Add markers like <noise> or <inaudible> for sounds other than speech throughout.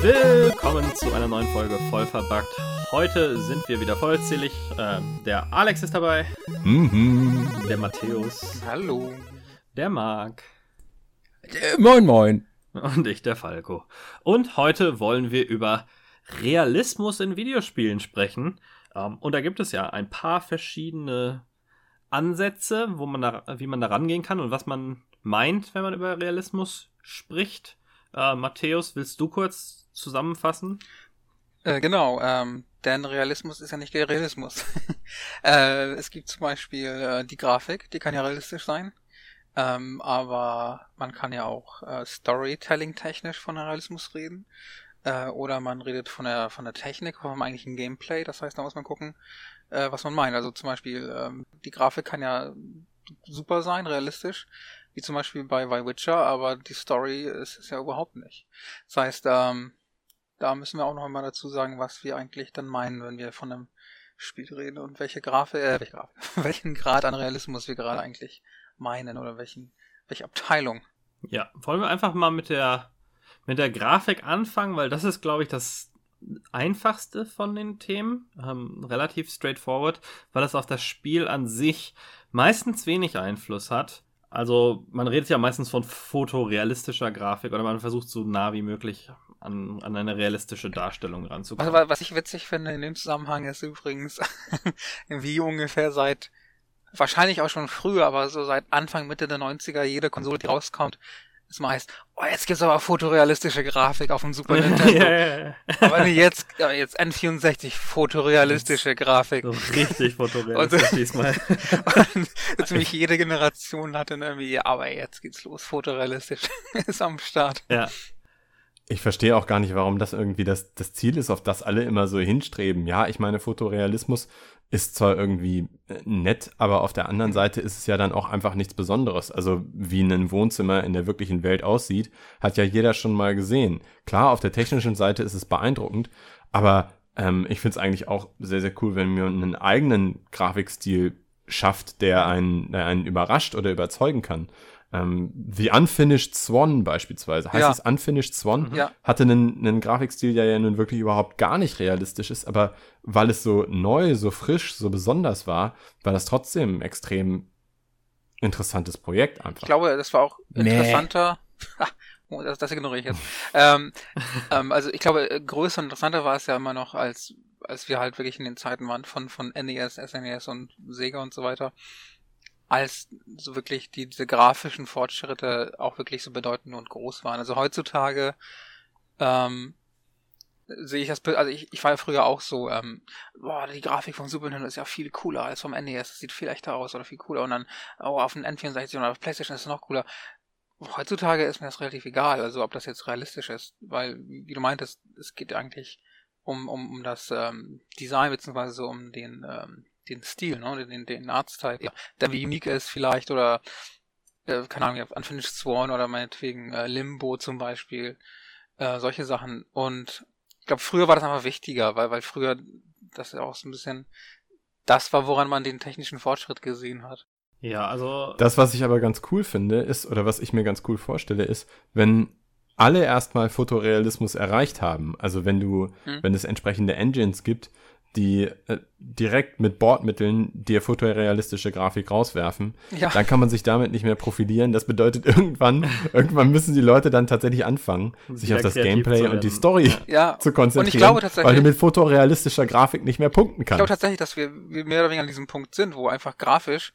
Willkommen zu einer neuen Folge voll verbuggt. Heute sind wir wieder vollzählig. Ähm, der Alex ist dabei. Mhm. Der Matthäus. Hallo. Der Marc. Äh, moin, moin. Und ich, der Falco. Und heute wollen wir über Realismus in Videospielen sprechen. Ähm, und da gibt es ja ein paar verschiedene Ansätze, wo man da, wie man da rangehen kann und was man meint, wenn man über Realismus spricht. Äh, Matthäus, willst du kurz zusammenfassen? Äh, genau, ähm, denn Realismus ist ja nicht der Realismus. <laughs> äh, es gibt zum Beispiel äh, die Grafik, die kann ja realistisch sein. Ähm, aber man kann ja auch äh, Storytelling-technisch von Realismus reden. Äh, oder man redet von der von der Technik, vom eigentlichen Gameplay. Das heißt, da muss man gucken, äh, was man meint. Also zum Beispiel, ähm, die Grafik kann ja super sein, realistisch, wie zum Beispiel bei, bei Witcher, aber die Story ist es ja überhaupt nicht. Das heißt, ähm, da müssen wir auch noch einmal dazu sagen, was wir eigentlich dann meinen, wenn wir von einem Spiel reden und welche Grafik, äh, welche Grafik, <laughs> welchen Grad an Realismus wir gerade eigentlich meinen oder welchen, welche Abteilung. Ja, wollen wir einfach mal mit der, mit der Grafik anfangen, weil das ist, glaube ich, das einfachste von den Themen. Ähm, relativ straightforward, weil es auf das Spiel an sich meistens wenig Einfluss hat. Also man redet ja meistens von fotorealistischer Grafik oder man versucht so nah wie möglich an, an eine realistische Darstellung ranzukommen. Was, was ich witzig finde in dem Zusammenhang ist übrigens, <laughs> wie ungefähr seit, wahrscheinlich auch schon früher, aber so seit Anfang, Mitte der 90er, jede Konsole, die rauskommt, es meist, oh, jetzt gibt's aber fotorealistische Grafik auf dem Super <laughs> Nintendo. ja. Aber nee, jetzt, jetzt N64 fotorealistische Grafik. So richtig <laughs> fotorealistisch diesmal. <laughs> Und ziemlich jede Generation hat dann irgendwie, ja, aber jetzt geht's los, fotorealistisch ist am Start. Ja, Ich verstehe auch gar nicht, warum das irgendwie das, das Ziel ist, auf das alle immer so hinstreben. Ja, ich meine, Fotorealismus ist zwar irgendwie äh, nett, aber auf der anderen Seite ist es ja dann auch einfach nichts Besonderes. Also wie ein Wohnzimmer in der wirklichen Welt aussieht, hat ja jeder schon mal gesehen. Klar, auf der technischen Seite ist es beeindruckend, aber ähm, ich finde es eigentlich auch sehr, sehr cool, wenn man einen eigenen Grafikstil schafft, der einen, der einen überrascht oder überzeugen kann. Ähm, The Unfinished Swan beispielsweise, heißt Ja. es Unfinished Swan? Ja. hatte einen, einen Grafikstil, der ja nun wirklich überhaupt gar nicht realistisch ist, aber weil es so neu, so frisch, so besonders war, war das trotzdem ein extrem interessantes Projekt einfach. Ich glaube, das war auch Nee. interessanter. <laughs> Ha, oh, das, das ignoriere ich jetzt. <laughs> ähm, ähm, also ich glaube, größer und interessanter war es ja immer noch, als, als wir halt wirklich in den Zeiten waren von, von NES, SNES und Sega und so weiter, als so wirklich die, diese grafischen Fortschritte auch wirklich so bedeutend und groß waren. Also heutzutage ähm, sehe ich das, also ich, ich war ja früher auch so, ähm, boah, die Grafik vom Super Nintendo ist ja viel cooler als vom NES, das sieht viel echter aus oder viel cooler und dann, oh, auf dem N64 oder auf Playstation ist es noch cooler. Heutzutage ist mir das relativ egal, also ob das jetzt realistisch ist, weil, wie du meintest, es geht eigentlich um, um, um das ähm, Design beziehungsweise so um den, ähm, den Stil, ne, den, den Artstyle, ja, der wie unique ist vielleicht oder äh, keine Ahnung, Unfinished Sworn oder meinetwegen äh, Limbo zum Beispiel, äh, solche Sachen und ich glaube, früher war das einfach wichtiger, weil, weil früher das ja auch so ein bisschen das war, woran man den technischen Fortschritt gesehen hat. ja, also Das, was ich aber ganz cool finde, ist, oder was ich mir ganz cool vorstelle, ist, wenn alle erstmal Fotorealismus erreicht haben, also wenn du, Hm. wenn es entsprechende Engines gibt, die äh, direkt mit Bordmitteln dir fotorealistische Grafik rauswerfen, Ja. dann kann man sich damit nicht mehr profilieren. Das bedeutet <laughs> irgendwann, irgendwann müssen die Leute dann tatsächlich anfangen, sich auf das Gameplay und die. Story Ja, <laughs> zu konzentrieren, Und ich glaube tatsächlich- weil du mit fotorealistischer Grafik nicht mehr punkten Ich glaube kannst. tatsächlich, dass wir, wir mehr oder weniger an diesem Punkt sind, wo einfach grafisch,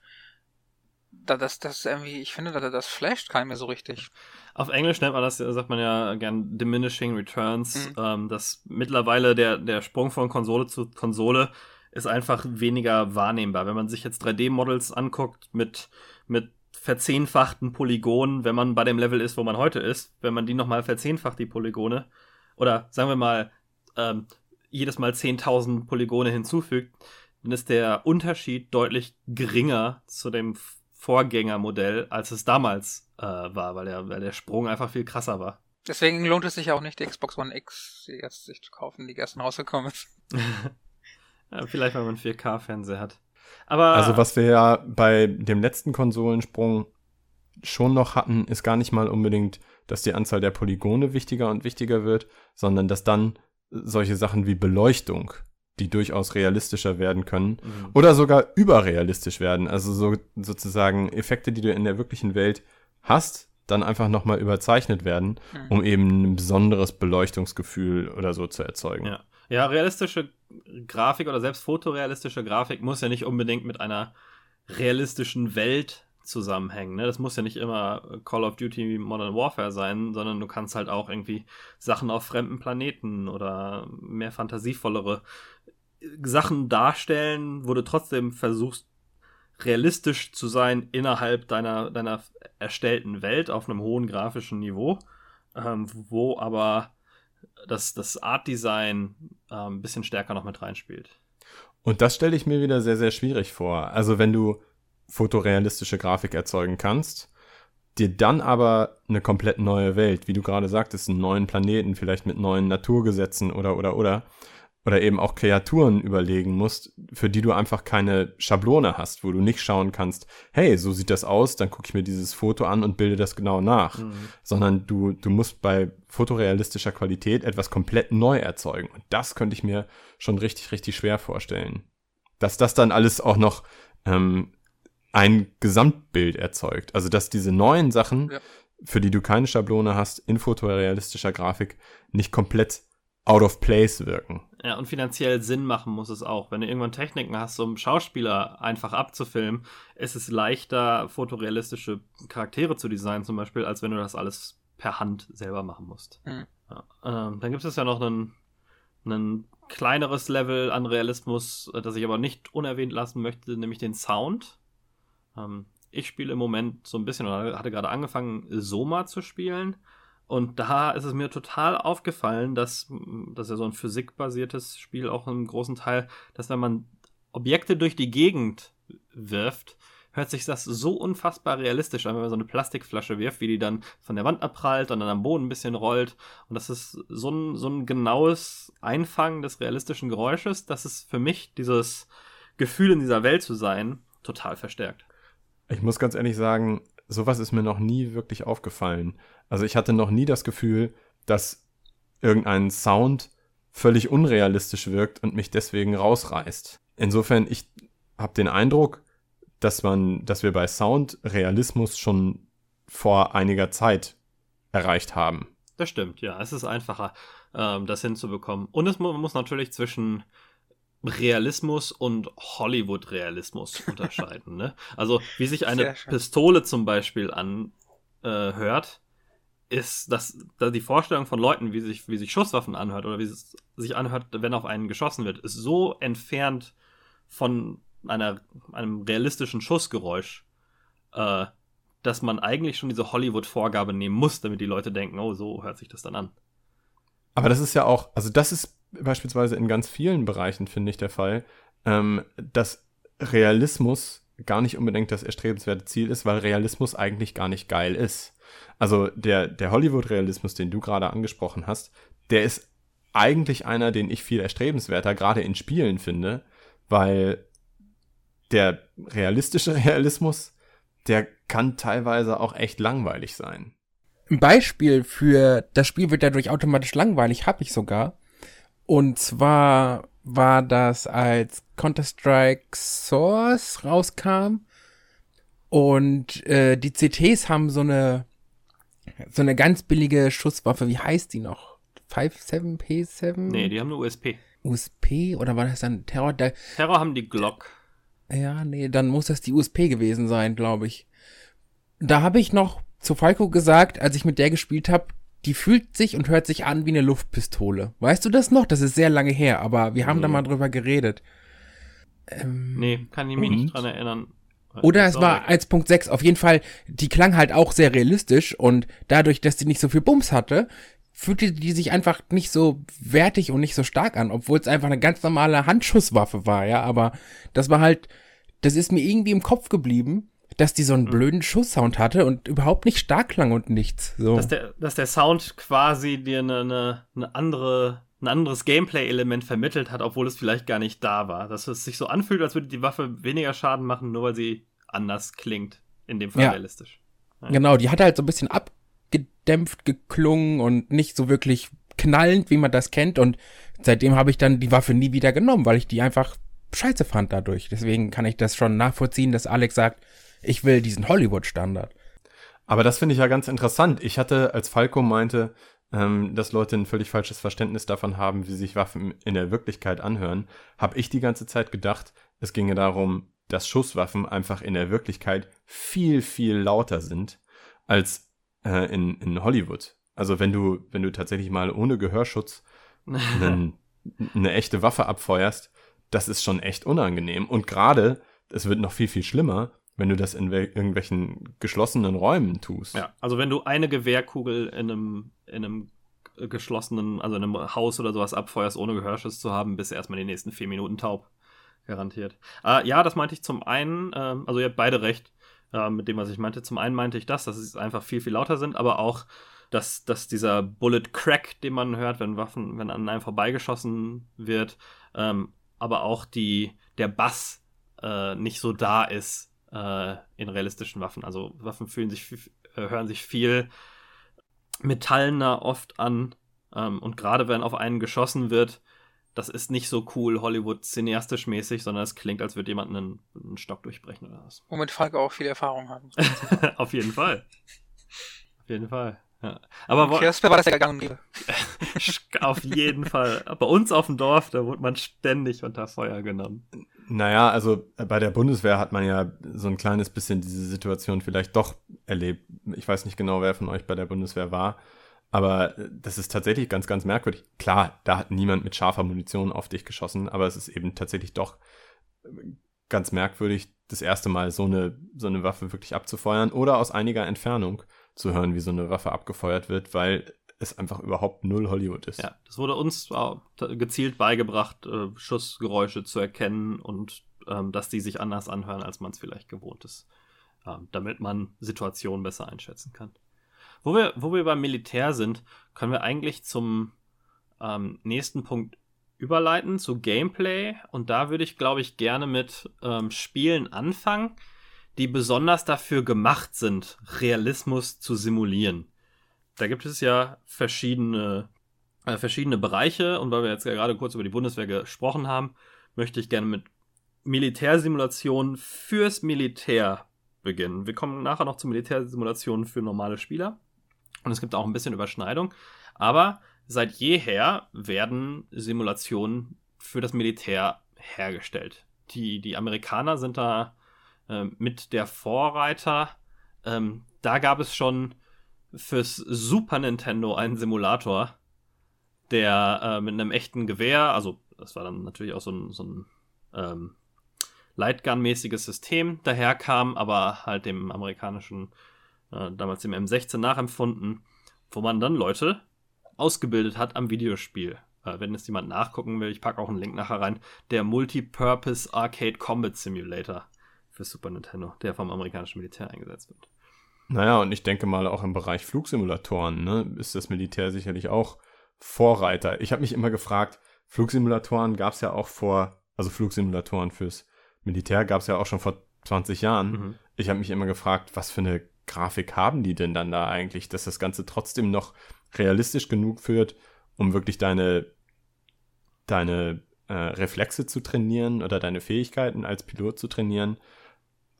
das, das irgendwie, ich finde, da, das flasht keinen mehr so richtig. Auf Englisch nennt man das, sagt man ja gern Diminishing Returns, Mhm. ähm, dass mittlerweile der, der Sprung von Konsole zu Konsole ist einfach weniger wahrnehmbar. Wenn man sich jetzt 3D-Models anguckt mit, mit verzehnfachten Polygonen, wenn man bei dem Level ist, wo man heute ist, wenn man die nochmal verzehnfacht, die Polygone, oder sagen wir mal, ähm, jedes Mal 10.000 Polygone hinzufügt, dann ist der Unterschied deutlich geringer zu dem Vorgängermodell, als es damals äh, war, weil der, weil der Sprung einfach viel krasser war. Deswegen lohnt es sich ja auch nicht, die Xbox One X jetzt sich zu kaufen, die gestern rausgekommen ist. <laughs> <laughs> Ja, vielleicht, weil man 4K-Fernseher hat. Aber. Also, was wir ja bei dem letzten Konsolensprung schon noch hatten, ist gar nicht mal unbedingt, dass die Anzahl der Polygone wichtiger und wichtiger wird, sondern dass dann solche Sachen wie Beleuchtung, die durchaus realistischer werden können mhm. oder sogar überrealistisch werden. Also so sozusagen Effekte, die du in der wirklichen Welt hast, dann einfach nochmal überzeichnet werden, mhm. um eben ein besonderes Beleuchtungsgefühl oder so zu erzeugen. Ja. ja, realistische Grafik oder selbst fotorealistische Grafik muss ja nicht unbedingt mit einer realistischen Welt zusammenhängen. Ne? Das muss ja nicht immer Call of Duty Modern Warfare sein, sondern du kannst halt auch irgendwie Sachen auf fremden Planeten oder mehr fantasievollere Sachen darstellen, wo du trotzdem versuchst, realistisch zu sein innerhalb deiner, deiner erstellten Welt auf einem hohen grafischen Niveau, ähm, wo aber das, das Art-Design äh, ein bisschen stärker noch mit reinspielt. Und das stelle ich mir wieder sehr, sehr schwierig vor. Also wenn du fotorealistische Grafik erzeugen kannst, dir dann aber eine komplett neue Welt, wie du gerade sagtest, einen neuen Planeten, vielleicht mit neuen Naturgesetzen oder, oder, oder, oder eben auch Kreaturen überlegen musst, für die du einfach keine Schablone hast, wo du nicht schauen kannst, hey, so sieht das aus, dann gucke ich mir dieses Foto an und bilde das genau nach, mhm. sondern du, du musst bei fotorealistischer Qualität etwas komplett neu erzeugen. Und das könnte ich mir schon richtig, richtig schwer vorstellen. Dass das dann alles auch noch ähm, ein Gesamtbild erzeugt. Also dass diese neuen Sachen, ja. für die du keine Schablone hast, in fotorealistischer Grafik nicht komplett out of place wirken. Ja, und finanziell Sinn machen muss es auch. Wenn du irgendwann Techniken hast, um Schauspieler einfach abzufilmen, ist es leichter, fotorealistische Charaktere zu designen, zum Beispiel, als wenn du das alles per Hand selber machen musst. Mhm. Ja, ähm, dann gibt es ja noch einen, einen kleineres Level an Realismus, das ich aber nicht unerwähnt lassen möchte, nämlich den Sound. Ähm, ich spiele im Moment so ein bisschen, oder hatte gerade angefangen, Soma zu spielen. Und da ist es mir total aufgefallen, dass das ja so ein physikbasiertes Spiel auch im großen Teil, dass wenn man Objekte durch die Gegend wirft, hört sich das so unfassbar realistisch an, wenn man so eine Plastikflasche wirft, wie die dann von der Wand abprallt und dann am Boden ein bisschen rollt. Und das ist so ein, so ein genaues Einfangen des realistischen Geräusches, dass es für mich dieses Gefühl in dieser Welt zu sein total verstärkt. Ich muss ganz ehrlich sagen, sowas ist mir noch nie wirklich aufgefallen. Also ich hatte noch nie das Gefühl, dass irgendein Sound völlig unrealistisch wirkt und mich deswegen rausreißt. Insofern, ich habe den Eindruck, dass man, dass wir bei Sound Realismus schon vor einiger Zeit erreicht haben. Das stimmt, ja. Es ist einfacher, ähm, das hinzubekommen. Und es mu muss natürlich zwischen Realismus und Hollywood-Realismus <laughs> unterscheiden. ne? Also wie sich eine Pistole zum Beispiel anhört, äh, ist das, das die Vorstellung von Leuten, wie sich, wie sich Schusswaffen anhört oder wie es sich anhört, wenn auf einen geschossen wird, ist so entfernt von einer, einem realistischen Schussgeräusch, äh, dass man eigentlich schon diese Hollywood-Vorgabe nehmen muss, damit die Leute denken, oh, so hört sich das dann an. Aber das ist ja auch, also das ist beispielsweise in ganz vielen Bereichen, finde ich, der Fall, ähm, dass Realismus gar nicht unbedingt das erstrebenswerte Ziel ist, weil Realismus eigentlich gar nicht geil ist. Also der, der Hollywood-Realismus, den du gerade angesprochen hast, der ist eigentlich einer, den ich viel erstrebenswerter gerade in Spielen finde, weil der realistische Realismus, der kann teilweise auch echt langweilig sein. Ein Beispiel für das Spiel wird dadurch automatisch langweilig, habe ich sogar. Und zwar war das, als Counter-Strike Source rauskam und äh, die CTs haben so eine so eine ganz billige Schusswaffe. Wie heißt die noch? 57P7? Nee, die haben eine USP. USP oder war das dann Terror? Der, Terror haben die Glock. Ja, nee, dann muss das die USP gewesen sein, glaube ich. Da habe ich noch zu Falco gesagt, als ich mit der gespielt habe, die fühlt sich und hört sich an wie eine Luftpistole. Weißt du das noch? Das ist sehr lange her, aber wir haben nee. da mal drüber geredet. Ähm, nee, kann ich mich und? nicht dran erinnern. Oder es war 1.6. Auf jeden Fall, die klang halt auch sehr realistisch und dadurch, dass die nicht so viel Bums hatte, fühlte die sich einfach nicht so wertig und nicht so stark an, obwohl es einfach eine ganz normale Handschusswaffe war, ja. Aber das war halt, das ist mir irgendwie im Kopf geblieben, dass die so einen blöden Schusssound hatte und überhaupt nicht stark klang und nichts. So. Dass, der, dass der Sound quasi dir eine, eine, eine andere ein anderes Gameplay-Element vermittelt hat, obwohl es vielleicht gar nicht da war. Dass es sich so anfühlt, als würde die Waffe weniger Schaden machen, nur weil sie anders klingt. In dem Fall Ja. realistisch. Ja. Genau, die hat halt so ein bisschen abgedämpft geklungen und nicht so wirklich knallend, wie man das kennt. Und seitdem habe ich dann die Waffe nie wieder genommen, weil ich die einfach scheiße fand dadurch. Deswegen kann ich das schon nachvollziehen, dass Alex sagt, ich will diesen Hollywood-Standard. Aber das finde ich ja ganz interessant. Ich hatte, als Falco meinte, ähm, dass Leute ein völlig falsches Verständnis davon haben, wie sich Waffen in der Wirklichkeit anhören, habe ich die ganze Zeit gedacht, es ginge darum, dass Schusswaffen einfach in der Wirklichkeit viel, viel lauter sind als äh, in, in Hollywood. Also wenn du, wenn du tatsächlich mal ohne Gehörschutz <laughs> einen, eine echte Waffe abfeuerst, das ist schon echt unangenehm. Und gerade, es wird noch viel, viel schlimmer, wenn du das in wel- irgendwelchen geschlossenen Räumen tust. Ja, also wenn du eine Gewehrkugel in einem, in einem geschlossenen, also in einem Haus oder sowas abfeuerst, ohne Gehörschutz zu haben, bist du erstmal die nächsten vier Minuten taub. Garantiert. Äh, ja, das meinte ich zum einen, ähm, also ihr habt beide recht äh, mit dem, was ich meinte. Zum einen meinte ich das, dass es einfach viel, viel lauter sind, aber auch, dass, dass dieser Bullet Crack, den man hört, wenn Waffen, wenn an einem vorbeigeschossen wird, ähm, aber auch die, der Bass äh, nicht so da ist äh, in realistischen Waffen. Also Waffen fühlen sich, hören sich viel metallener oft an. Ähm, und gerade wenn auf einen geschossen wird, das ist nicht so cool Hollywood-cineastisch mäßig, sondern es klingt, als würde jemand einen, einen Stock durchbrechen oder was. Womit Falk auch viel Erfahrung hat. <laughs> Auf jeden Fall. Auf jeden Fall. Ja. Aber wo, Okay, das war das ja gang und gäbe. auf jeden Fall. Bei uns auf dem Dorf, da wurde man ständig unter Feuer genommen. Naja, also äh, bei der Bundeswehr hat man ja so ein kleines bisschen diese Situation vielleicht doch erlebt. Ich weiß nicht genau, wer von euch bei der Bundeswehr war, aber äh, das ist tatsächlich ganz, ganz merkwürdig. Klar, da hat niemand mit scharfer Munition auf dich geschossen, aber es ist eben tatsächlich doch äh, ganz merkwürdig, das erste Mal so eine, so eine Waffe wirklich abzufeuern oder aus einiger Entfernung zu hören, wie so eine Waffe abgefeuert wird, weil es einfach überhaupt null Hollywood ist. Ja, das wurde uns auch gezielt beigebracht, äh, Schussgeräusche zu erkennen und ähm, dass die sich anders anhören, als man es vielleicht gewohnt ist. Ähm, damit man Situationen besser einschätzen kann. Wo wir, wo wir beim Militär sind, können wir eigentlich zum ähm, nächsten Punkt überleiten, zu Gameplay. Und da würde ich, glaube ich, gerne mit ähm, Spielen anfangen, die besonders dafür gemacht sind, Realismus zu simulieren. Da gibt es ja verschiedene, äh, verschiedene Bereiche und weil wir jetzt gerade kurz über die Bundeswehr gesprochen haben, möchte ich gerne mit Militärsimulationen fürs Militär beginnen. Wir kommen nachher noch zu Militärsimulationen für normale Spieler und es gibt auch ein bisschen Überschneidung, aber seit jeher werden Simulationen für das Militär hergestellt. Die, die Amerikaner sind da mit der Vorreiter. Ähm, da gab es schon fürs Super Nintendo einen Simulator, der äh, mit einem echten Gewehr, also das war dann natürlich auch so ein, so ein ähm, Lightgun-mäßiges System daherkam, aber halt dem amerikanischen, äh, damals dem M16 nachempfunden, wo man dann Leute ausgebildet hat am Videospiel. Äh, wenn jetzt jemand nachgucken will, ich packe auch einen Link nachher rein, der Multipurpose Arcade Combat Simulator für Super Nintendo, der vom amerikanischen Militär eingesetzt wird. Naja, und ich denke mal, auch im Bereich Flugsimulatoren ne, ist das Militär sicherlich auch Vorreiter. Ich habe mich immer gefragt, Flugsimulatoren gab es ja auch vor, also Flugsimulatoren fürs Militär gab es ja auch schon vor 20 Jahren. Mhm. Ich habe mich immer gefragt, was für eine Grafik haben die denn dann da eigentlich, dass das Ganze trotzdem noch realistisch genug führt, um wirklich deine, deine äh, Reflexe zu trainieren oder deine Fähigkeiten als Pilot zu trainieren,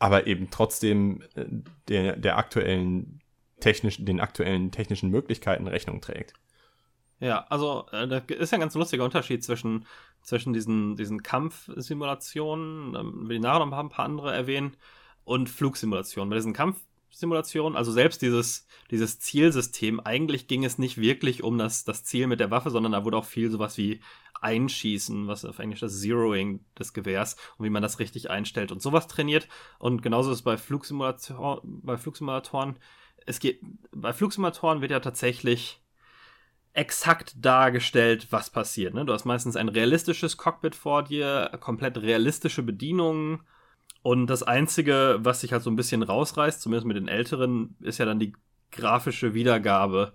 aber eben trotzdem äh, der, der aktuellen technischen, den aktuellen technischen Möglichkeiten Rechnung trägt. Ja, also äh, da ist ja ein ganz lustiger Unterschied zwischen, zwischen diesen, diesen Kampfsimulationen, ähm, will ich nachher noch ein paar andere erwähnen, und Flugsimulationen. Bei diesen Kampfsimulationen, also selbst dieses, dieses Zielsystem, eigentlich ging es nicht wirklich um das, das Ziel mit der Waffe, sondern da wurde auch viel sowas wie Einschießen, was auf Englisch das Zeroing des Gewehrs und wie man das richtig einstellt und sowas trainiert. Und genauso ist es bei, Flugsimulator, bei Flugsimulatoren. Es geht, bei Flugsimulatoren wird ja tatsächlich exakt dargestellt, was passiert. Ne? Du hast meistens ein realistisches Cockpit vor dir, komplett realistische Bedienungen. Und das Einzige, was sich halt so ein bisschen rausreißt, zumindest mit den Älteren, ist ja dann die grafische Wiedergabe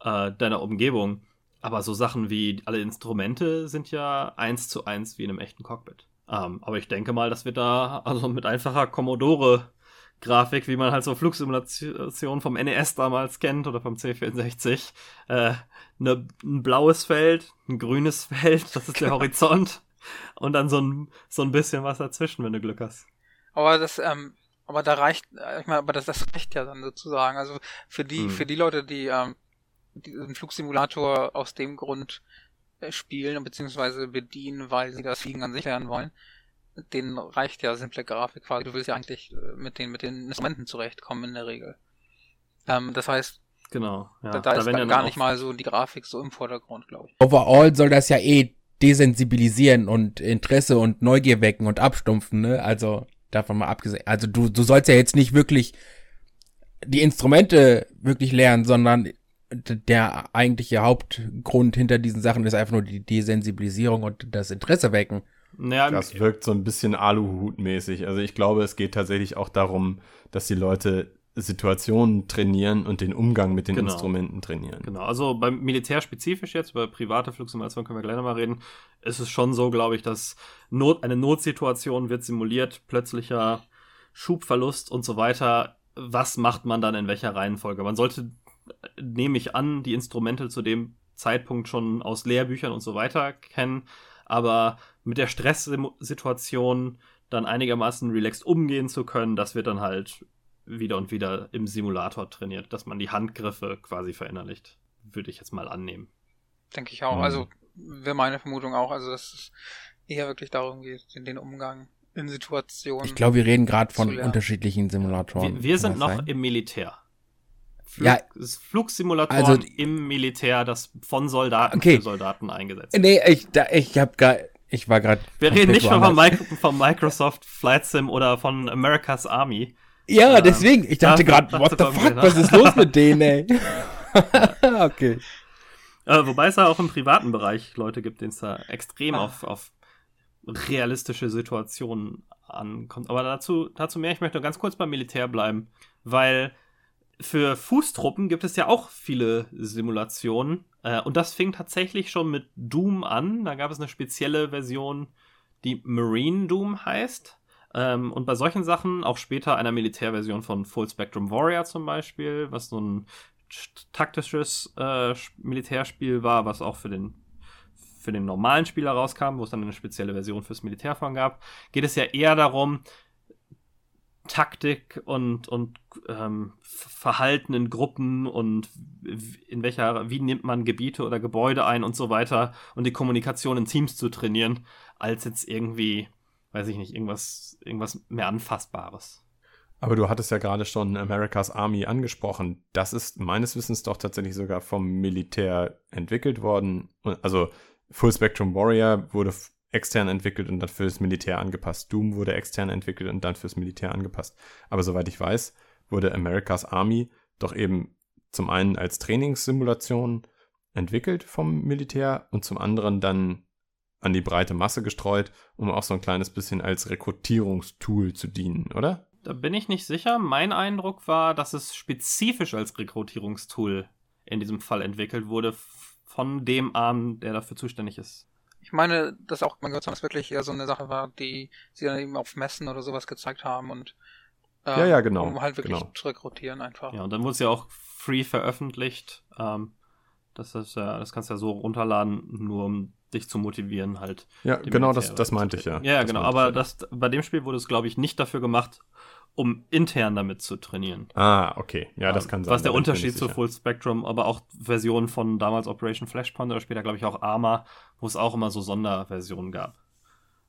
äh, deiner Umgebung. aber so Sachen wie alle Instrumente sind ja eins zu eins wie in einem echten Cockpit. Ähm, aber ich denke mal, dass wir da also mit einfacher Commodore Grafik, wie man halt so Flugsimulationen vom NES damals kennt oder vom C64. Äh, ne, ein blaues Feld, ein grünes <laughs> Feld, das ist der. <laughs> Horizont. Und dann so ein, so ein bisschen was dazwischen, wenn du Glück hast. Aber das, ähm, aber da reicht, äh, ich meine, aber das, das reicht ja dann sozusagen. Also für die, hm. für die Leute, die ähm, diesen Flugsimulator aus dem Grund äh, spielen beziehungsweise bedienen, weil sie das Fliegen an sich lernen wollen, denen reicht ja simple Grafik quasi. Du willst ja eigentlich äh, mit den, mit den Instrumenten zurechtkommen in der Regel. Ähm, das heißt, genau, ja. da, da, da ist ja gar nicht mal so die Grafik so im Vordergrund, glaube ich. Overall soll das ja eh desensibilisieren und Interesse und Neugier wecken und abstumpfen, ne? Also davon mal abgesehen. Also du, du sollst ja jetzt nicht wirklich die Instrumente wirklich lernen, sondern der eigentliche Hauptgrund hinter diesen Sachen ist einfach nur die Desensibilisierung und das Interesse wecken. Naja, das wirkt so ein bisschen Aluhut-mäßig. Also ich glaube, es geht tatsächlich auch darum, dass die Leute Situationen trainieren und den Umgang mit den genau. Instrumenten trainieren. Genau, also beim Militär spezifisch jetzt, über private Flugsimulation können wir gleich nochmal reden, ist es schon so, glaube ich, dass Not, eine Notsituation wird simuliert, plötzlicher Schubverlust und so weiter. Was macht man dann in welcher Reihenfolge? Man sollte, nehme ich an, die Instrumente zu dem Zeitpunkt schon aus Lehrbüchern und so weiter kennen, aber mit der Stresssituation dann einigermaßen relaxed umgehen zu können, das wird dann halt wieder und wieder im Simulator trainiert, dass man die Handgriffe quasi verinnerlicht. Würde ich jetzt mal annehmen. Denke ich auch. Mhm. Also wäre meine Vermutung auch, also dass es eher wirklich darum geht, in den Umgang in Situationen. Ich glaube, wir reden gerade von unterschiedlichen Simulatoren. Wir, wir sind noch sein? im Militär. Flug, ja, Flugsimulatoren also, im Militär, das von Soldaten okay. für Soldaten eingesetzt. Nee, ich, da, ich habe gar, ich war gerade. Wir reden nicht von, von Microsoft Flight Sim oder von America's Army. Ja, ähm, deswegen. Ich dachte gerade, what the fuck, ne? was ist los mit denen, ey? <laughs> okay. Äh, wobei es ja auch im privaten Bereich Leute gibt, denen es da extrem ah. auf, auf realistische Situationen ankommt. Aber dazu, dazu mehr, ich möchte ganz kurz beim Militär bleiben, weil für Fußtruppen gibt es ja auch viele Simulationen. Äh, und das fing tatsächlich schon mit Doom an. Da gab es eine spezielle Version, die Marine Doom heißt. Ähm, und bei solchen Sachen, auch später einer Militärversion von Full Spectrum Warrior zum Beispiel, was so ein taktisches äh, Militärspiel war, was auch für den für den normalen Spieler rauskam, wo es dann eine spezielle Version fürs Militär von gab, geht es ja eher darum, Taktik und, und ähm, Verhalten in Gruppen und in welcher, wie nimmt man Gebiete oder Gebäude ein und so weiter und die Kommunikation in Teams zu trainieren, als jetzt irgendwie weiß ich nicht, irgendwas, irgendwas mehr Anfassbares. Aber du hattest ja gerade schon America's Army angesprochen. Das ist meines Wissens doch tatsächlich sogar vom Militär entwickelt worden. Also Full Spectrum Warrior wurde extern entwickelt und dann fürs Militär angepasst. Doom wurde extern entwickelt und dann fürs Militär angepasst. Aber soweit ich weiß, wurde America's Army doch eben zum einen als Trainingssimulation entwickelt vom Militär und zum anderen dann an die breite Masse gestreut, um auch so ein kleines bisschen als Rekrutierungstool zu dienen, oder? Da bin ich nicht sicher. Mein Eindruck war, dass es spezifisch als Rekrutierungstool in diesem Fall entwickelt wurde von dem Arm, der dafür zuständig ist. Ich meine, dass auch man gehört, dass wirklich eher so eine Sache war, die sie dann eben auf Messen oder sowas gezeigt haben und ähm, ja, ja, genau. um halt wirklich genau. zu rekrutieren einfach. Ja, und dann wurde es ja auch free veröffentlicht. Ähm, das, ist ja, das kannst du ja so runterladen, nur um dich zu motivieren, halt. Ja, genau, das, das meinte ich ja. Ja, das genau, aber das, bei dem Spiel wurde es, glaube ich, nicht dafür gemacht, um intern damit zu trainieren. Ah, okay. Ja, das kann sein. Was der Unterschied zu Full Spectrum, aber auch Versionen von damals Operation Flashpoint oder später, glaube ich, auch Arma, wo es auch immer so Sonderversionen gab.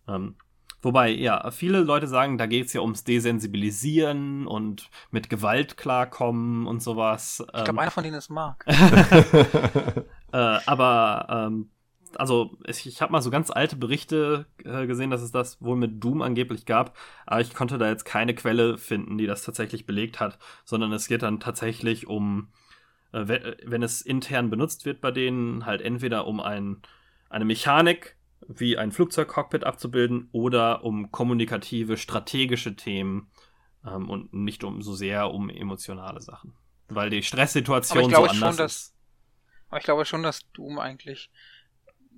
Ähm, wobei, ja, viele Leute sagen, da geht es ja ums Desensibilisieren und mit Gewalt klarkommen und sowas. Ich glaube, ähm, einer von denen ist Mark. <laughs> <laughs> äh, aber ähm, also ich, ich habe mal so ganz alte Berichte äh, gesehen, dass es das wohl mit Doom angeblich gab, aber ich konnte da jetzt keine Quelle finden, die das tatsächlich belegt hat, sondern es geht dann tatsächlich um, äh, wenn, es intern benutzt wird bei denen, halt entweder um ein, eine Mechanik wie ein Flugzeugcockpit abzubilden oder um kommunikative, strategische Themen ähm, und nicht um so sehr um emotionale Sachen. Weil die Stresssituation so anders schon, ist Aber ich glaube schon, dass Doom eigentlich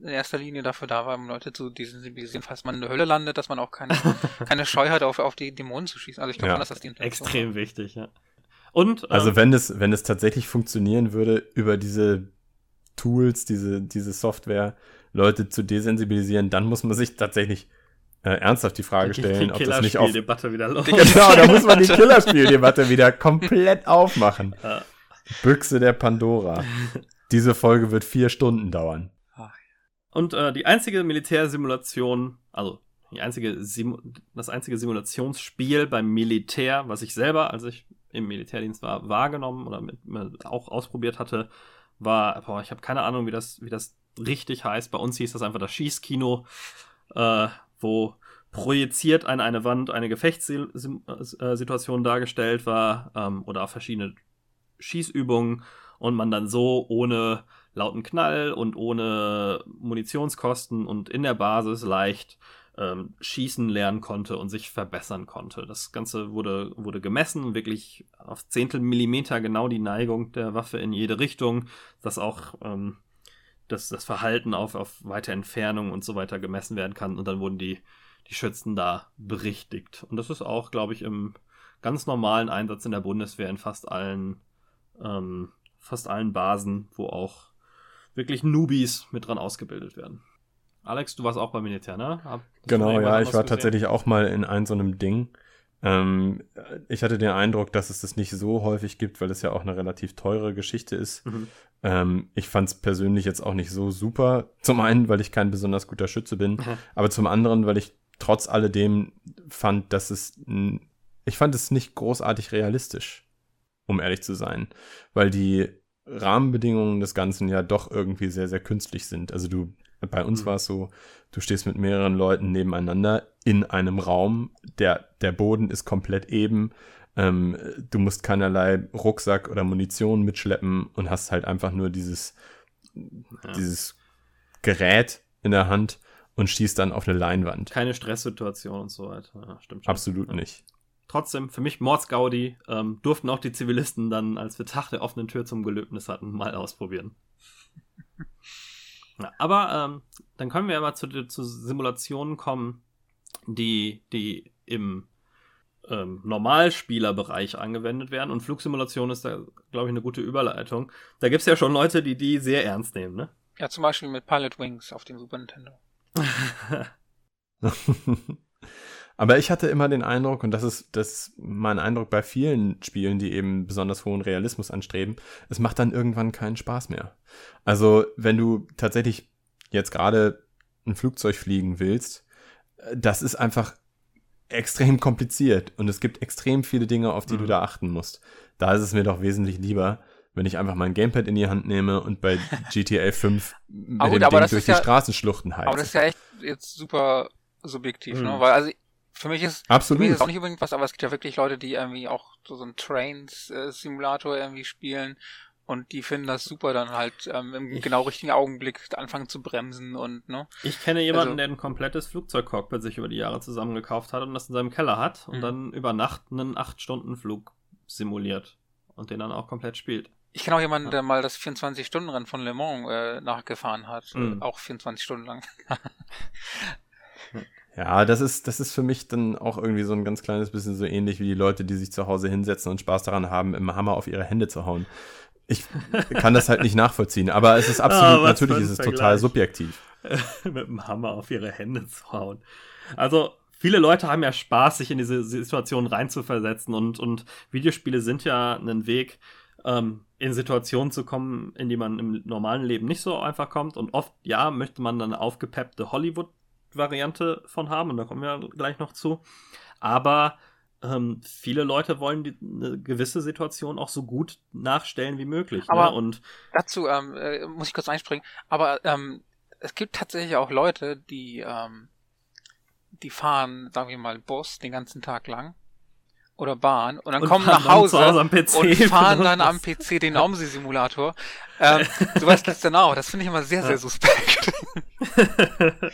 in erster Linie dafür da war, um Leute zu desensibilisieren, falls man in der Hölle landet, dass man auch keine, <laughs> keine Scheu hat, auf, auf die Dämonen zu schießen. Also ich glaube Ja. das die Intention Extrem wichtig, ja. Und Also ähm, wenn es, wenn es tatsächlich funktionieren würde, über diese Tools, diese, diese Software, Leute zu desensibilisieren, dann muss man sich tatsächlich äh, ernsthaft die Frage stellen, ob das nicht auf. Debatte wieder los. Genau, da muss man die <laughs> Killerspieldebatte wieder komplett <laughs> aufmachen. Ja. Büchse der Pandora. Diese Folge wird vier Stunden dauern. Und äh, die einzige Militärsimulation, also die einzige Simu das einzige Simulationsspiel beim Militär, was ich selber, als ich im Militärdienst war, wahrgenommen oder mit, auch ausprobiert hatte, war, boah, ich habe keine Ahnung, wie das, wie das richtig heißt. Bei uns hieß das einfach das Schießkino, äh, wo projiziert an eine Wand eine Gefechtssituation dargestellt war ähm, oder verschiedene Schießübungen und man dann so ohne lauten Knall und ohne Munitionskosten und in der Basis leicht ähm, schießen lernen konnte und sich verbessern konnte. Das Ganze wurde, wurde gemessen, wirklich auf Zehntel Millimeter genau die Neigung der Waffe in jede Richtung, dass auch ähm, das, das Verhalten auf, auf weite Entfernung und so weiter gemessen werden kann und dann wurden die, die Schützen da berichtigt. Und das ist auch, glaube ich, im ganz normalen Einsatz in der Bundeswehr in fast allen ähm, fast allen Basen, wo auch wirklich Newbies mit dran ausgebildet werden. Alex, du warst auch beim Militär, ne? Hab- Genau, ja, ich war gesehen? tatsächlich auch mal in einem so einem Ding. Ähm, ich hatte den Eindruck, dass es das nicht so häufig gibt, weil es ja auch eine relativ teure Geschichte ist. Mhm. Ähm, ich fand es persönlich jetzt auch nicht so super. Zum einen, weil ich kein besonders guter Schütze bin, Mhm. aber zum anderen, weil ich trotz alledem fand, dass es, ich fand es nicht großartig realistisch, um ehrlich zu sein, weil die Rahmenbedingungen des Ganzen ja doch irgendwie sehr, sehr künstlich sind. Also du, bei uns Mhm. war es so, du stehst mit mehreren Leuten nebeneinander in einem Raum, der, der Boden ist komplett eben, ähm, du musst keinerlei Rucksack oder Munition mitschleppen und hast halt einfach nur dieses, Ja. dieses Gerät in der Hand und schießt dann auf eine Leinwand. Keine Stresssituation und so weiter. Ja, stimmt schon. Absolut Ja. nicht. Trotzdem, für mich Mordsgaudi, ähm, durften auch die Zivilisten dann, als wir Tag der offenen Tür zum Gelöbnis hatten, mal ausprobieren. Ja, aber ähm, dann können wir aber zu, zu Simulationen kommen, die, die im ähm, Normalspielerbereich angewendet werden. Und Flugsimulation ist da, glaube ich, eine gute Überleitung. Da gibt es ja schon Leute, die die sehr ernst nehmen, ne? Ja, zum Beispiel mit Pilot Wings auf dem Super Nintendo. <laughs> Aber ich hatte immer den Eindruck, und das ist, das ist mein Eindruck bei vielen Spielen, die eben besonders hohen Realismus anstreben, es macht dann irgendwann keinen Spaß mehr. Also, wenn du tatsächlich jetzt gerade ein Flugzeug fliegen willst, äh, das ist einfach extrem kompliziert und es gibt extrem viele Dinge, auf die Mhm. du da achten musst. Da ist es mir doch wesentlich lieber, wenn ich einfach mein Gamepad in die Hand nehme und bei <laughs> GTA 5 mit Aber gut, dem Ding das durch ist die ja- Straßenschluchten heize. Aber das ist ja echt jetzt super subjektiv, Mhm. ne? Weil also für mich ist für Absolut. mich ist auch nicht unbedingt was, aber es gibt ja wirklich Leute, die irgendwie auch so, so einen Trains-Simulator irgendwie spielen und die finden das super, dann halt ähm, im genau richtigen Augenblick anfangen zu bremsen und ne. Ich kenne jemanden, Also- der ein komplettes Flugzeugcockpit sich über die Jahre zusammengekauft hat und das in seinem Keller hat und Mhm. dann über Nacht einen 8-Stunden-Flug simuliert und den dann auch komplett spielt. Ich kenne auch jemanden, Ja. der mal das 24-Stunden-Rennen von Le Mans äh, nachgefahren hat. Mhm. Äh, auch 24 Stunden lang. <laughs> <laughs> Ja, das ist, das ist für mich dann auch irgendwie so ein ganz kleines bisschen so ähnlich wie die Leute, die sich zu Hause hinsetzen und Spaß daran haben, im Hammer auf ihre Hände zu hauen. Ich kann das halt nicht nachvollziehen, aber es ist <laughs> absolut, Ah, was natürlich für ein ist es Vergleich. total subjektiv. <laughs> mit dem Hammer auf ihre Hände zu hauen. Also, viele Leute haben ja Spaß, sich in diese Situation reinzuversetzen und, und Videospiele sind ja ein Weg, ähm, in Situationen zu kommen, in die man im normalen Leben nicht so einfach kommt. Und oft, ja, möchte man dann aufgepeppte Hollywood-Variante von haben, und da kommen wir gleich noch zu. Aber ähm, viele Leute wollen die, eine gewisse Situation auch so gut nachstellen wie möglich. ne? Aber- Und Dazu ähm, äh, muss ich kurz einspringen, aber ähm, es gibt tatsächlich auch Leute, die ähm, die fahren, sagen wir mal, Bus den ganzen Tag lang oder Bahn und dann Und kommen nach Hause, Hause und <laughs> fahren dann am PC den OMSI-Simulator. Ähm, sowas gibt's dann auch. Das finde ich immer sehr, sehr suspekt. <laughs>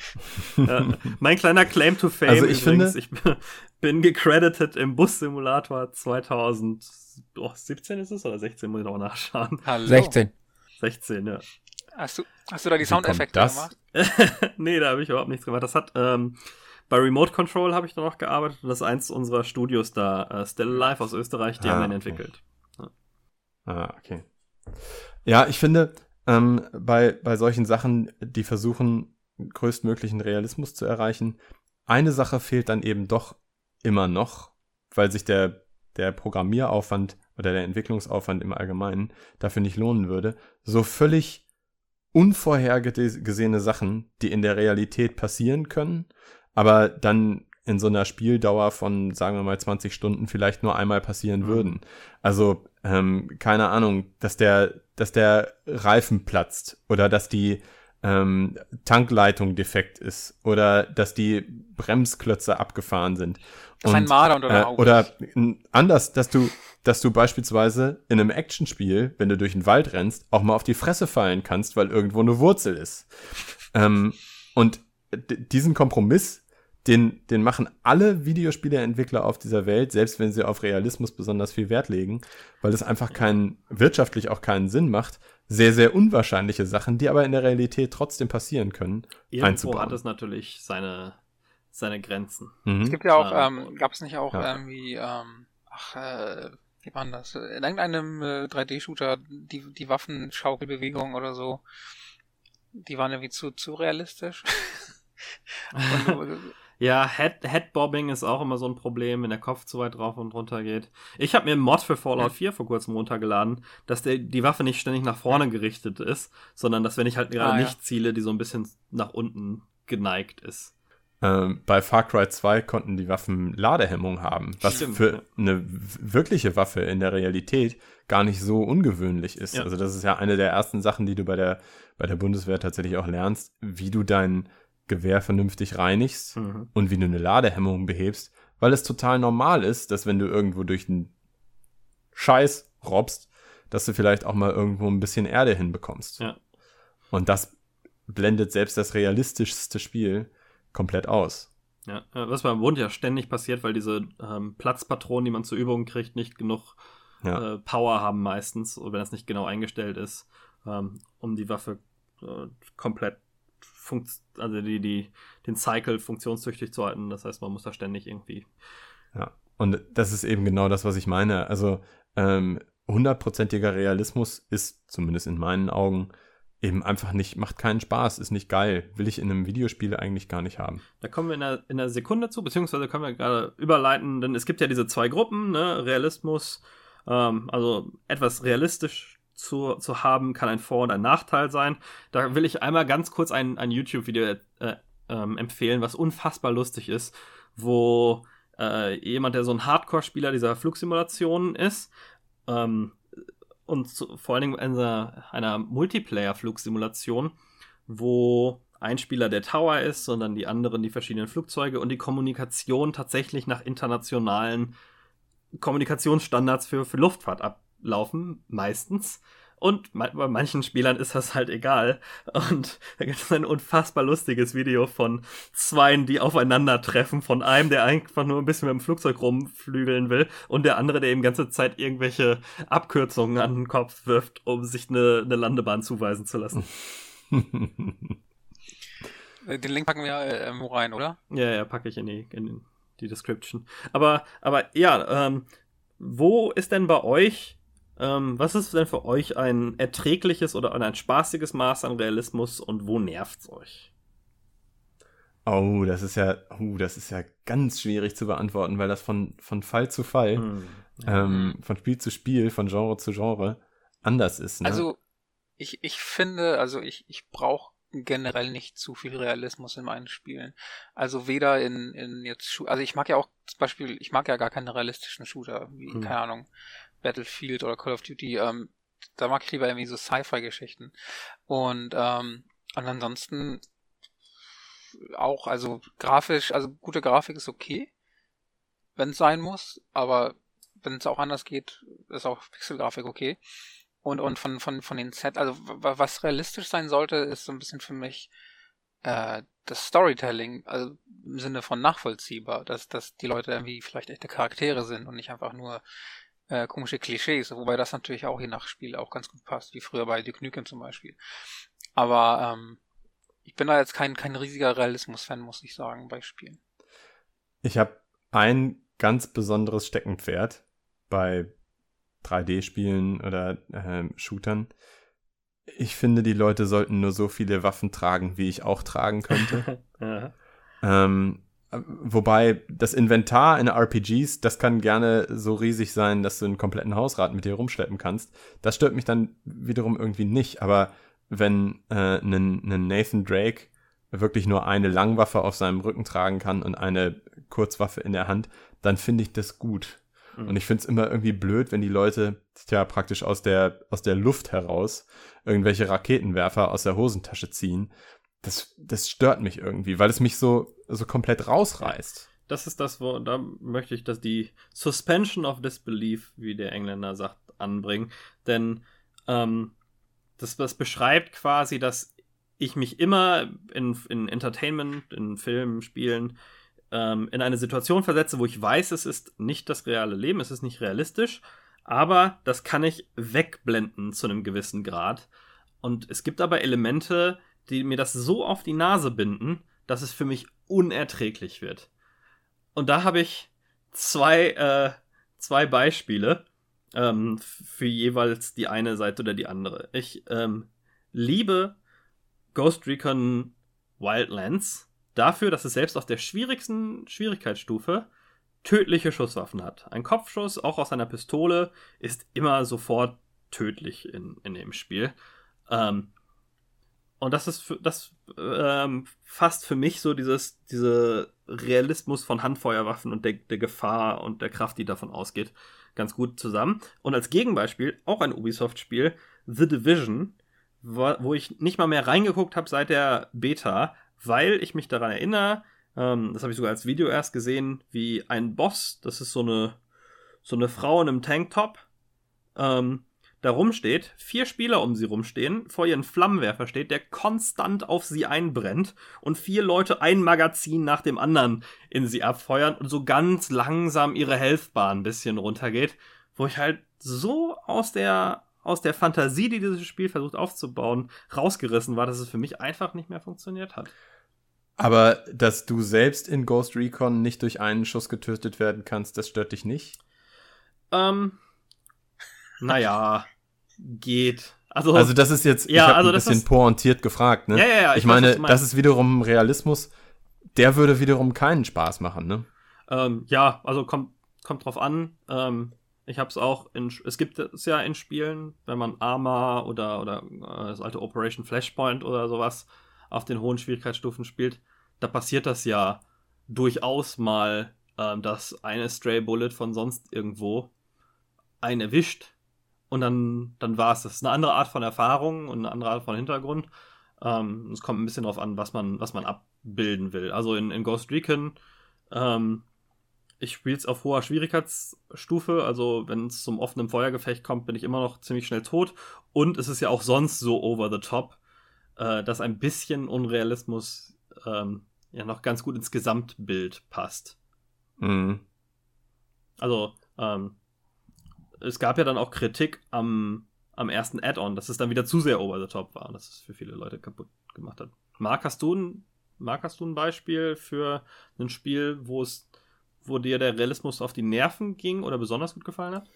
ja, mein kleiner Claim to Fame Also ich übrigens, ich <laughs> bin gecredited im Bus-Simulator 2017 ist es oder 16, muss ich noch nachschauen. Hallo. 16. 16, ja. Hast du, hast du da die Soundeffekte gemacht? <laughs> nee, da habe ich überhaupt nichts gemacht. Das hat ähm, bei Remote Control habe ich da noch gearbeitet und das ist eins unserer Studios da, äh, Still Alive aus Österreich, die Ah, haben den okay. entwickelt. Ah, okay. Ja, ich finde, ähm, bei, bei solchen Sachen, die versuchen, größtmöglichen Realismus zu erreichen, eine Sache fehlt dann eben doch immer noch, weil sich der, der Programmieraufwand oder der Entwicklungsaufwand im Allgemeinen dafür nicht lohnen würde. So völlig unvorhergesehene Sachen, die in der Realität passieren können, aber dann in so einer Spieldauer von, sagen wir mal, 20 Stunden vielleicht nur einmal passieren Mhm. würden. Also, ähm, keine Ahnung, dass der, dass der Reifen platzt oder dass die ähm, Tankleitung defekt ist oder dass die Bremsklötze abgefahren sind. Dass ein Und, Marder unter äh, oder anders, dass du, dass du beispielsweise in einem Actionspiel, wenn du durch den Wald rennst, auch mal auf die Fresse fallen kannst, weil irgendwo eine Wurzel ist. Ähm, und diesen Kompromiss, den, den machen alle Videospieleentwickler auf dieser Welt, selbst wenn sie auf Realismus besonders viel Wert legen, weil es einfach keinen, wirtschaftlich auch keinen Sinn macht, sehr, sehr unwahrscheinliche Sachen, die aber in der Realität trotzdem passieren können, Irgendwo einzubauen. hat es natürlich seine, seine Grenzen. Mhm. Es gibt ja auch, Ja. ähm, gab es nicht auch Ja. irgendwie, ähm, ach, äh, wie war denn das? In irgendeinem äh, 3D-Shooter, die, die Waffenschaukelbewegung oder so, die waren irgendwie zu, zu realistisch. <laughs> Und, Ja, Head, Headbobbing ist auch immer so ein Problem, wenn der Kopf zu weit drauf und runter geht. Ich habe mir einen Mod für Fallout 4 vor kurzem runtergeladen, dass der, die Waffe nicht ständig nach vorne gerichtet ist, sondern dass, wenn ich halt gerade Ah, ja. nicht ziele, die so ein bisschen nach unten geneigt ist. Ähm, bei Far Cry 2 konnten die Waffen Ladehemmung haben, was Stimmt, für ja. eine wirkliche Waffe in der Realität gar nicht so ungewöhnlich ist. Ja. Also das ist ja eine der ersten Sachen, die du bei der, bei der Bundeswehr tatsächlich auch lernst, wie du dein Gewehr vernünftig reinigst Mhm. und wie du eine Ladehemmung behebst, weil es total normal ist, dass wenn du irgendwo durch einen Scheiß robst, dass du vielleicht auch mal irgendwo ein bisschen Erde hinbekommst. Ja. Und das blendet selbst das realistischste Spiel komplett aus. Ja, äh, was beim Bund ja ständig passiert, weil diese ähm, Platzpatronen, die man zur Übung kriegt, nicht genug Ja. äh, Power haben meistens, oder wenn das nicht genau eingestellt ist, ähm, um die Waffe äh, komplett funkt also die, die, den Cycle funktionstüchtig zu halten. Das heißt, man muss da ständig irgendwie. Ja. Und das ist eben genau das, was ich meine. Also ähm, hundertprozentiger Realismus ist, zumindest in meinen Augen, eben einfach nicht, macht keinen Spaß, ist nicht geil. Will ich in einem Videospiel eigentlich gar nicht haben. Da kommen wir in einer, in einer Sekunde zu, beziehungsweise können wir gerade überleiten, denn es gibt ja diese zwei Gruppen, ne? Realismus, ähm, also etwas realistisch zu, zu haben, kann ein Vor- und ein Nachteil sein. Da will ich einmal ganz kurz ein, ein YouTube-Video äh, ähm, empfehlen, was unfassbar lustig ist, wo äh, jemand, der so ein Hardcore-Spieler dieser Flugsimulationen ist, ähm, und zu, vor allen Dingen in einer, einer Multiplayer-Flugsimulation, wo ein Spieler der Tower ist, sondern die anderen die verschiedenen Flugzeuge und die Kommunikation tatsächlich nach internationalen Kommunikationsstandards für, für Luftfahrt ablaufen, meistens. Und bei manchen Spielern ist das halt egal. Und da gibt es ein unfassbar lustiges Video von Zweien, die aufeinandertreffen. Von einem, der einfach nur ein bisschen mit dem Flugzeug rumflügeln will. Und der andere, der ihm ganze Zeit irgendwelche Abkürzungen an den Kopf wirft, um sich eine, eine Landebahn zuweisen zu lassen. <laughs> Den Link packen wir äh, rein, oder? Ja, ja, packe ich in die, in die Description. Aber, aber ja, ähm, wo ist denn bei euch, ähm, was ist denn für euch ein erträgliches oder ein spaßiges Maß an Realismus und wo nervt's euch? oh, das ist ja, oh, das ist ja ganz schwierig zu beantworten, weil das von, von Fall zu Fall, Hm. ähm, von Spiel zu Spiel, von Genre zu Genre anders ist. Ne? Also, ich, ich finde, also ich, ich brauche generell nicht zu viel Realismus in meinen Spielen. Also weder in, in jetzt, Schu- also ich mag ja auch zum Beispiel, ich mag ja gar keine realistischen Shooter, wie, Hm. keine Ahnung, Battlefield oder Call of Duty, ähm, da mag ich lieber irgendwie so Sci-Fi-Geschichten. Und, ähm, und ansonsten auch, also grafisch, also gute Grafik ist okay, wenn es sein muss, aber wenn es auch anders geht, ist auch Pixelgrafik okay. Und, und von, von, von den Set, also was realistisch sein sollte, ist so ein bisschen für mich äh, das Storytelling, also im Sinne von nachvollziehbar, dass, dass die Leute irgendwie vielleicht echte Charaktere sind und nicht einfach nur äh, komische Klischees, wobei das natürlich auch je nach Spiel auch ganz gut passt, wie früher bei Duke Nukem zum Beispiel. Aber ähm, ich bin da jetzt kein, kein riesiger Realismus-Fan, muss ich sagen, bei Spielen. Ich habe ein ganz besonderes Steckenpferd bei 3D-Spielen oder äh, Shootern. Ich finde, die Leute sollten nur so viele Waffen tragen, wie ich auch tragen könnte. <laughs> ja. ähm, wobei das Inventar in RPGs, das kann gerne so riesig sein, dass du einen kompletten Hausrat mit dir rumschleppen kannst. Das stört mich dann wiederum irgendwie nicht. Aber wenn äh, ein Nathan Drake wirklich nur eine Langwaffe auf seinem Rücken tragen kann und eine Kurzwaffe in der Hand, dann finde ich das gut. Mhm. Und ich finde es immer irgendwie blöd, wenn die Leute ja praktisch aus der, aus der Luft heraus irgendwelche Raketenwerfer aus der Hosentasche ziehen. Das, das stört mich irgendwie, weil es mich so, so komplett rausreißt. Das ist das, wo, da möchte ich, dass die Suspension of Disbelief, wie der Engländer sagt, anbringen. Denn ähm, das, das beschreibt quasi, dass ich mich immer in, in Entertainment, in Filmen, Spielen, ähm, in eine Situation versetze, wo ich weiß, es ist nicht das reale Leben, es ist nicht realistisch, aber das kann ich wegblenden zu einem gewissen Grad. Und es gibt aber Elemente, die mir das so auf die Nase binden, dass es für mich unerträglich wird. Und da habe ich zwei, äh, zwei Beispiele ähm, für jeweils die eine Seite oder die andere. Ich ähm, liebe Ghost Recon Wildlands dafür, dass es selbst auf der schwierigsten Schwierigkeitsstufe tödliche Schusswaffen hat. Ein Kopfschuss, auch aus einer Pistole, ist immer sofort tödlich in, in dem Spiel. Ähm, und das ist für, das ähm, fasst für mich so dieses diese Realismus von Handfeuerwaffen und der, der Gefahr und der Kraft, die davon ausgeht, ganz gut zusammen. Und als Gegenbeispiel auch ein Ubisoft-Spiel, The Division, wo, wo ich nicht mal mehr reingeguckt habe seit der Beta, weil ich mich daran erinnere, ähm, das habe ich sogar als Video erst gesehen, wie ein Boss, das ist so eine, so eine Frau in einem Tanktop, ähm, da rumsteht, vier Spieler um sie rumstehen, vor ihren Flammenwerfer steht, der konstant auf sie einbrennt und vier Leute ein Magazin nach dem anderen in sie abfeuern und so ganz langsam ihre Healthbar ein bisschen runtergeht, wo ich halt so aus der aus der Fantasie, die dieses Spiel versucht aufzubauen, rausgerissen war, dass es für mich einfach nicht mehr funktioniert hat. Aber dass du selbst in Ghost Recon nicht durch einen Schuss getötet werden kannst, das stört dich nicht? Ähm, naja, <laughs> geht. Also, also das ist jetzt, ja, ich habe also ein bisschen ist, pointiert gefragt, ne? Ja, ja, ja. Ich, ich meine, das ist wiederum Realismus, der würde wiederum keinen Spaß machen, ne? Ähm, ja, also kommt, kommt drauf an. Ähm, ich habe es auch in, es gibt es ja in Spielen, wenn man Arma oder, oder äh, das alte Operation Flashpoint oder sowas auf den hohen Schwierigkeitsstufen spielt, da passiert das ja durchaus mal, ähm, dass eine Stray Bullet von sonst irgendwo einen erwischt und dann, dann war es. Das ist eine andere Art von Erfahrung und eine andere Art von Hintergrund. Ähm, es kommt ein bisschen darauf an, was man, was man abbilden will. Also in, in Ghost Recon ähm, ich spiele es auf hoher Schwierigkeitsstufe, also wenn es zum offenen Feuergefecht kommt, bin ich immer noch ziemlich schnell tot. Und es ist ja auch sonst so over the top, äh, dass ein bisschen Unrealismus ähm, ja noch ganz gut ins Gesamtbild passt. Mhm. Also, ähm, es gab ja dann auch Kritik am, am ersten Add-on, dass es dann wieder zu sehr over the top war, dass es für viele Leute kaputt gemacht hat. Marc, hast du ein, Marc, hast du ein Beispiel für ein Spiel, wo es wo dir der Realismus auf die Nerven ging oder besonders gut gefallen hat?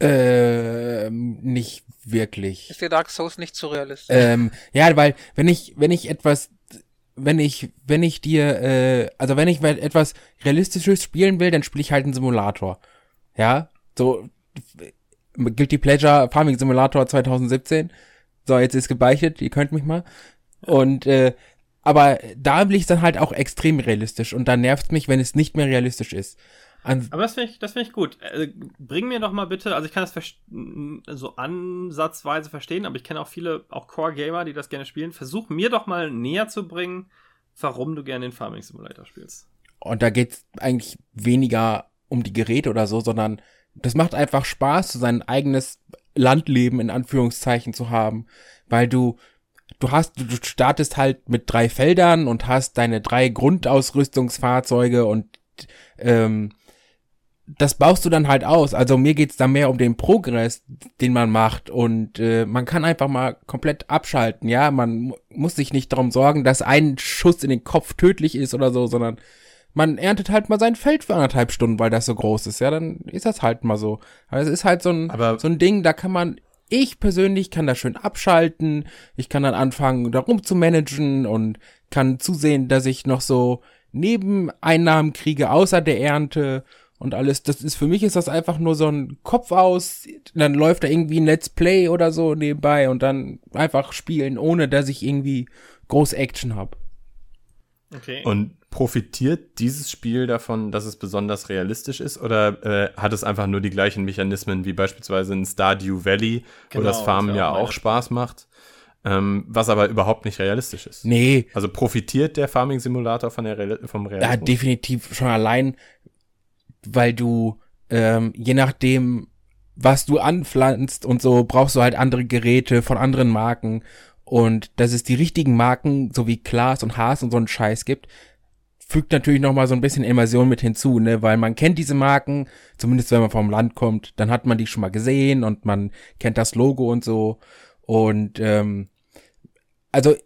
Ähm, nicht wirklich. Ist dir Dark Souls nicht zu realistisch? Ähm, ja, weil wenn ich, wenn ich etwas, wenn ich, wenn ich dir, äh, also wenn ich etwas Realistisches spielen will, dann spiele ich halt einen Simulator. Ja, so Guilty Pleasure Farming Simulator 2017. So, jetzt ist gebeichtet, ihr könnt mich mal. Und äh, aber da will ich dann halt auch extrem realistisch und dann nervt mich, wenn es nicht mehr realistisch ist. An aber das finde ich, das finde ich gut. Äh, bring mir doch mal bitte, also ich kann das so ansatzweise verstehen, aber ich kenne auch viele, auch Core-Gamer, die das gerne spielen. Versuch mir doch mal näher zu bringen, warum du gerne den Farming Simulator spielst. Und da geht es eigentlich weniger um die Geräte oder so, sondern das macht einfach Spaß, so sein eigenes Landleben in Anführungszeichen zu haben, weil du du hast, du startest halt mit drei Feldern und hast deine drei Grundausrüstungsfahrzeuge und ähm, das baust du dann halt aus. Also mir geht's da mehr um den Progress, den man macht und äh, man kann einfach mal komplett abschalten. Ja, man muss sich nicht darum sorgen, dass ein Schuss in den Kopf tödlich ist oder so, sondern man erntet halt mal sein Feld für anderthalb Stunden, weil das so groß ist. Ja, dann ist das halt mal so. Aber es ist halt so ein, Aber- so ein Ding, da kann man ich persönlich kann das schön abschalten. Ich kann dann anfangen, da rum zu managen und kann zusehen, dass ich noch so Nebeneinnahmen kriege, außer der Ernte und alles. Das ist für mich ist das einfach nur so ein Kopf aus. Dann läuft da irgendwie ein Let's Play oder so nebenbei und dann einfach spielen, ohne dass ich irgendwie groß Action habe. Okay. Und profitiert dieses Spiel davon, dass es besonders realistisch ist oder äh, hat es einfach nur die gleichen Mechanismen wie beispielsweise in Stardew Valley, wo Genau, das Farmen das wär ja auch Spaß macht, ähm, was aber überhaupt nicht realistisch ist? Nee, Also profitiert der Farming Simulator von der Real vom Ja, Realismus? definitiv schon allein, weil du ähm, je nachdem, was du anpflanzt und so, brauchst du halt andere Geräte von anderen Marken. Und dass es die richtigen Marken, so wie Klaas und Haas und so einen Scheiß gibt, fügt natürlich noch mal so ein bisschen Immersion mit hinzu, ne, weil man kennt diese Marken, zumindest wenn man vom Land kommt, dann hat man die schon mal gesehen und man kennt das Logo und so. Und ähm, also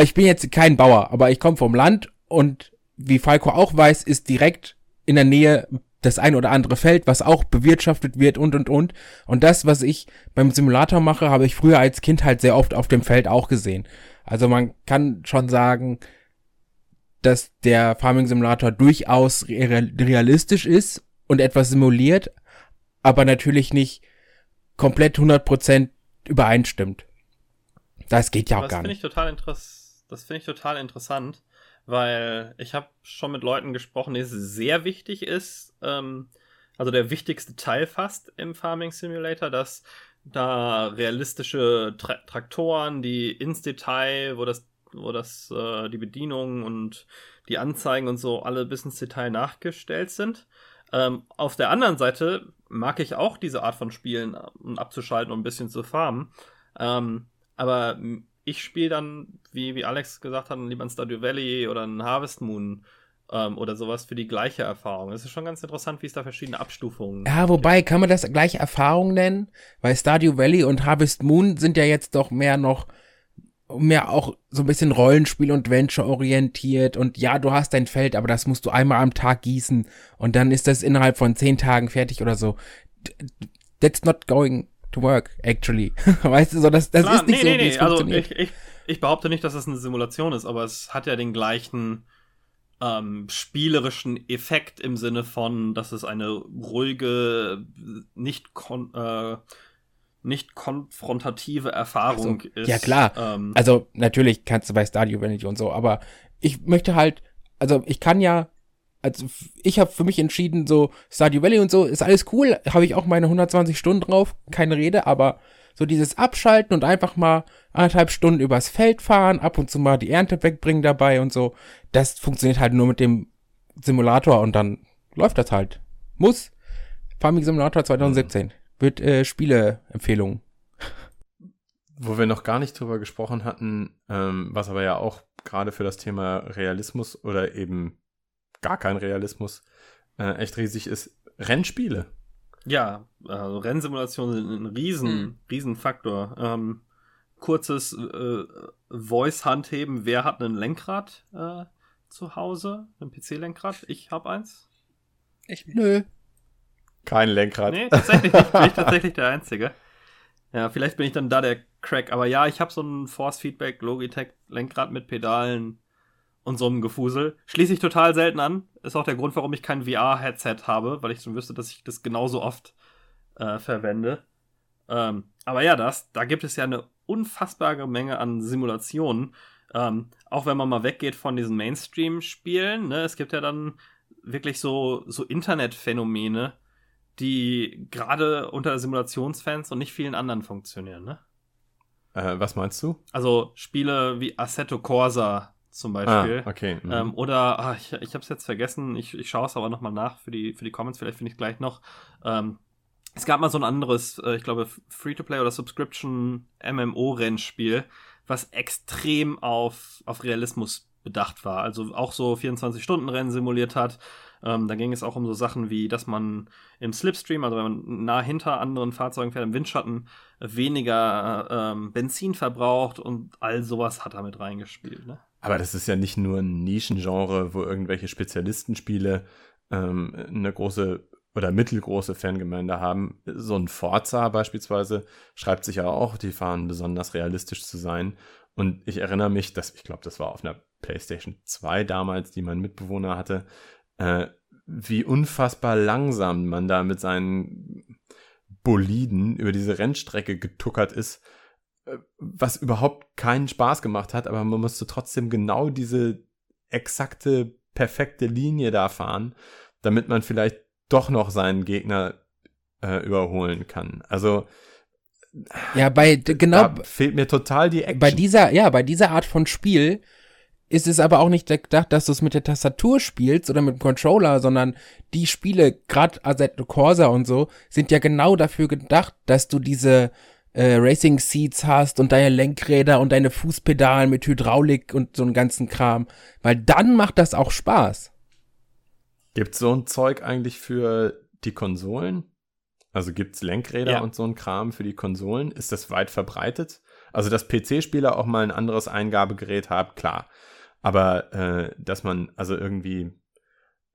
ich bin jetzt kein Bauer, aber ich komme vom Land und wie Falco auch weiß, ist direkt in der Nähe das ein oder andere Feld, was auch bewirtschaftet wird und und und. Und das, was ich beim Simulator mache, habe ich früher als Kind halt sehr oft auf dem Feld auch gesehen. Also man kann schon sagen, dass der Farming Simulator durchaus real- realistisch ist und etwas simuliert, aber natürlich nicht komplett 100% übereinstimmt. Das geht ja auch das gar nicht. ich total interess das finde ich total interessant, weil ich habe schon mit Leuten gesprochen, denen es sehr wichtig ist, ähm, also der wichtigste Teil fast im Farming Simulator, dass da realistische Tra Traktoren, die ins Detail, wo das, wo das, äh, die Bedienung und die Anzeigen und so alle bis ins Detail nachgestellt sind. Ähm, auf der anderen Seite mag ich auch diese Art von Spielen, um abzuschalten und ein bisschen zu farmen. Ähm, aber ich spiele dann, wie, wie Alex gesagt hat, lieber ein Stardew Valley oder ein Harvest Moon ähm, oder sowas für die gleiche Erfahrung. Es ist schon ganz interessant, wie es da verschiedene Abstufungen Ja, wobei, kann man das gleich Erfahrung nennen? Weil Stardew Valley und Harvest Moon sind ja jetzt doch mehr noch, mehr auch so ein bisschen Rollenspiel und Venture orientiert und ja, du hast dein Feld, aber das musst du einmal am Tag gießen und dann ist das innerhalb von zehn Tagen fertig oder so. That's not going to work, actually. <laughs> weißt du, so, das, das Klar, ist nicht so, wie es Also funktioniert. ich, ich, ich behaupte nicht, dass es eine Simulation ist, aber es hat ja den gleichen ähm, spielerischen Effekt im Sinne von, dass es eine ruhige, nicht kon äh, nicht konfrontative Erfahrung Ach so. ist. Ja, klar. Ähm, Also natürlich kannst du bei Stardew Valley und so, aber ich möchte halt, also ich kann ja, also ich habe für mich entschieden, so Stardew Valley und so ist alles cool, habe ich auch meine 120 Stunden drauf, keine Rede, aber so dieses Abschalten und einfach mal anderthalb Stunden übers Feld fahren, ab und zu mal die Ernte wegbringen dabei und so, das funktioniert halt nur mit dem Simulator und dann läuft das halt. Muss. Farming Simulator 2017 wird äh, Spieleempfehlung. Wo wir noch gar nicht drüber gesprochen hatten, ähm, was aber ja auch gerade für das Thema Realismus oder eben gar kein Realismus äh, echt riesig ist, Rennspiele. Ja, also Rennsimulationen sind ein riesen, Hm. riesen Faktor. Ähm, kurzes äh, Voice-Handheben, wer hat ein Lenkrad äh, zu Hause? Ein PC-Lenkrad? Ich habe eins. Ich. Nö. Kein Lenkrad. Nee, tatsächlich nicht. Bin ich <laughs> tatsächlich der Einzige. Ja, vielleicht bin ich dann da der Crack. Aber ja, ich habe so ein Force-Feedback Logitech-Lenkrad mit Pedalen und so einem Gefusel. Schließe ich total selten an. Ist auch der Grund, warum ich kein VR-Headset habe, weil ich schon wüsste, dass ich das genauso oft äh, verwende. Ähm, aber ja, das, da gibt es ja eine unfassbare Menge an Simulationen. Ähm, auch wenn man mal weggeht von diesen Mainstream-Spielen, ne, es gibt ja dann wirklich so, so Internetphänomene, die gerade unter Simulationsfans und nicht vielen anderen funktionieren, ne? Äh, was meinst du? Also Spiele wie Assetto Corsa zum Beispiel. Ah, okay. mhm. Ähm, oder, ah, ich, ich habe es jetzt vergessen, ich, ich schaue es aber nochmal nach für die, für die Comments, vielleicht finde ich gleich noch. Ähm, es gab mal so ein anderes, äh, ich glaube, Free-to-Play oder Subscription MMO-Rennspiel, was extrem auf, auf Realismus bedacht war. Also auch so 24-Stunden-Rennen simuliert hat. Ähm, da ging es auch um so Sachen wie, dass man im Slipstream, also wenn man nah hinter anderen Fahrzeugen fährt, im Windschatten, weniger ähm, Benzin verbraucht und all sowas hat er mit reingespielt. Ne? Aber das ist ja nicht nur ein Nischengenre, wo irgendwelche Spezialistenspiele ähm, eine große oder mittelgroße Fangemeinde haben. So ein Forza beispielsweise schreibt sich ja auch, die fahren besonders realistisch zu sein. Und ich erinnere mich, dass, ich glaube, das war auf einer PlayStation 2 damals, die mein Mitbewohner hatte, äh, wie unfassbar langsam man da mit seinen Boliden über diese Rennstrecke getuckert ist, äh, was überhaupt keinen Spaß gemacht hat, aber man musste trotzdem genau diese exakte, perfekte Linie da fahren, damit man vielleicht doch noch seinen Gegner äh, überholen kann. Also ja, bei genau fehlt mir total die Action. Bei dieser, ja, bei dieser Art von Spiel ist es aber auch nicht gedacht, dass du es mit der Tastatur spielst oder mit dem Controller, sondern die Spiele, gerade Assetto Corsa und so, sind ja genau dafür gedacht, dass du diese äh, Racing Seats hast und deine Lenkräder und deine Fußpedalen mit Hydraulik und so einen ganzen Kram. Weil dann macht das auch Spaß. Gibt so ein Zeug eigentlich für die Konsolen? Also gibt's Lenkräder ja. und so ein Kram für die Konsolen? Ist das weit verbreitet? Also, dass PC-Spieler auch mal ein anderes Eingabegerät haben, klar. Aber äh, dass man also irgendwie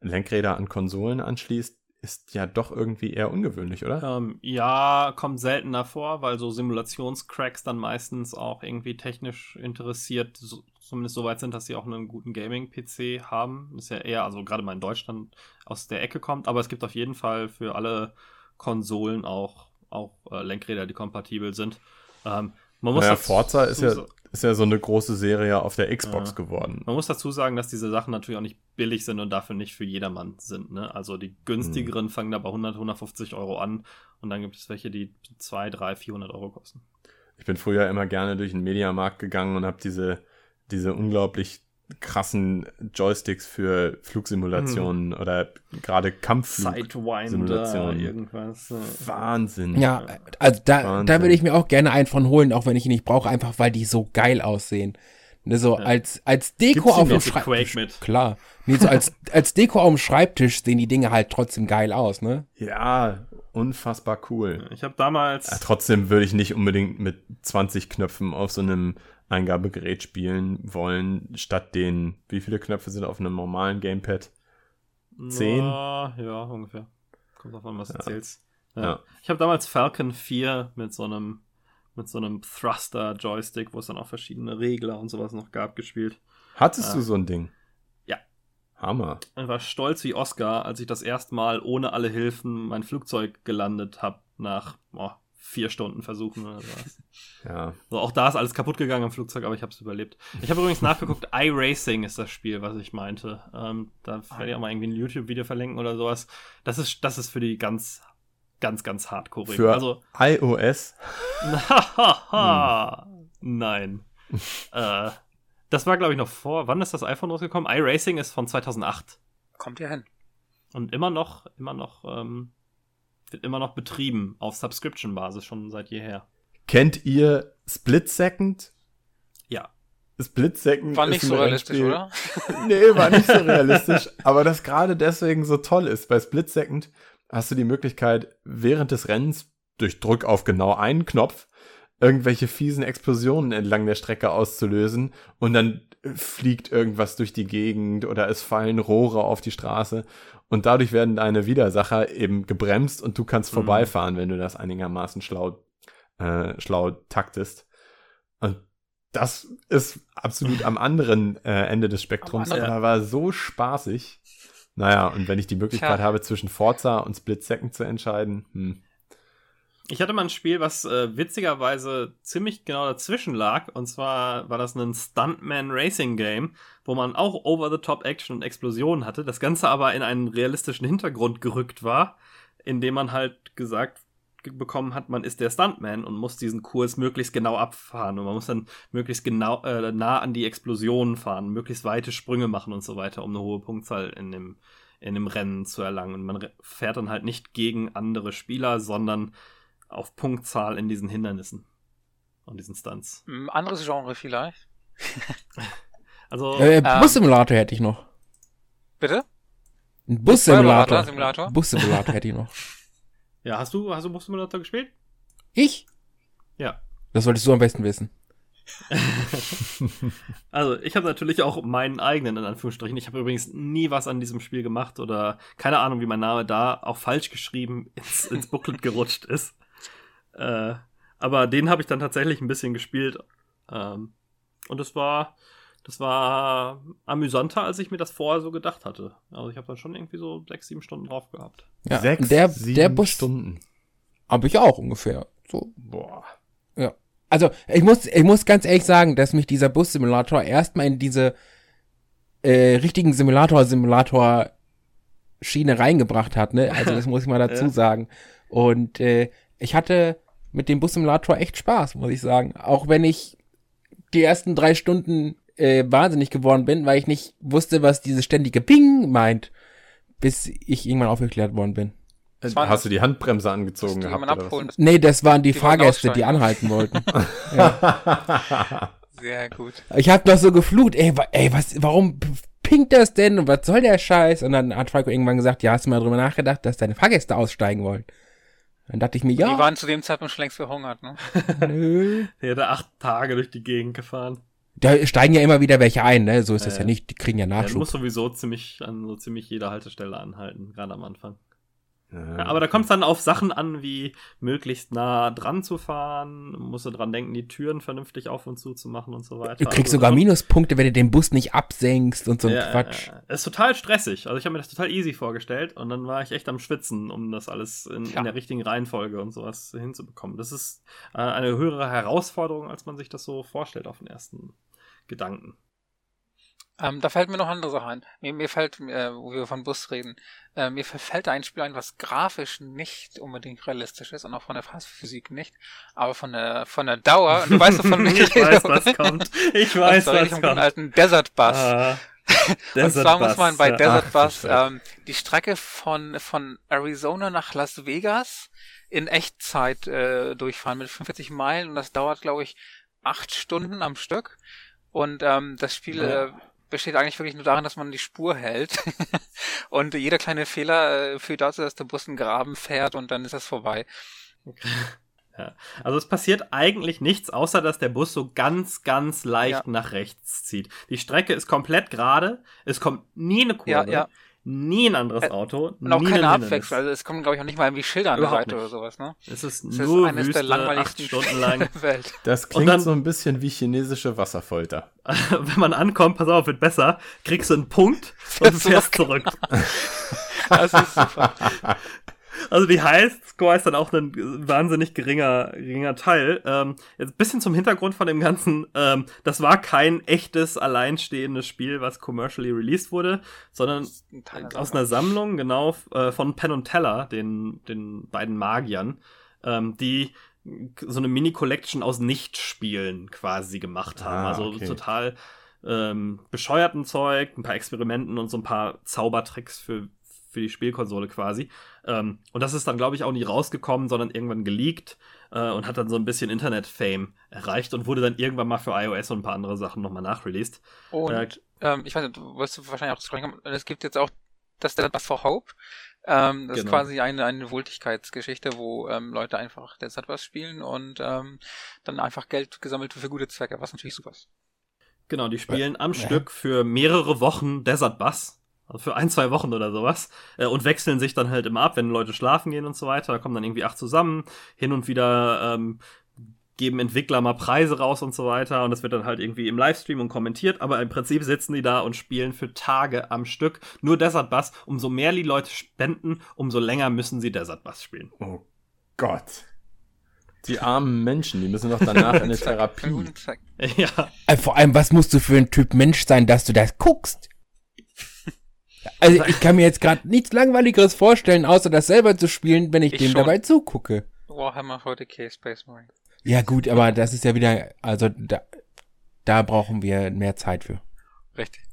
Lenkräder an Konsolen anschließt, ist ja doch irgendwie eher ungewöhnlich, oder? Ähm, ja, kommt seltener vor, weil so Simulationscracks dann meistens auch irgendwie technisch interessiert, so, zumindest so weit sind, dass sie auch einen guten Gaming-PC haben. ist ja eher, also gerade mal in Deutschland aus der Ecke kommt, aber es gibt auf jeden Fall für alle Konsolen auch, auch äh, Lenkräder, die kompatibel sind. Ähm, man muss naja, Forza ist ja, ist ja so eine große Serie auf der Xbox ja. geworden. Man muss dazu sagen, dass diese Sachen natürlich auch nicht billig sind und dafür nicht für jedermann sind. Ne? Also die günstigeren hm. fangen da bei 100, 150 Euro an und dann gibt es welche, die 2, 3, 400 Euro kosten. Ich bin früher immer gerne durch den Mediamarkt gegangen und habe diese, diese unglaublich krassen Joysticks für Flugsimulationen hm. oder gerade Kampfflugsimulationen. irgendwas. Wahnsinn. Ja, also da, da würde ich mir auch gerne einen von holen, auch wenn ich ihn nicht brauche, einfach weil die so geil aussehen. Ne, so ja. als, als Deko auf dem Schreibtisch. Klar. Nee, so als, <laughs> als Deko auf dem Schreibtisch sehen die Dinge halt trotzdem geil aus, ne? Ja, unfassbar cool. Ich habe damals. Ja, trotzdem würde ich nicht unbedingt mit 20 Knöpfen auf so einem Eingabegerät spielen wollen, statt den, wie viele Knöpfe sind auf einem normalen Gamepad? Zehn? Ja, ja ungefähr. Kommt auf an, was du zählst. Ja. ja. Ich habe damals Falcon 4 mit so einem mit so einem Thruster-Joystick, wo es dann auch verschiedene Regler und sowas noch gab, gespielt. Hattest äh, du so ein Ding? Ja. Hammer. Ich war stolz wie Oscar, als ich das erste Mal ohne alle Hilfen mein Flugzeug gelandet habe nach oh, vier Stunden versuchen oder sowas. <laughs> Ja. So, auch da ist alles kaputt gegangen im Flugzeug, aber ich habe es überlebt. Ich habe übrigens nachgeguckt, <laughs> iRacing ist das Spiel, was ich meinte. Ähm, da werde ich auch mal irgendwie ein YouTube-Video verlinken oder sowas. Das ist, das ist für die ganz, ganz, ganz hardcore. Für also, iOS? <laughs> hm. Nein. äh, das war, glaube ich, noch vor. Wann ist das iPhone rausgekommen? iRacing ist von 2008. Kommt ja hin. Und immer noch, immer noch ähm, wird immer noch betrieben auf Subscription-Basis schon seit jeher. Kennt ihr Split Second? Ja. Split Second war nicht so realistisch, oder? <laughs> nee, war nicht so <laughs> realistisch. aber das gerade deswegen so toll ist. Bei Split Second hast du die Möglichkeit, während des Rennens durch Druck auf genau einen Knopf irgendwelche fiesen Explosionen entlang der Strecke auszulösen und dann fliegt irgendwas durch die Gegend oder es fallen Rohre auf die Straße und dadurch werden deine Widersacher eben gebremst und du kannst mhm. vorbeifahren, wenn du das einigermaßen schlau, äh, schlau taktest. Und das ist absolut am anderen äh, Ende des Spektrums, aber war so spaßig. Naja, und wenn ich die Möglichkeit ja. habe, zwischen Forza und Split Second zu entscheiden, hm. Ich hatte mal ein Spiel, was äh, witzigerweise ziemlich genau dazwischen lag. Und zwar war das ein Stuntman Racing Game, wo man auch Over-the-Top-Action und Explosionen hatte. Das Ganze aber in einen realistischen Hintergrund gerückt war, indem man halt gesagt bekommen hat, man ist der Stuntman und muss diesen Kurs möglichst genau abfahren. Und man muss dann möglichst genau äh, nah an die Explosionen fahren, möglichst weite Sprünge machen und so weiter, um eine hohe Punktzahl in dem, in dem Rennen zu erlangen. Und man fährt dann halt nicht gegen andere Spieler, sondern auf Punktzahl in diesen Hindernissen und diesen Stunts. Ein anderes Genre vielleicht. <laughs> also äh, Bus Simulator hätte ich noch. Bitte? Ein Bus-Simulator. Simulator? Bus-Simulator hätte ich noch. <laughs> Ja, hast du, hast du Bus Simulator gespielt? Ich? Ja. Das solltest du am besten wissen. <laughs> Also, ich habe natürlich auch meinen eigenen, in Anführungsstrichen. Ich habe übrigens nie was an diesem Spiel gemacht oder keine Ahnung, wie mein Name da auch falsch geschrieben ins, ins Booklet gerutscht ist. Äh, aber den habe ich dann tatsächlich ein bisschen gespielt. Ähm, und es war, das war amüsanter, als ich mir das vorher so gedacht hatte. Also ich habe dann schon irgendwie so sechs, sieben Stunden drauf gehabt. Ja, Sechs, der, sieben der Bus Stunden. habe ich auch ungefähr. So. Boah. Ja. Also, ich muss, ich muss ganz ehrlich sagen, dass mich dieser Bus-Simulator erstmal in diese äh, richtigen Simulator-Simulator-Schiene reingebracht hat, ne? Also, das muss ich mal <laughs> dazu Ja. sagen. Und äh, ich hatte mit dem Bus-Simulator echt Spaß, muss ich sagen. Auch wenn ich die ersten drei Stunden äh, wahnsinnig geworden bin, weil ich nicht wusste, was dieses ständige Ping meint, bis ich irgendwann aufgeklärt worden bin. Waren- Hast du die Handbremse angezogen gehabt? Oder? Nee, das waren die, Die Fahrgäste, die anhalten wollten. <laughs> was? Sehr gut. Ich hab noch so geflucht, ey, ey, was, warum pinkt das denn und was soll der Scheiß? Und dann hat Falco irgendwann gesagt, ja, hast du mal drüber nachgedacht, dass deine Fahrgäste aussteigen wollen? Dann dachte ich mir, Die ja, waren zu dem Zeitpunkt schon längst verhungert, ne? <laughs> nö. Der hätte acht Tage durch die Gegend gefahren. Da steigen ja immer wieder welche ein, ne? So ist das Ja, ja nicht, die kriegen ja Nachschub. muss sowieso ziemlich an so ziemlich jeder Haltestelle anhalten, gerade am Anfang. Ja, aber da kommt es dann auf Sachen an, wie möglichst nah dran zu fahren, musst du dran denken, die Türen vernünftig auf und zu zu machen und so weiter. du kriegst Also sogar Minuspunkte, wenn du den Bus nicht absenkst und so ein Ja, Quatsch. Ja, ist total stressig. Also ich habe mir das total easy vorgestellt und dann war ich echt am Schwitzen, um das alles in, in der richtigen Reihenfolge und sowas hinzubekommen. Das ist äh, eine höhere Herausforderung, als man sich das so vorstellt auf den ersten Gedanken. Ähm, da fällt mir noch eine andere Sache ein. Mir, mir fällt, äh, wo wir von Bus reden, äh, mir fällt ein Spiel ein, was grafisch nicht unbedingt realistisch ist und auch von der Physik nicht, aber von der von der Dauer. Und du weißt wovon <laughs> ich ich rede, weiß, was kommt. <laughs> Ich Und weiß, zwar rede ich was um den kommt. alten Desert Bus. Ah, <laughs> Und Desert zwar muss Bus, man bei ja. Desert Ach, Bus ähm, die Strecke von, von Arizona nach Las Vegas in Echtzeit äh, durchfahren mit 45 Meilen und das dauert, glaube ich, acht Stunden am Stück. Und ähm, das Spiel äh, besteht eigentlich wirklich nur darin, dass man die Spur hält. <laughs> und jeder kleine Fehler äh, führt dazu, dass der Bus einen Graben fährt und dann ist das vorbei. <laughs> Also es passiert eigentlich nichts, außer dass der Bus so ganz, ganz leicht Ja. nach rechts zieht. Die Strecke ist komplett gerade, es kommt nie eine Kurve, Ja, ja. Nie ein anderes Äh, Auto, Und auch nie keine. Abwechslung. Also es kommen, glaube ich, auch nicht mal irgendwie Schilder an der Seite nicht. oder sowas, ne? Es ist Das nur ist eines Wüste, der langweiligsten acht Stunden lang. der <laughs> Welt. Das klingt dann- so ein bisschen wie chinesische Wasserfolter. <laughs> Wenn man ankommt, pass auf, wird besser, kriegst du einen Punkt <laughs> und fährst zurück. Das ist super. Also die Highscore ist dann auch ein wahnsinnig geringer, geringer Teil. Ähm, jetzt ein bisschen zum Hintergrund von dem Ganzen. Ähm, das war kein echtes, alleinstehendes Spiel, was commercially released wurde, sondern Ein aus Sammlung. einer Sammlung, genau, äh, von Penn und Teller, den, den beiden Magiern, ähm, die so eine Mini-Collection aus Nicht-Spielen quasi gemacht haben. Ah, also okay. total ähm, bescheuerten Zeug, ein paar Experimenten und so ein paar Zaubertricks für, für die Spielkonsole quasi. Ähm, und das ist dann, glaube ich, auch nie rausgekommen, sondern irgendwann geleakt äh, und hat dann so ein bisschen Internet-Fame erreicht und wurde dann irgendwann mal für iOS und ein paar andere Sachen nochmal nachreleased. Und Äh, ähm, ich weiß nicht, du wirst du wahrscheinlich auch zu sprechen kommen, es gibt jetzt auch das Desert Bus for Hope. Ähm, das ist Genau. quasi eine, eine Wohltätigkeitsgeschichte, wo ähm, Leute einfach Desert Bus spielen und ähm, dann einfach Geld gesammelt wird für gute Zwecke, was natürlich super ist. Genau, die spielen am ja. Stück für mehrere Wochen Desert Bus. Also für ein, zwei Wochen oder sowas. Äh, und wechseln sich dann halt immer ab, wenn Leute schlafen gehen und so weiter. Da kommen dann irgendwie acht zusammen. Hin und wieder ähm, geben Entwickler mal Preise raus und so weiter. Und das wird dann halt irgendwie im Livestream und kommentiert. Aber im Prinzip sitzen die da und spielen für Tage am Stück nur Desert Bus. Umso mehr die Leute spenden, umso länger müssen sie Desert Bus spielen. Oh Gott. Die armen Menschen, die müssen doch danach in eine Therapie. ja. Äh, Vor allem, was musst du für ein Typ Mensch sein, dass du das guckst? Also ich kann mir jetzt gerade nichts Langweiligeres vorstellen, außer das selber zu spielen, wenn ich, Ich dem schon. dabei zugucke. Warhammer 40k Space Marine. Ja gut, aber das ist ja wieder, also da, da brauchen wir mehr Zeit für. Richtig.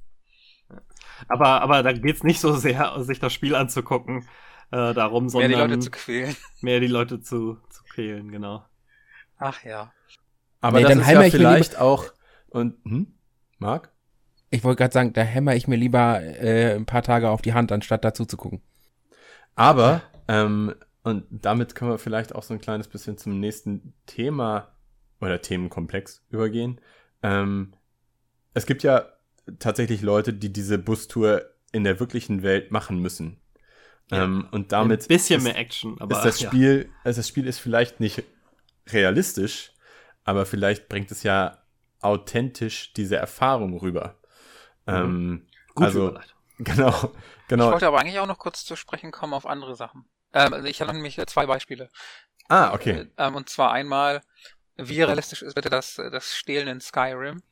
Aber, aber da geht's nicht so sehr, sich das Spiel anzugucken. Äh, darum, Mehr sondern die Leute zu quälen. <laughs> mehr die Leute zu, zu quälen, genau. Ach ja. Aber Nee, das dann ist ja vielleicht auch. Und, hm? Marc? Ich wollte gerade sagen, da hämmer ich mir lieber äh, ein paar Tage auf die Hand, anstatt dazu zu gucken. Aber, ähm, und damit können wir vielleicht auch so ein kleines bisschen zum nächsten Thema oder Themenkomplex übergehen. Ähm, es gibt ja tatsächlich Leute, die diese Bustour in der wirklichen Welt machen müssen. Ja. Ähm, und damit Ein bisschen ist, mehr Action, aber ist das ja. Spiel, also das Spiel ist vielleicht nicht realistisch, aber vielleicht bringt es ja authentisch diese Erfahrung rüber. Ähm, Gute also, Überleitung. <laughs> genau, Ich genau. wollte aber eigentlich auch noch kurz zu sprechen kommen auf andere Sachen. Ähm, also ich habe nämlich äh, zwei Beispiele. Ah, okay. Äh, ähm, und zwar einmal, wie realistisch ist bitte das, äh, das Stehlen in Skyrim?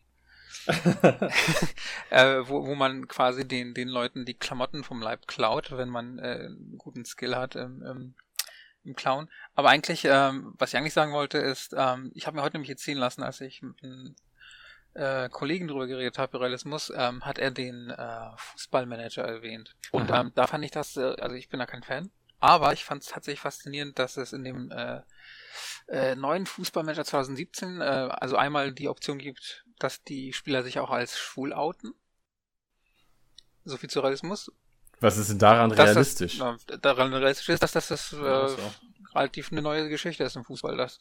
<laughs> äh, wo, wo man quasi den, den Leuten die Klamotten vom Leib klaut, wenn man äh, einen guten Skill hat im, im, im Klauen. Aber eigentlich, ähm, was ich eigentlich sagen wollte, ist, ähm, ich habe mir heute nämlich erzählen lassen, als ich mit einem äh, Kollegen drüber geredet habe, Realismus, ähm, hat er den äh, Fußballmanager erwähnt. Und Aha. ähm, da fand ich das, äh, also ich bin da kein Fan, aber ich fand es tatsächlich faszinierend, dass es in dem äh, äh, neuen Fußballmanager 2017 äh, also einmal die Option gibt, dass die Spieler sich auch als schwul outen. So viel zu Realismus. Was ist denn daran Dass realistisch? Das, na, daran realistisch ist, dass das, äh, auch. relativ eine neue Geschichte ist im Fußball. Das.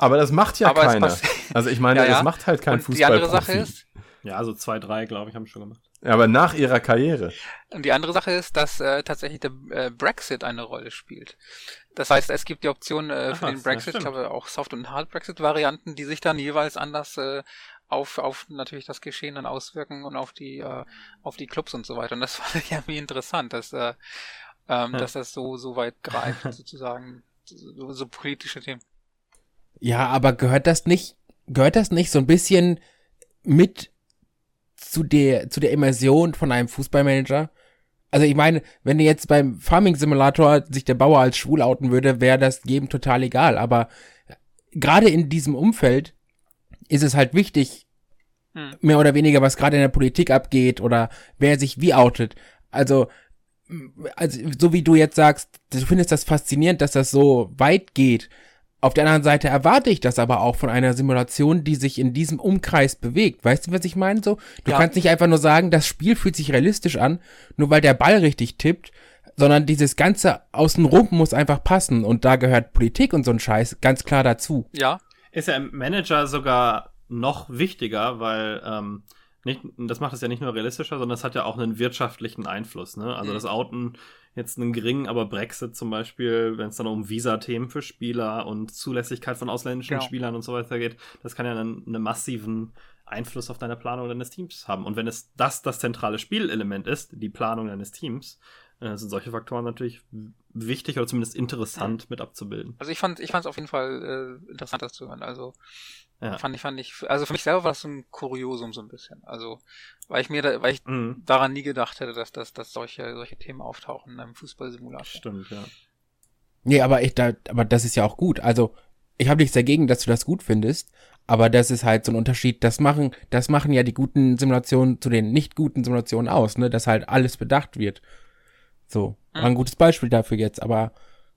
Aber das macht ja aber keiner. <laughs> Also ich meine, Ja, ja. das macht halt kein Und die andere Sache ist, Ja, also zwei, drei, glaube ich, haben schon gemacht. Aber nach ihrer Karriere. Und die andere Sache ist, dass äh, tatsächlich der äh, Brexit eine Rolle spielt. Das heißt, es gibt die Option äh, für Aha, den ja, Brexit, ich glaube auch Soft- und Hard-Brexit-Varianten, die sich dann jeweils anders äh, auf, auf natürlich das Geschehen dann auswirken und auf die, äh, auf die Clubs und so weiter. Und das <laughs> fand ich irgendwie interessant, dass, äh, ähm, Ja. dass das so, so weit greift, <laughs> sozusagen, so, so politische Themen. Ja, aber gehört das nicht, gehört das nicht so ein bisschen mit zu der, zu der Immersion von einem Fußballmanager? Also ich meine, wenn jetzt beim Farming Simulator sich der Bauer als schwul outen würde, wäre das jedem total egal. Aber gerade in diesem Umfeld ist es halt wichtig, Hm. mehr oder weniger, was gerade in der Politik abgeht oder wer sich wie outet. Also, also so wie du jetzt sagst, du findest das faszinierend, dass das so weit geht. Auf der anderen Seite erwarte ich das aber auch von einer Simulation, die sich in diesem Umkreis bewegt. Weißt du, was ich meine? So, du Ja. kannst nicht einfach nur sagen, das Spiel fühlt sich realistisch an, nur weil der Ball richtig tippt, sondern dieses ganze Außenrum muss einfach passen und da gehört Politik und so ein Scheiß ganz klar dazu. Ja, Ist ja im Manager sogar noch wichtiger, weil ähm, nicht, das macht es ja nicht nur realistischer, sondern es hat ja auch einen wirtschaftlichen Einfluss. Ne? Also Mhm. das Outen jetzt einen geringen, aber Brexit zum Beispiel, wenn es dann um Visa-Themen für Spieler und Zulässigkeit von ausländischen Genau. Spielern und so weiter geht, das kann ja einen, einen massiven Einfluss auf deine Planung deines Teams haben. Und wenn es das das zentrale Spielelement ist, die Planung deines Teams, äh, sind solche Faktoren natürlich wichtig oder zumindest interessant mit abzubilden. also ich fand, ich fand es auf jeden Fall äh, interessant, das zu hören. Also Ja. fand ich, fand ich, also für mich selber war das so ein Kuriosum so ein bisschen. Also, weil ich mir da, weil ich Mhm. daran nie gedacht hätte, dass, dass, dass solche, solche Themen auftauchen in einem Fußballsimulator. Stimmt, ja. Nee, aber ich, da, aber das ist ja auch gut. Also, ich habe nichts dagegen, dass du das gut findest, aber das ist halt so ein Unterschied. Das machen, das machen ja die guten Simulationen zu den nicht guten Simulationen aus, ne, dass halt alles bedacht wird. So, war ein gutes Beispiel dafür jetzt, aber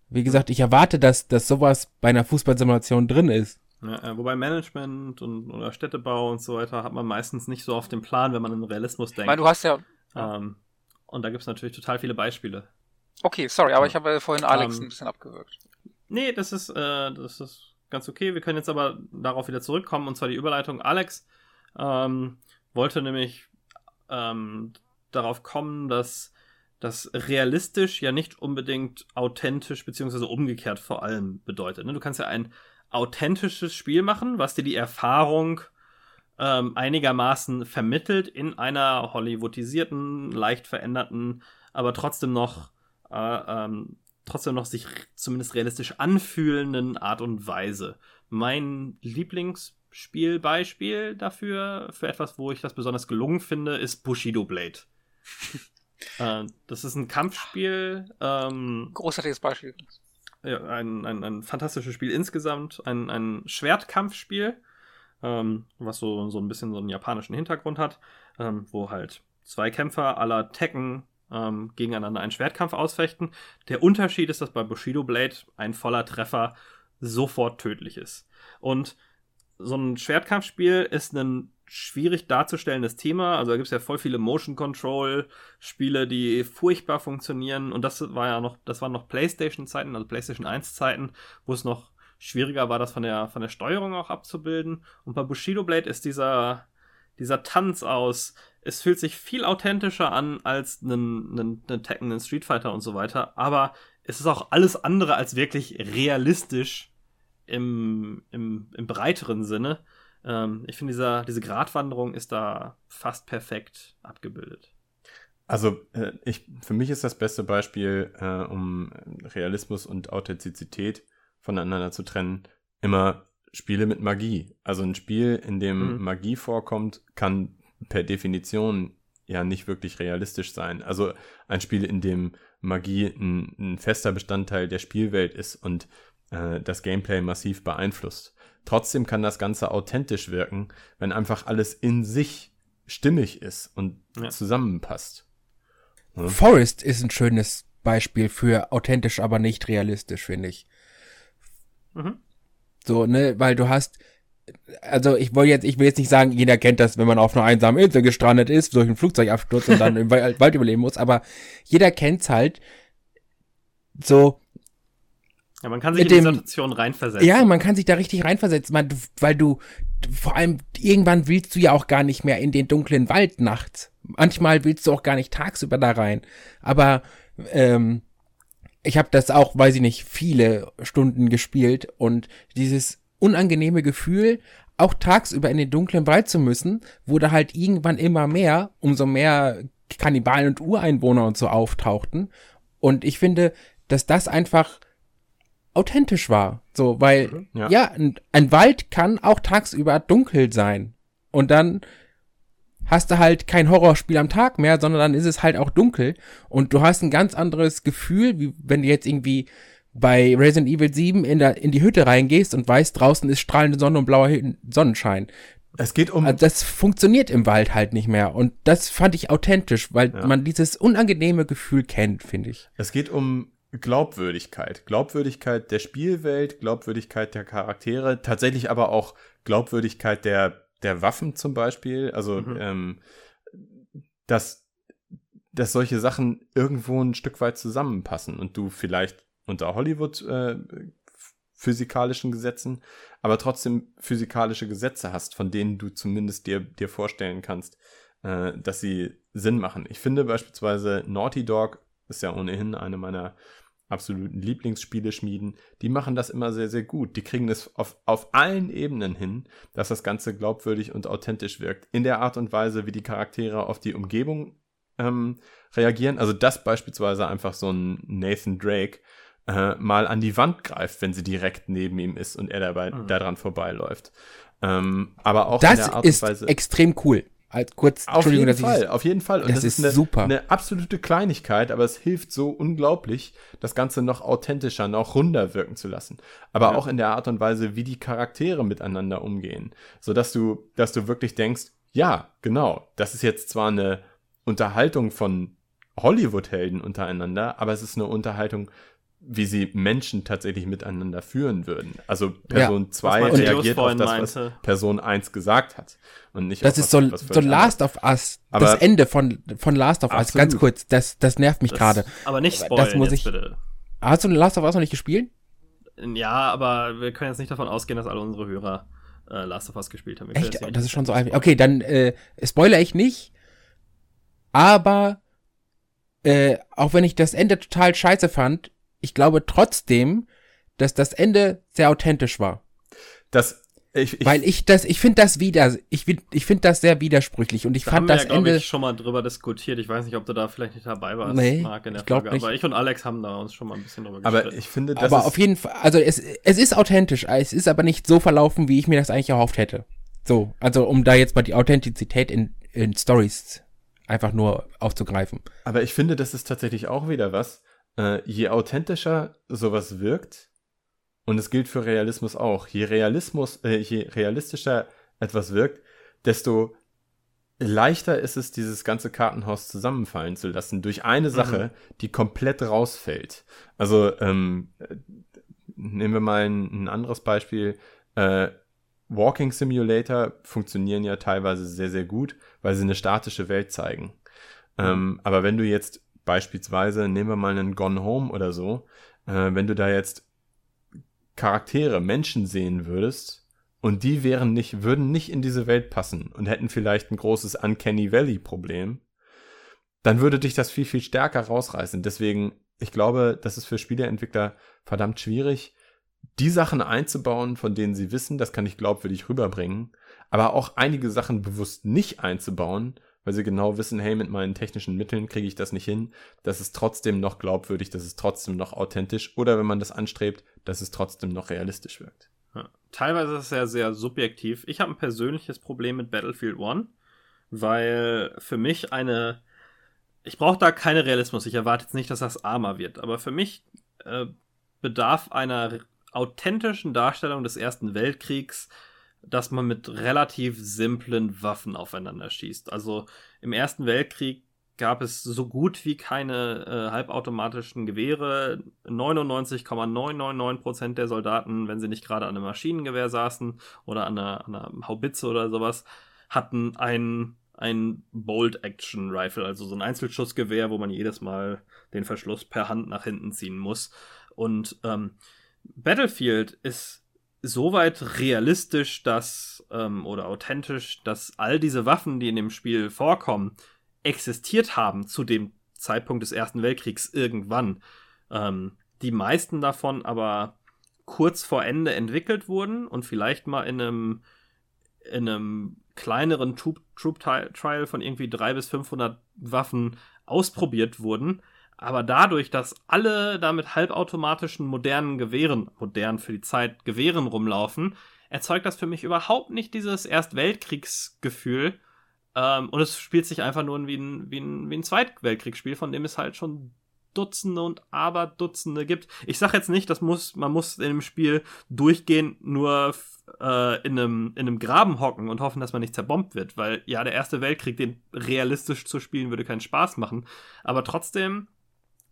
wie gesagt, ich erwarte, dass, dass sowas bei einer Fußballsimulation drin ist. Ja, äh, wobei Management und oder Städtebau und so weiter hat man meistens nicht so auf dem Plan, wenn man in Realismus Ich denkt. meine, du hast ja, ähm, und da gibt es natürlich total viele Beispiele. okay, sorry, aber ich habe vorhin Alex Ähm, ein bisschen abgewürgt. Nee, das ist, äh, das ist ganz okay. Wir können jetzt aber darauf wieder zurückkommen, und zwar die Überleitung. Alex ähm, wollte nämlich ähm, darauf kommen, dass das realistisch ja nicht unbedingt authentisch beziehungsweise umgekehrt vor allem bedeutet. Ne? Du kannst ja ein authentisches Spiel machen, was dir die Erfahrung ähm, einigermaßen vermittelt in einer Hollywoodisierten, leicht veränderten, aber trotzdem noch äh, ähm, trotzdem noch sich zumindest realistisch anfühlenden Art und Weise. Mein Lieblingsspielbeispiel dafür, für etwas, wo ich das besonders gelungen finde, ist Bushido Blade. <laughs> äh, das ist ein Kampfspiel, ähm, Großartiges Beispiel. Ein, ein, ein fantastisches Spiel insgesamt, ein, ein Schwertkampfspiel, ähm, was so, so ein bisschen so einen japanischen Hintergrund hat, ähm, wo halt zwei Kämpfer aller Tekken ähm, gegeneinander einen Schwertkampf ausfechten. Der Unterschied ist, dass bei Bushido Blade ein voller Treffer sofort tödlich ist. Und so ein Schwertkampfspiel ist ein schwierig darzustellendes Thema. Also da gibt es ja voll viele Motion Control Spiele, die furchtbar funktionieren. Und das war ja noch, das waren noch PlayStation Zeiten, also PlayStation 1 Zeiten, wo es noch schwieriger war, das von der, von der Steuerung auch abzubilden. Und bei Bushido Blade ist dieser, dieser Tanz aus, es fühlt sich viel authentischer an als ein, ein, ein Tekken, ein Street Fighter und so weiter. Aber es ist auch alles andere als wirklich realistisch im, im, im breiteren Sinne. Ähm, ich finde, dieser, diese Gratwanderung ist da fast perfekt abgebildet. Also äh, ich, für mich ist das beste Beispiel, äh, um Realismus und Authentizität voneinander zu trennen, immer Spiele mit Magie. Also ein Spiel, in dem mhm. Magie vorkommt, kann per Definition ja nicht wirklich realistisch sein. Also ein Spiel, in dem Magie ein, ein fester Bestandteil der Spielwelt ist und äh, das Gameplay massiv beeinflusst. Trotzdem kann das Ganze authentisch wirken, wenn einfach alles in sich stimmig ist und ja. zusammenpasst. Ja? Forest ist ein schönes Beispiel für authentisch, aber nicht realistisch, finde ich. Mhm. So, ne, weil du hast, also ich wollte jetzt, ich will jetzt nicht sagen, jeder kennt das, wenn man auf einer einsamen Insel gestrandet ist, durch einen Flugzeugabsturz und dann <laughs> im Wald überleben muss, aber jeder kennt's halt so, ja, man kann sich in die Situation reinversetzen. Ja, man kann sich da richtig reinversetzen, weil du, weil du, vor allem irgendwann willst du ja auch gar nicht mehr in den dunklen Wald nachts. Manchmal willst du auch gar nicht tagsüber da rein. Aber ähm, ich habe das auch, weiß ich nicht, viele Stunden gespielt und dieses unangenehme Gefühl, auch tagsüber in den dunklen Wald zu müssen, wurde halt irgendwann immer mehr, umso mehr Kannibalen und Ureinwohner und so auftauchten. Und ich finde, dass das einfach authentisch war. So, weil, mhm, ja, ja ein, ein, Wald kann auch tagsüber dunkel sein. Und dann hast du halt kein Horrorspiel am Tag mehr, sondern dann ist es halt auch dunkel. Und du hast ein ganz anderes Gefühl, wie wenn du jetzt irgendwie bei Resident Evil 7 in, der, in die Hütte reingehst und weißt, draußen ist strahlende Sonne und blauer Sonnenschein. Es geht um. Also das funktioniert im Wald halt nicht mehr. Und das fand ich authentisch, weil ja. man dieses unangenehme Gefühl kennt, finde ich. Es geht um Glaubwürdigkeit. Glaubwürdigkeit der Spielwelt, Glaubwürdigkeit der Charaktere, tatsächlich aber auch Glaubwürdigkeit der, der Waffen zum Beispiel. Also, mhm. ähm, dass, dass solche Sachen irgendwo ein Stück weit zusammenpassen und du vielleicht unter Hollywood äh, physikalischen Gesetzen, aber trotzdem physikalische Gesetze hast, von denen du zumindest dir, dir vorstellen kannst, äh, dass sie Sinn machen. Ich finde beispielsweise Naughty Dog ist ja ohnehin eine meiner absoluten Lieblingsspiele schmieden, die machen das immer sehr, sehr gut. Die kriegen es auf, auf allen Ebenen hin, dass das Ganze glaubwürdig und authentisch wirkt. In der Art und Weise, wie die Charaktere auf die Umgebung ähm, reagieren. Also, dass beispielsweise einfach so ein Nathan Drake äh, mal an die Wand greift, wenn sie direkt neben ihm ist und er dabei mhm. daran vorbeiläuft. Ähm, aber auch das in der Art und Weise. extrem cool. Halt kurz, auf jeden Fall, auf jeden Fall. Und das, das ist, ist eine, super. eine absolute Kleinigkeit, aber es hilft so unglaublich, das Ganze noch authentischer, noch runder wirken zu lassen. Aber ja. auch in der Art und Weise, wie die Charaktere miteinander umgehen. So dass du, dass du wirklich denkst, ja, genau, das ist jetzt zwar eine Unterhaltung von Hollywood-Helden untereinander, aber es ist eine Unterhaltung wie sie Menschen tatsächlich miteinander führen würden. Also Person 2 ja, reagiert auf das, was Person 1 gesagt hat. Und nicht das ist was, so, so Last of Us, aber das Ende von, von Last of Us, absolut. ganz kurz, das, das nervt mich gerade. Aber nicht spoilern das muss ich, bitte. Hast du Last of Us noch nicht gespielt? Ja, aber wir können jetzt nicht davon ausgehen, dass alle unsere Hörer äh, Last of Us gespielt haben. Echt? Das, das ist schon so einfach. Okay, dann äh, spoiler ich nicht, aber äh, auch wenn ich das Ende total scheiße fand, ich glaube trotzdem, dass das Ende sehr authentisch war. Das ich, ich, Weil ich das, ich finde das wieder, ich, ich finde das sehr widersprüchlich und ich da fand haben das wir ja, Ende. Ich schon mal drüber diskutiert. Ich weiß nicht, ob du da vielleicht nicht dabei warst, nee, Marc, in der ich Frage. Nicht. Aber ich und Alex haben da uns schon mal ein bisschen drüber Aber ich finde, das Aber auf jeden Fall, also es, es ist authentisch. Es ist aber nicht so verlaufen, wie ich mir das eigentlich erhofft hätte. So, also um da jetzt mal die Authentizität in, in Stories einfach nur aufzugreifen. Aber ich finde, das ist tatsächlich auch wieder was äh, je authentischer sowas wirkt, und es gilt für Realismus auch, je Realismus, äh, je realistischer etwas wirkt, desto leichter ist es, dieses ganze Kartenhaus zusammenfallen zu lassen durch eine mhm. Sache, mhm. die komplett rausfällt. Also ähm, nehmen wir mal ein, ein anderes Beispiel. Äh, Walking Simulator funktionieren ja teilweise sehr, sehr gut, weil sie eine statische Welt zeigen. Mhm. Ähm, aber wenn du jetzt beispielsweise, nehmen wir mal einen Gone Home oder so, äh, wenn du da jetzt Charaktere, Menschen sehen würdest und die wären nicht, würden nicht in diese Welt passen und hätten vielleicht ein großes Uncanny Valley Problem, dann würde dich das viel, viel stärker rausreißen. Deswegen, ich glaube, das ist für Spieleentwickler verdammt schwierig, die Sachen einzubauen, von denen sie wissen, das kann ich glaubwürdig rüberbringen, aber auch einige Sachen bewusst nicht einzubauen, weil sie genau wissen, hey, mit meinen technischen Mitteln kriege ich das nicht hin. Das ist trotzdem noch glaubwürdig, das ist trotzdem noch authentisch. Oder wenn man das anstrebt, dass es trotzdem noch realistisch wirkt. Ja. Teilweise ist es ja sehr subjektiv. Ich habe ein persönliches Problem mit Battlefield One, weil für mich eine. Ich brauche da keinen Realismus. Ich erwarte jetzt nicht, dass das armer wird. Aber für mich äh, bedarf einer authentischen Darstellung des Ersten Weltkriegs dass man mit relativ simplen Waffen aufeinander schießt. Also im Ersten Weltkrieg gab es so gut wie keine äh, halbautomatischen Gewehre. 99,999% der Soldaten, wenn sie nicht gerade an einem Maschinengewehr saßen oder an einer, an einer Haubitze oder sowas, hatten ein, ein Bolt-Action-Rifle, also so ein Einzelschussgewehr, wo man jedes Mal den Verschluss per Hand nach hinten ziehen muss. Und ähm, Battlefield ist soweit realistisch, dass ähm, oder authentisch, dass all diese Waffen, die in dem Spiel vorkommen, existiert haben zu dem Zeitpunkt des Ersten Weltkriegs irgendwann. Ähm, die meisten davon aber kurz vor Ende entwickelt wurden und vielleicht mal in einem, in einem kleineren Troop, Troop Trial von irgendwie 300 bis 500 Waffen ausprobiert wurden aber dadurch, dass alle da mit halbautomatischen modernen Gewehren, modern für die Zeit, Gewehren rumlaufen, erzeugt das für mich überhaupt nicht dieses Erstweltkriegsgefühl. Ähm, und es spielt sich einfach nur wie ein, wie ein, wie ein Zweitweltkriegsspiel, von dem es halt schon Dutzende und Aberdutzende gibt. Ich sag jetzt nicht, das muss, man muss in dem Spiel durchgehend nur äh, in, einem, in einem Graben hocken und hoffen, dass man nicht zerbombt wird, weil ja, der Erste Weltkrieg, den realistisch zu spielen, würde keinen Spaß machen. Aber trotzdem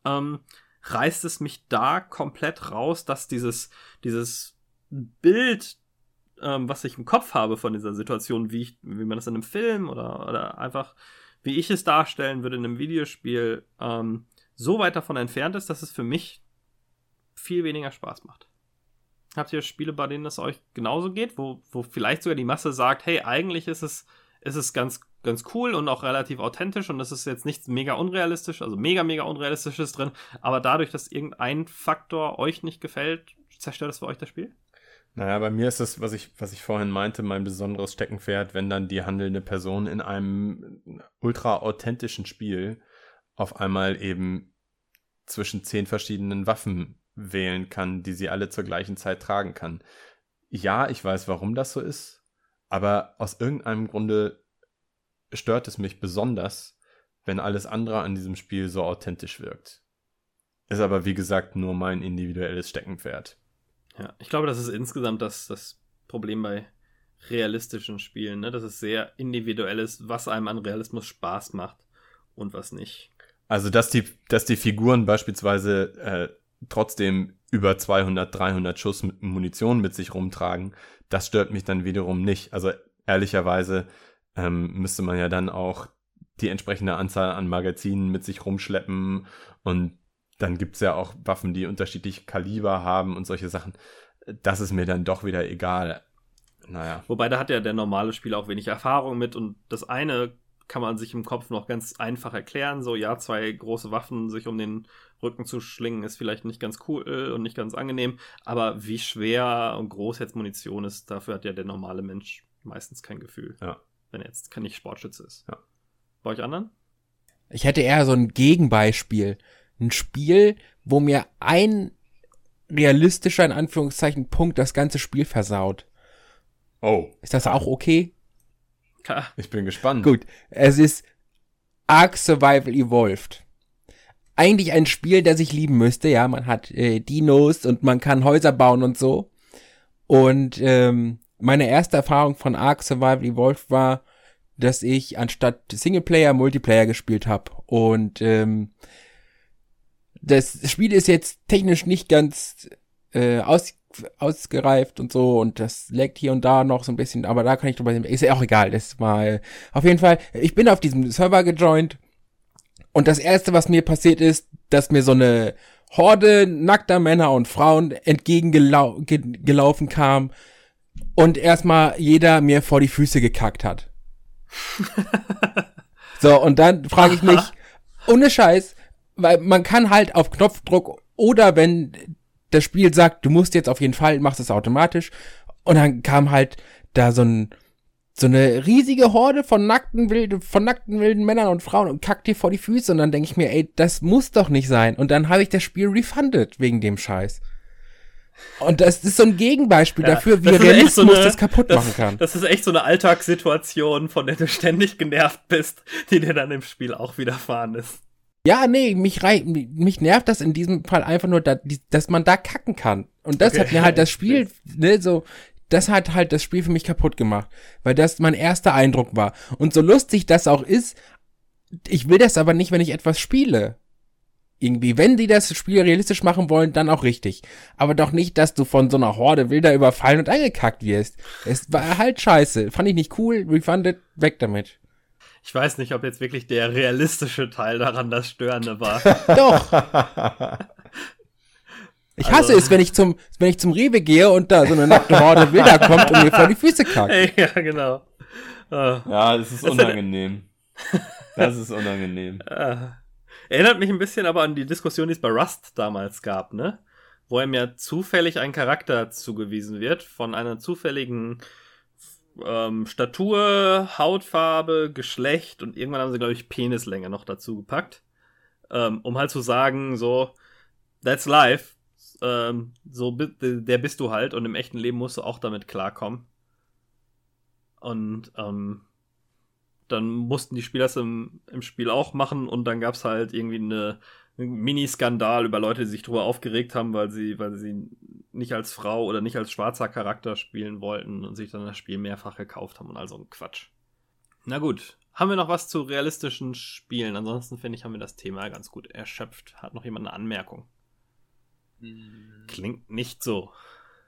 ähm, reißt es mich da komplett raus, dass dieses, dieses Bild, ähm, was ich im Kopf habe von dieser Situation, wie, ich, wie man das in einem Film oder, oder einfach, wie ich es darstellen würde in einem Videospiel, ähm, so weit davon entfernt ist, dass es für mich viel weniger Spaß macht. Habt ihr Spiele, bei denen es euch genauso geht, wo, wo vielleicht sogar die Masse sagt, hey, eigentlich ist es, ist es ganz ganz cool und auch relativ authentisch und es ist jetzt nichts mega unrealistisch, also mega, mega unrealistisches drin, aber dadurch, dass irgendein Faktor euch nicht gefällt, zerstört es für euch das Spiel? Naja, bei mir ist das, was ich, was ich vorhin meinte, mein besonderes Steckenpferd, wenn dann die handelnde Person in einem ultra authentischen Spiel auf einmal eben zwischen zehn verschiedenen Waffen wählen kann, die sie alle zur gleichen Zeit tragen kann. Ja, ich weiß, warum das so ist, aber aus irgendeinem Grunde stört es mich besonders, wenn alles andere an diesem Spiel so authentisch wirkt. Ist aber wie gesagt nur mein individuelles Steckenpferd. Ja, ich glaube, das ist insgesamt das, das Problem bei realistischen Spielen, ne? dass es sehr individuell ist, was einem an Realismus Spaß macht und was nicht. Also, dass die, dass die Figuren beispielsweise äh, trotzdem über 200, 300 Schuss Munition mit sich rumtragen, das stört mich dann wiederum nicht. Also, ehrlicherweise, ähm, müsste man ja dann auch die entsprechende Anzahl an Magazinen mit sich rumschleppen und dann gibt es ja auch Waffen, die unterschiedliche Kaliber haben und solche Sachen. Das ist mir dann doch wieder egal. Naja. Wobei da hat ja der normale Spieler auch wenig Erfahrung mit und das eine kann man sich im Kopf noch ganz einfach erklären. So, ja, zwei große Waffen sich um den Rücken zu schlingen, ist vielleicht nicht ganz cool und nicht ganz angenehm. Aber wie schwer und groß jetzt Munition ist, dafür hat ja der normale Mensch meistens kein Gefühl. Ja wenn er jetzt nicht Sportschütze ist. Ja. Bei euch anderen? Ich hätte eher so ein Gegenbeispiel. Ein Spiel, wo mir ein realistischer, in Anführungszeichen, Punkt das ganze Spiel versaut. Oh. Ist das auch okay? Ich bin gespannt. Gut. Es ist Ark Survival Evolved. Eigentlich ein Spiel, das ich lieben müsste. Ja, man hat äh, Dinos und man kann Häuser bauen und so. Und ähm, meine erste Erfahrung von Ark Survival Evolved war, dass ich anstatt Singleplayer Multiplayer gespielt habe. Und ähm, das Spiel ist jetzt technisch nicht ganz äh, aus, ausgereift und so und das leckt hier und da noch so ein bisschen, aber da kann ich drüber, ist ja auch egal, das mal, auf jeden Fall, ich bin auf diesem Server gejoint und das erste, was mir passiert ist, dass mir so eine Horde nackter Männer und Frauen entgegengelaufen kam und erstmal jeder mir vor die Füße gekackt hat. so, und dann frage ich mich, ohne Scheiß, weil man kann halt auf Knopfdruck oder wenn das Spiel sagt, du musst jetzt auf jeden Fall, machst es automatisch. Und dann kam halt da so ein, so eine riesige Horde von nackten wilden, von nackten wilden Männern und Frauen und kackt dir vor die Füße und dann denke ich mir, ey, das muss doch nicht sein. Und dann habe ich das Spiel refunded wegen dem Scheiß. Und das ist so ein Gegenbeispiel ja, dafür, wie Realismus so eine, das kaputt das, machen kann. Das ist echt so eine Alltagssituation, von der du ständig genervt bist, die dir dann im Spiel auch widerfahren ist. Ja, nee, mich, rei mich nervt das in diesem Fall einfach nur, dass, man da kacken kann. Und das okay. hat mir halt das <laughs> Spiel, ne, so, das hat halt das Spiel für mich kaputt gemacht, weil das mein erster Eindruck war. Und so lustig das auch ist, ich will das aber nicht, wenn ich etwas spiele. Irgendwie, wenn die das Spiel realistisch machen wollen, dann auch richtig. Aber doch nicht, dass du von so einer Horde wilder überfallen und angekackt wirst. Es war halt scheiße. Fand ich nicht cool, refunded, weg damit. Ich weiß nicht, ob jetzt wirklich der realistische Teil daran das Störende war. <laughs> Doch. Ich hasse also, es, wenn ich zum, wenn ich zum Rewe gehe und da so eine nackte Horde Wilder kommt und mir vor die Füße kackt. <laughs> Ja, genau. Uh, ja, das ist unangenehm. das ist unangenehm. Erinnert mich ein bisschen aber an die Diskussion, die es bei Rust damals gab, ne? Wo ihm ja zufällig ein Charakter zugewiesen wird von einer zufälligen ähm, Statur, Hautfarbe, Geschlecht und irgendwann haben sie, glaube ich, Penislänge noch dazu gepackt. Ähm, um halt zu sagen, so, that's life. Ähm, so, der bist du halt und im echten Leben musst du auch damit klarkommen. Und ähm, dann mussten die Spieler das im, im Spiel auch machen und dann gab es halt irgendwie eine, Mini-Skandal über Leute, die sich darüber aufgeregt haben, weil sie, weil sie nicht als Frau oder nicht als schwarzer Charakter spielen wollten und sich dann das Spiel mehrfach gekauft haben und also ein Quatsch. Na gut, haben wir noch was zu realistischen Spielen? Ansonsten finde ich, haben wir das Thema ganz gut erschöpft. Hat noch jemand eine Anmerkung? Hm. Klingt nicht so.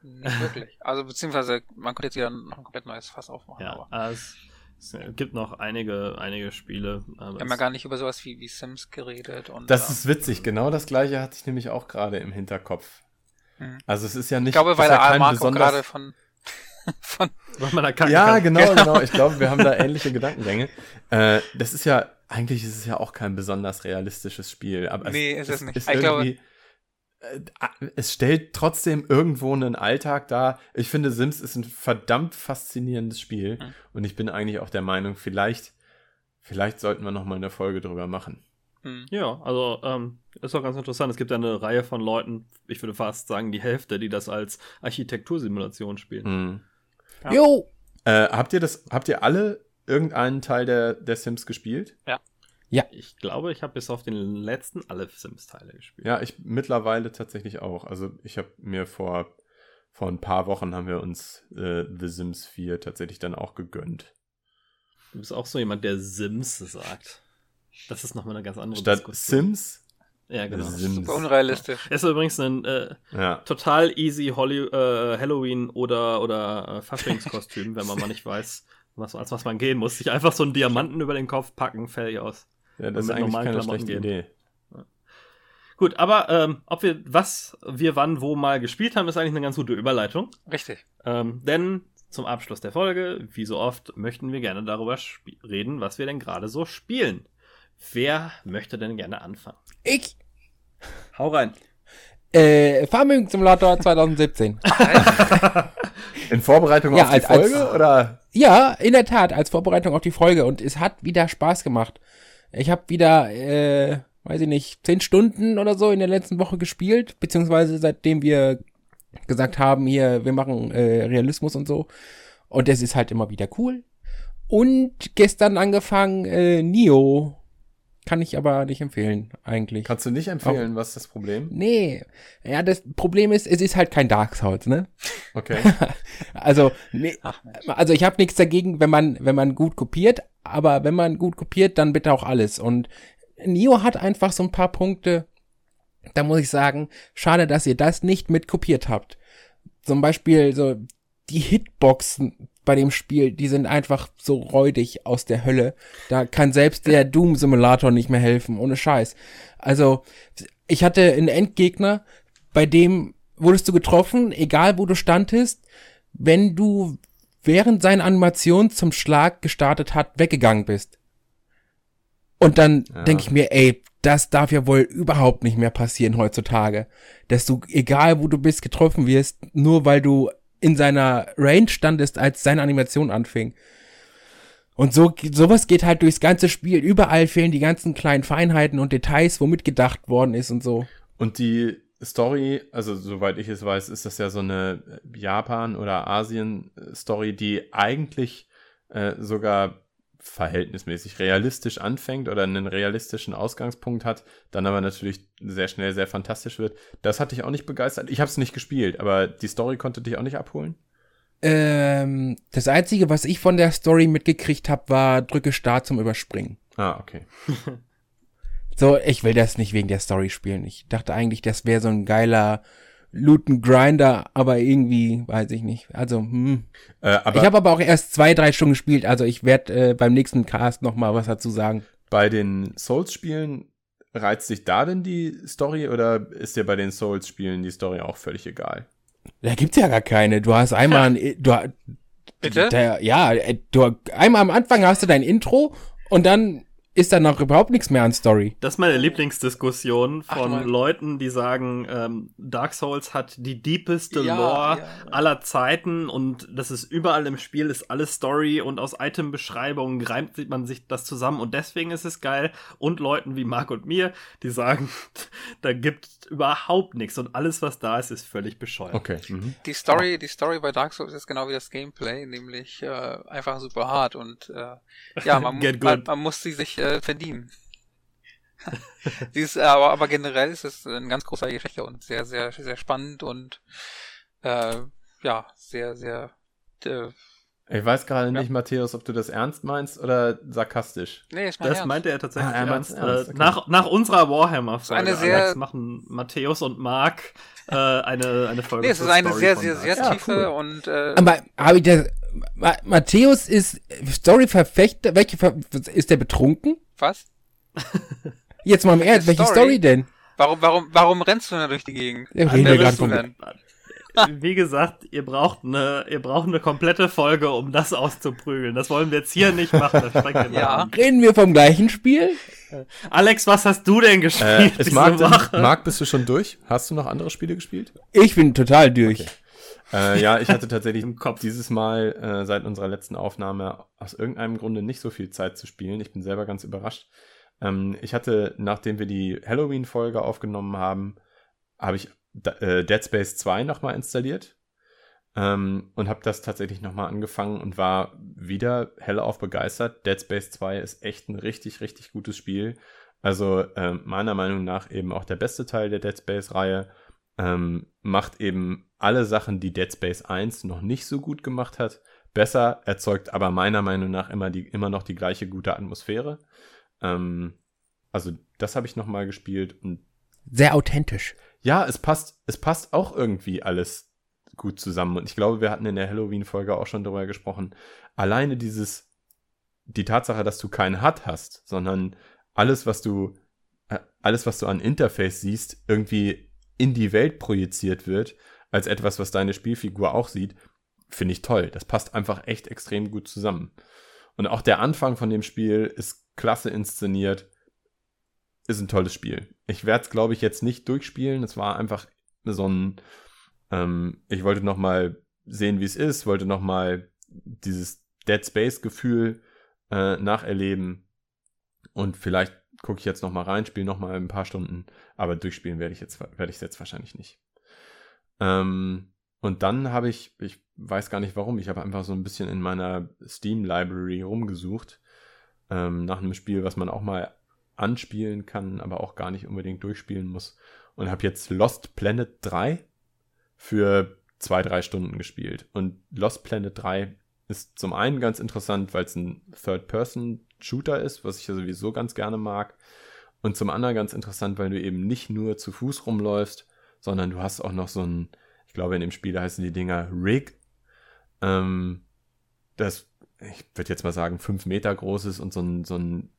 Nicht wirklich. Also beziehungsweise man könnte jetzt wieder noch ein komplett neues Fass aufmachen. Ja, aber. Also, es gibt noch einige, einige Spiele. Wir haben ja gar nicht über sowas wie, wie Sims geredet. Und, das ist witzig, genau das gleiche hatte ich nämlich auch gerade im Hinterkopf. Hm. Also es ist ja nicht. Ich glaube, weil der ja Marco gerade von. <laughs> von ja, genau, genau, genau. Ich glaube, wir haben da ähnliche Gedankengänge. Äh, das ist ja, eigentlich ist es ja auch kein besonders realistisches Spiel. Aber nee, es, ist es nicht. Ist ich glaube, es stellt trotzdem irgendwo einen Alltag dar. Ich finde, Sims ist ein verdammt faszinierendes Spiel. Mhm. Und ich bin eigentlich auch der Meinung, vielleicht, vielleicht sollten wir noch mal eine Folge drüber machen. Mhm. Ja, also ähm, ist auch ganz interessant. Es gibt ja eine Reihe von Leuten, ich würde fast sagen die Hälfte, die das als Architektursimulation spielen. Mhm. Ja. Jo! Äh, habt ihr das, habt ihr alle irgendeinen Teil der, der Sims gespielt? Ja. Ja. Ich glaube, ich habe bis auf den letzten alle Sims-Teile gespielt. Ja, ich mittlerweile tatsächlich auch. Also ich habe mir vor, vor ein paar Wochen haben wir uns äh, The Sims 4 tatsächlich dann auch gegönnt. Du bist auch so jemand, der Sims sagt. Das ist nochmal eine ganz andere Statt Diskussion. Sims? Ja, genau. Sims. Super unrealistisch. Es ist übrigens ein äh, ja. total easy Holly äh, Halloween oder, oder äh, Faschingskostüm, wenn man mal nicht weiß, was, als was man gehen muss. Sich einfach so einen Diamanten über den Kopf packen, fertig aus. Ja, das ist eigentlich keine Klamotten schlechte gehen. Idee. Gut, aber ähm, ob wir was wir wann wo mal gespielt haben, ist eigentlich eine ganz gute Überleitung. Richtig. Ähm, denn zum Abschluss der Folge, wie so oft, möchten wir gerne darüber reden, was wir denn gerade so spielen. Wer möchte denn gerne anfangen? Ich. Hau rein. Äh, Farming Simulator 2017. <laughs> in Vorbereitung ja, auf die als, Folge, als, oder? Ja, in der Tat, als Vorbereitung auf die Folge und es hat wieder Spaß gemacht. Ich habe wieder, äh, weiß ich nicht, zehn Stunden oder so in der letzten Woche gespielt, beziehungsweise seitdem wir gesagt haben, hier, wir machen äh, Realismus und so. Und es ist halt immer wieder cool. Und gestern angefangen, äh, Nio. Kann ich aber nicht empfehlen, eigentlich. Kannst du nicht empfehlen, Auch, was ist das Problem? Nee. Ja, das Problem ist, es ist halt kein Dark Souls, ne? Okay. <laughs> also, nee, also ich habe nichts dagegen, wenn man, wenn man gut kopiert, aber wenn man gut kopiert, dann bitte auch alles. Und Nio hat einfach so ein paar Punkte, da muss ich sagen, schade, dass ihr das nicht mit kopiert habt. zum Beispiel so die Hitboxen bei dem Spiel, die sind einfach so räudig aus der Hölle. Da kann selbst der Doom-Simulator nicht mehr helfen, ohne Scheiß. Also, ich hatte einen Endgegner, bei dem wurdest du getroffen, egal wo du standest, wenn du während seine Animation zum Schlag gestartet hat, weggegangen bist. Und dann Ja. denke ich mir, ey, das darf ja wohl überhaupt nicht mehr passieren heutzutage. Dass du, egal wo du bist, getroffen wirst, nur weil du in seiner Range standest, als seine Animation anfing. Und so, sowas geht halt durchs ganze Spiel. Überall fehlen die ganzen kleinen Feinheiten und Details, womit gedacht worden ist und so. Und die Story, also soweit ich es weiß, ist das ja so eine Japan- oder Asien-Story, die eigentlich äh, sogar verhältnismäßig realistisch anfängt oder einen realistischen Ausgangspunkt hat, dann aber natürlich sehr schnell sehr fantastisch wird. Das hat dich auch nicht begeistert. Ich habe es nicht gespielt, aber die Story konnte dich auch nicht abholen. Ähm, das Einzige, was ich von der Story mitgekriegt habe, war drücke Start zum Überspringen. Ah, okay. <laughs> So, ich will das nicht wegen der Story spielen. Ich dachte eigentlich, das wäre so ein geiler Looten Grinder, aber irgendwie, weiß ich nicht. Also, hm. Äh, aber ich habe aber auch erst zwei, drei Stunden gespielt, also ich werde äh, beim nächsten Cast noch mal was dazu sagen. bei den Souls-Spielen reizt dich da denn die Story oder ist dir bei den Souls-Spielen die Story auch völlig egal? Da gibt's ja gar keine. Du hast einmal ein, du, Bitte? Der, ja, äh, du, einmal am Anfang hast du dein Intro und dann ist da noch überhaupt nichts mehr an Story. Das ist meine Lieblingsdiskussion Ach, von meinst- Leuten, die sagen, ähm, Dark Souls hat die deepeste Ja, Lore ja, ja. aller Zeiten und das ist überall im Spiel, ist alles Story und aus Itembeschreibungen reimt man sich das zusammen und deswegen ist es geil. Und Leuten wie Marc und mir, die sagen, <laughs> da gibt überhaupt nichts und alles, was da ist, ist völlig bescheuert. Okay. Mhm. Die Story, die Story bei Dark Souls ist genau wie das Gameplay, nämlich äh, einfach super hart und äh, ja, man, <laughs> man, man muss sie sich äh, verdienen. <laughs> sie ist, aber, aber generell ist es eine ganz große Geschichte und sehr, sehr, sehr spannend und äh, ja, sehr, sehr äh, Ich weiß gerade Ja. nicht, Matthäus, ob du das ernst meinst oder sarkastisch. nee, ist mein Das Ernst. meinte er tatsächlich Ah, er ernst. ernst, Äh, okay. nach, nach unserer Warhammer-Folge Eine sehr- Alex, machen Matthäus und Marc äh, eine, eine Folge Nee, es ist eine Story sehr, sehr, Dark sehr Souls. tiefe cool. und äh, Aber habe ich das Ma Matthäus ist Story-Verfechter, welche Ver ist der betrunken? was? <laughs> Jetzt mal im Ernst, welche Story? Story denn? Warum, warum, warum rennst du denn durch die Gegend? Ja, reden wir gerade von- denn? Wie gesagt, ihr braucht eine, ihr braucht eine komplette Folge, um das auszuprügeln. Das wollen wir jetzt hier nicht machen. Ja. Reden wir vom gleichen Spiel? Alex, was hast du denn Äh, gespielt ist diese Marc? Marc, bist du schon durch? Hast du noch andere Spiele gespielt? Ich bin total durch. Okay. Äh, ja, ich hatte tatsächlich <laughs> Im Kopf. dieses Mal äh, seit unserer letzten Aufnahme aus irgendeinem Grunde nicht so viel Zeit zu spielen. Ich bin selber ganz überrascht. Ähm, ich hatte, nachdem wir die Halloween-Folge aufgenommen haben, habe ich äh, Dead Space 2 nochmal installiert ähm, und habe das tatsächlich nochmal angefangen und war wieder hellauf begeistert. Dead Space 2 ist echt ein richtig, richtig gutes Spiel. Also ähm, meiner Meinung nach eben auch der beste Teil der Dead Space-Reihe. Ähm, macht eben alle Sachen, die Dead Space 1 noch nicht so gut gemacht hat, besser, erzeugt aber meiner Meinung nach immer, die, immer noch die gleiche gute Atmosphäre. Ähm, also das habe ich nochmal gespielt und Sehr authentisch. ja, es passt, es passt auch irgendwie alles gut zusammen. Und ich glaube, wir hatten in der Halloween-Folge auch schon darüber gesprochen. Alleine dieses, die Tatsache, dass du keinen HUD hast, sondern alles, was du, äh, alles, was du an Interface siehst, irgendwie in die Welt projiziert wird, als etwas, was deine Spielfigur auch sieht, finde ich toll. Das passt einfach echt extrem gut zusammen. Und auch der Anfang von dem Spiel ist klasse inszeniert. Ist ein tolles Spiel. Ich werde es, glaube ich, jetzt nicht durchspielen. Es war einfach so ein, ähm, ich wollte noch mal sehen, wie es ist, wollte noch mal dieses Dead Space Gefühl äh, nacherleben und vielleicht gucke ich jetzt noch mal rein, spiele noch mal ein paar Stunden, aber durchspielen werde ich jetzt werde ich jetzt wahrscheinlich nicht. Ähm, und dann habe ich, ich weiß gar nicht warum, ich habe einfach so ein bisschen in meiner Steam Library rumgesucht ähm, nach einem Spiel, was man auch mal anspielen kann, aber auch gar nicht unbedingt durchspielen muss. Und habe jetzt Lost Planet 3 für zwei, drei Stunden gespielt. Und Lost Planet 3 ist zum einen ganz interessant, weil es ein Third-Person-Shooter ist, was ich ja sowieso ganz gerne mag. Und zum anderen ganz interessant, weil du eben nicht nur zu Fuß rumläufst, sondern du hast auch noch so ein, Ich glaube, in dem Spiel heißen die Dinger Rig. Ähm, das, ich würde jetzt mal sagen, fünf Meter groß ist und so ein, so ein,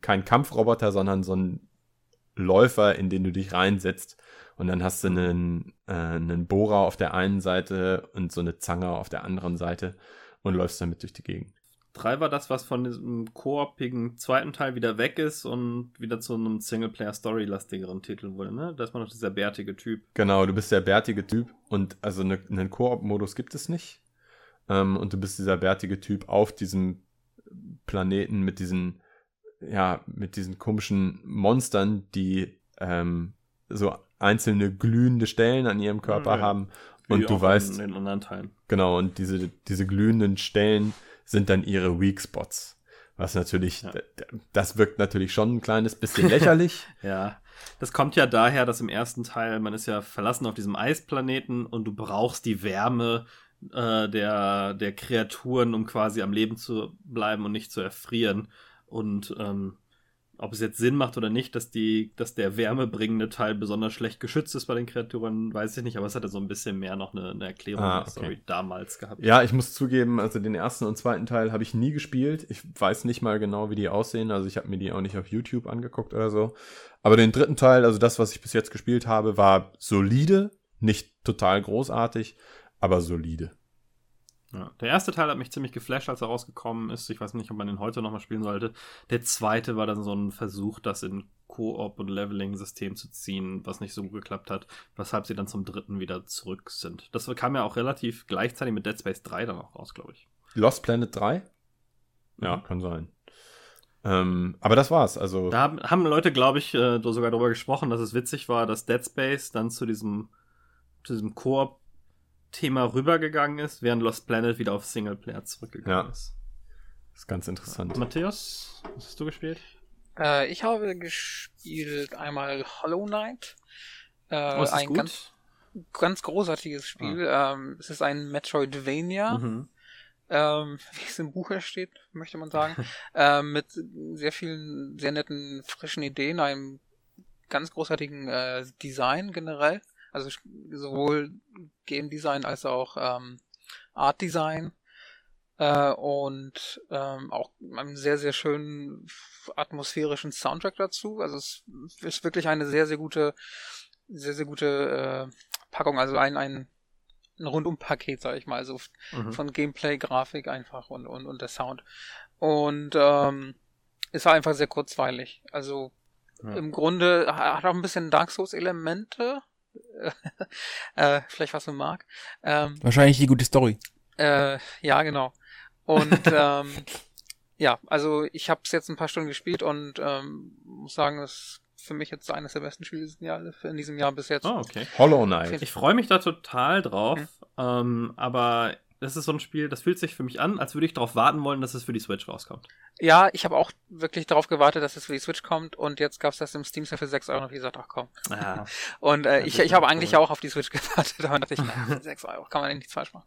kein Kampfroboter, sondern so ein Läufer, in den du dich reinsetzt. Und dann hast du einen, äh, einen Bohrer auf der einen Seite und so eine Zange auf der anderen Seite und läufst damit durch die Gegend. 3 war das, was von diesem koopigen zweiten Teil wieder weg ist und wieder zu einem Singleplayer-Story-lastigeren Titel wurde, ne? Da ist man noch dieser bärtige Typ. Genau, du bist der bärtige Typ und also ne, einen Koop-Modus gibt es nicht. Ähm, und du bist dieser bärtige Typ auf diesem Planeten mit diesen, ja, mit diesen komischen Monstern, die ähm, so einzelne glühende Stellen an ihrem Körper Ja. haben. Wie Und du auch weißt. Genau, und diese, diese glühenden Stellen sind dann ihre Weak Spots. Was natürlich, Ja. das wirkt natürlich schon ein kleines bisschen lächerlich. <laughs> Ja, das kommt ja daher, dass im ersten Teil, man ist ja verlassen auf diesem Eisplaneten und du brauchst die Wärme äh, der, der Kreaturen, um quasi am Leben zu bleiben und nicht zu erfrieren. Und ähm, ob es jetzt Sinn macht oder nicht, dass, die, dass der wärmebringende Teil besonders schlecht geschützt ist bei den Kreaturen, weiß ich nicht, aber es hatte so ein bisschen mehr noch eine, eine Erklärung Ah, der Story okay. damals gehabt. ja, ich muss zugeben, also den ersten und zweiten Teil habe ich nie gespielt. Ich weiß nicht mal genau, wie die aussehen. Also ich habe mir die auch nicht auf YouTube angeguckt oder so. Aber den dritten Teil, also das, was ich bis jetzt gespielt habe, war solide. Nicht total großartig, aber solide. Ja, der erste Teil hat mich ziemlich geflasht, als er rausgekommen ist. Ich weiß nicht, ob man den heute nochmal spielen sollte. Der zweite war dann so ein Versuch, das in Koop- und Leveling-System zu ziehen, was nicht so gut geklappt hat, weshalb sie dann zum dritten wieder zurück sind. Das kam ja auch relativ gleichzeitig mit Dead Space 3 dann auch raus, glaube ich. Lost Planet 3? Ja, Mhm. kann sein. Ähm, aber das war's. Also Da haben, Leute, glaube ich, äh, sogar darüber gesprochen, dass es witzig war, dass Dead Space dann zu diesem, zu diesem Koop-Thema rübergegangen ist, während Lost Planet wieder auf Singleplayer zurückgegangen Ja. ist. ist ganz interessant. Matthäus, was hast du gespielt? Äh, ich habe gespielt einmal Hollow Knight. Äh, Oh, ist das ein gut? ganz, ganz großartiges Spiel. Ähm, es ist ein Metroidvania. Mhm. ähm, <laughs> wie es im Buche steht, möchte man sagen, <laughs> ähm, mit sehr vielen, sehr netten, frischen Ideen, einem ganz großartigen äh, Design generell, also sowohl Game Design als auch ähm, Art Design äh, und ähm, auch einem sehr, sehr schönen atmosphärischen Soundtrack dazu. Also es ist wirklich eine sehr, sehr gute, sehr, sehr gute äh, Packung, also ein, ein, ein Rundum-Paket, sag ich mal, also Mhm. von Gameplay, Grafik einfach und, und, und der Sound. Und ähm, ist halt einfach sehr kurzweilig. Also Ja. im Grunde ha- hat auch ein bisschen Dark Souls-Elemente. <laughs> äh, vielleicht was man mag. Ähm, Wahrscheinlich die gute Story. äh, ja, genau. Und <laughs> ähm, ja, also ich habe es jetzt ein paar Stunden gespielt und ähm, muss sagen, das ist für mich jetzt eines der besten Spiele in diesem Jahr bis jetzt. Oh, okay. Hollow Knight. Ich freue mich da total drauf, Mhm. ähm, aber das ist so ein Spiel, das fühlt sich für mich an, als würde ich darauf warten wollen, dass es für die Switch rauskommt. Ja, ich habe auch wirklich darauf gewartet, dass es für die Switch kommt und jetzt gab's das im Steam Sale für 6 Euro und ich gesagt, ach komm. Ah, <laughs> Und äh, Ja, ich, ich habe eigentlich cool. auch auf die Switch <laughs> gewartet, aber dachte ich, na, 6 Euro, kann man eigentlich nichts falsch machen.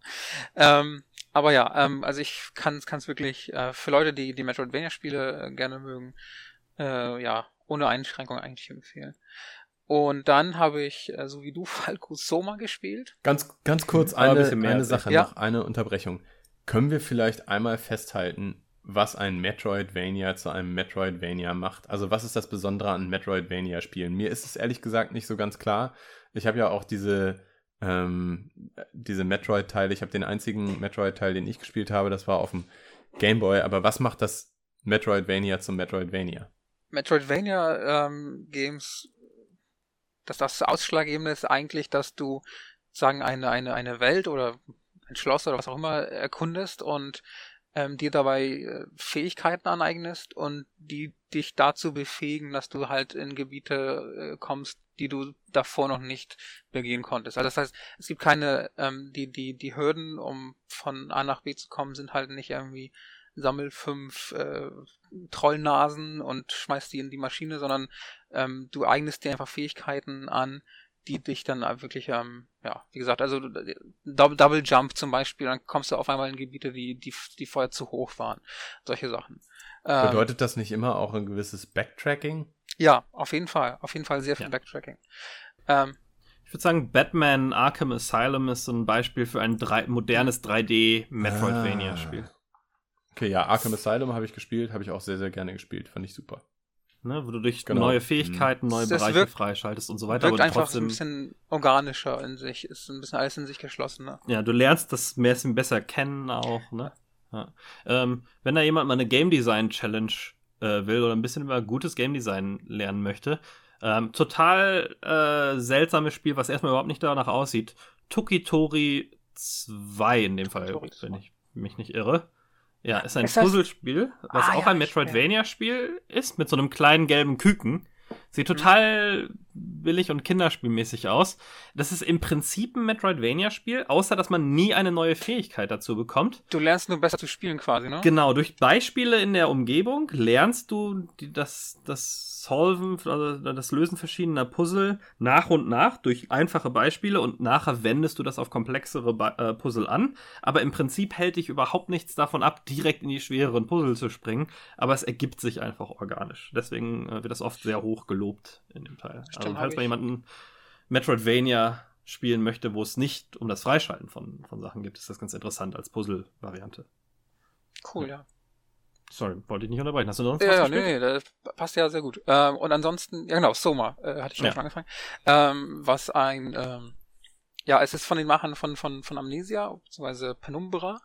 Ähm, aber ja, ähm, also ich kann es wirklich äh, für Leute, die die Metroidvania-Spiele äh, gerne mögen, äh, ja, ohne Einschränkung eigentlich empfehlen. Und dann habe ich, äh, so wie du, <laughs> Falco Soma gespielt. Ganz, ganz kurz Aber ein eine, eine Sache. Ja. noch, eine Unterbrechung. Können wir vielleicht einmal festhalten, was ein Metroidvania zu einem Metroidvania macht? Also was ist das Besondere an Metroidvania-Spielen? Mir ist es ehrlich gesagt nicht so ganz klar. Ich habe ja auch diese, ähm, diese Metroid-Teile, ich habe den einzigen Metroid-Teil, den ich gespielt habe, das war auf dem Game Boy. Aber was macht das Metroidvania zum Metroidvania? Metroidvania-Games, dass das Ausschlaggebende ist eigentlich, dass du sagen eine eine eine Welt oder ein Schloss oder was auch immer erkundest und ähm, dir dabei äh, Fähigkeiten aneignest und die dich dazu befähigen, dass du halt in Gebiete äh, kommst, die du davor noch nicht begehen konntest. Also das heißt, es gibt keine ähm, die die die Hürden, um von A nach B zu kommen, sind halt nicht irgendwie sammel fünf äh, Trollnasen und schmeißt die in die Maschine, sondern ähm, du eignest dir einfach Fähigkeiten an, die dich dann wirklich, ähm, ja, wie gesagt, also äh, Double, Jump zum Beispiel, dann kommst du auf einmal in Gebiete, die, die, die vorher zu hoch waren. Solche Sachen. Ähm, Bedeutet das nicht immer auch ein gewisses Backtracking? ja, auf jeden Fall. Auf jeden Fall sehr viel Ja. Backtracking. Ähm, Ich würde sagen, Batman Arkham Asylum ist so ein Beispiel für ein drei, modernes 3D-Metroidvania-Spiel. Okay, ja, Arkham Asylum habe ich gespielt, habe ich auch sehr, sehr gerne gespielt. Fand ich super. Ne, wo du durch Genau. neue Fähigkeiten, neue Das Bereiche wirkt- freischaltest und so weiter. Wirkt Aber einfach trotzdem, ein bisschen organischer in sich, ist ein bisschen alles in sich geschlossen. Ne? ja, du lernst das ein bisschen besser kennen auch, ne? Ja. Ähm, wenn da jemand mal eine Game Design Challenge äh, will oder ein bisschen über gutes Game Design lernen möchte, ähm, total äh, seltsames Spiel, was erstmal überhaupt nicht danach aussieht. Tukitori 2 in dem Fall, wenn 2. ich mich nicht irre. Ja, ist ein Ist das- Puzzlespiel, was Ah, auch ja, ein Metroidvania-Spiel ist, mit so einem kleinen gelben Küken. Sieht Mhm. total billig und kinderspielmäßig aus. Das ist im Prinzip ein Metroidvania-Spiel, außer dass man nie eine neue Fähigkeit dazu bekommt. Du lernst nur besser zu spielen quasi, ne? Genau, durch Beispiele in der Umgebung lernst du das, das Solven, also das Lösen verschiedener Puzzle nach und nach durch einfache Beispiele und nachher wendest du das auf komplexere Ba- äh, Puzzle an. Aber im Prinzip hält dich überhaupt nichts davon ab, direkt in die schwereren Puzzle zu springen. Aber es ergibt sich einfach organisch. Deswegen äh, wird das oft sehr hoch gelobt in dem Teil. Stimmt, also falls mal jemanden Metroidvania spielen möchte, wo es nicht um das Freischalten von, von Sachen geht, ist das ganz interessant als Puzzle-Variante. Cool, ja. Sorry, wollte ich nicht unterbrechen. Hast du noch Ja, was ja, gespielt? nee, nee, das passt ja sehr gut. Ähm, und ansonsten, ja genau, Soma, äh, hatte ich schon Ja. schon angefangen. Ähm, was ein, ähm, ja, es ist von den Machern von, von, von Amnesia, beziehungsweise Penumbra.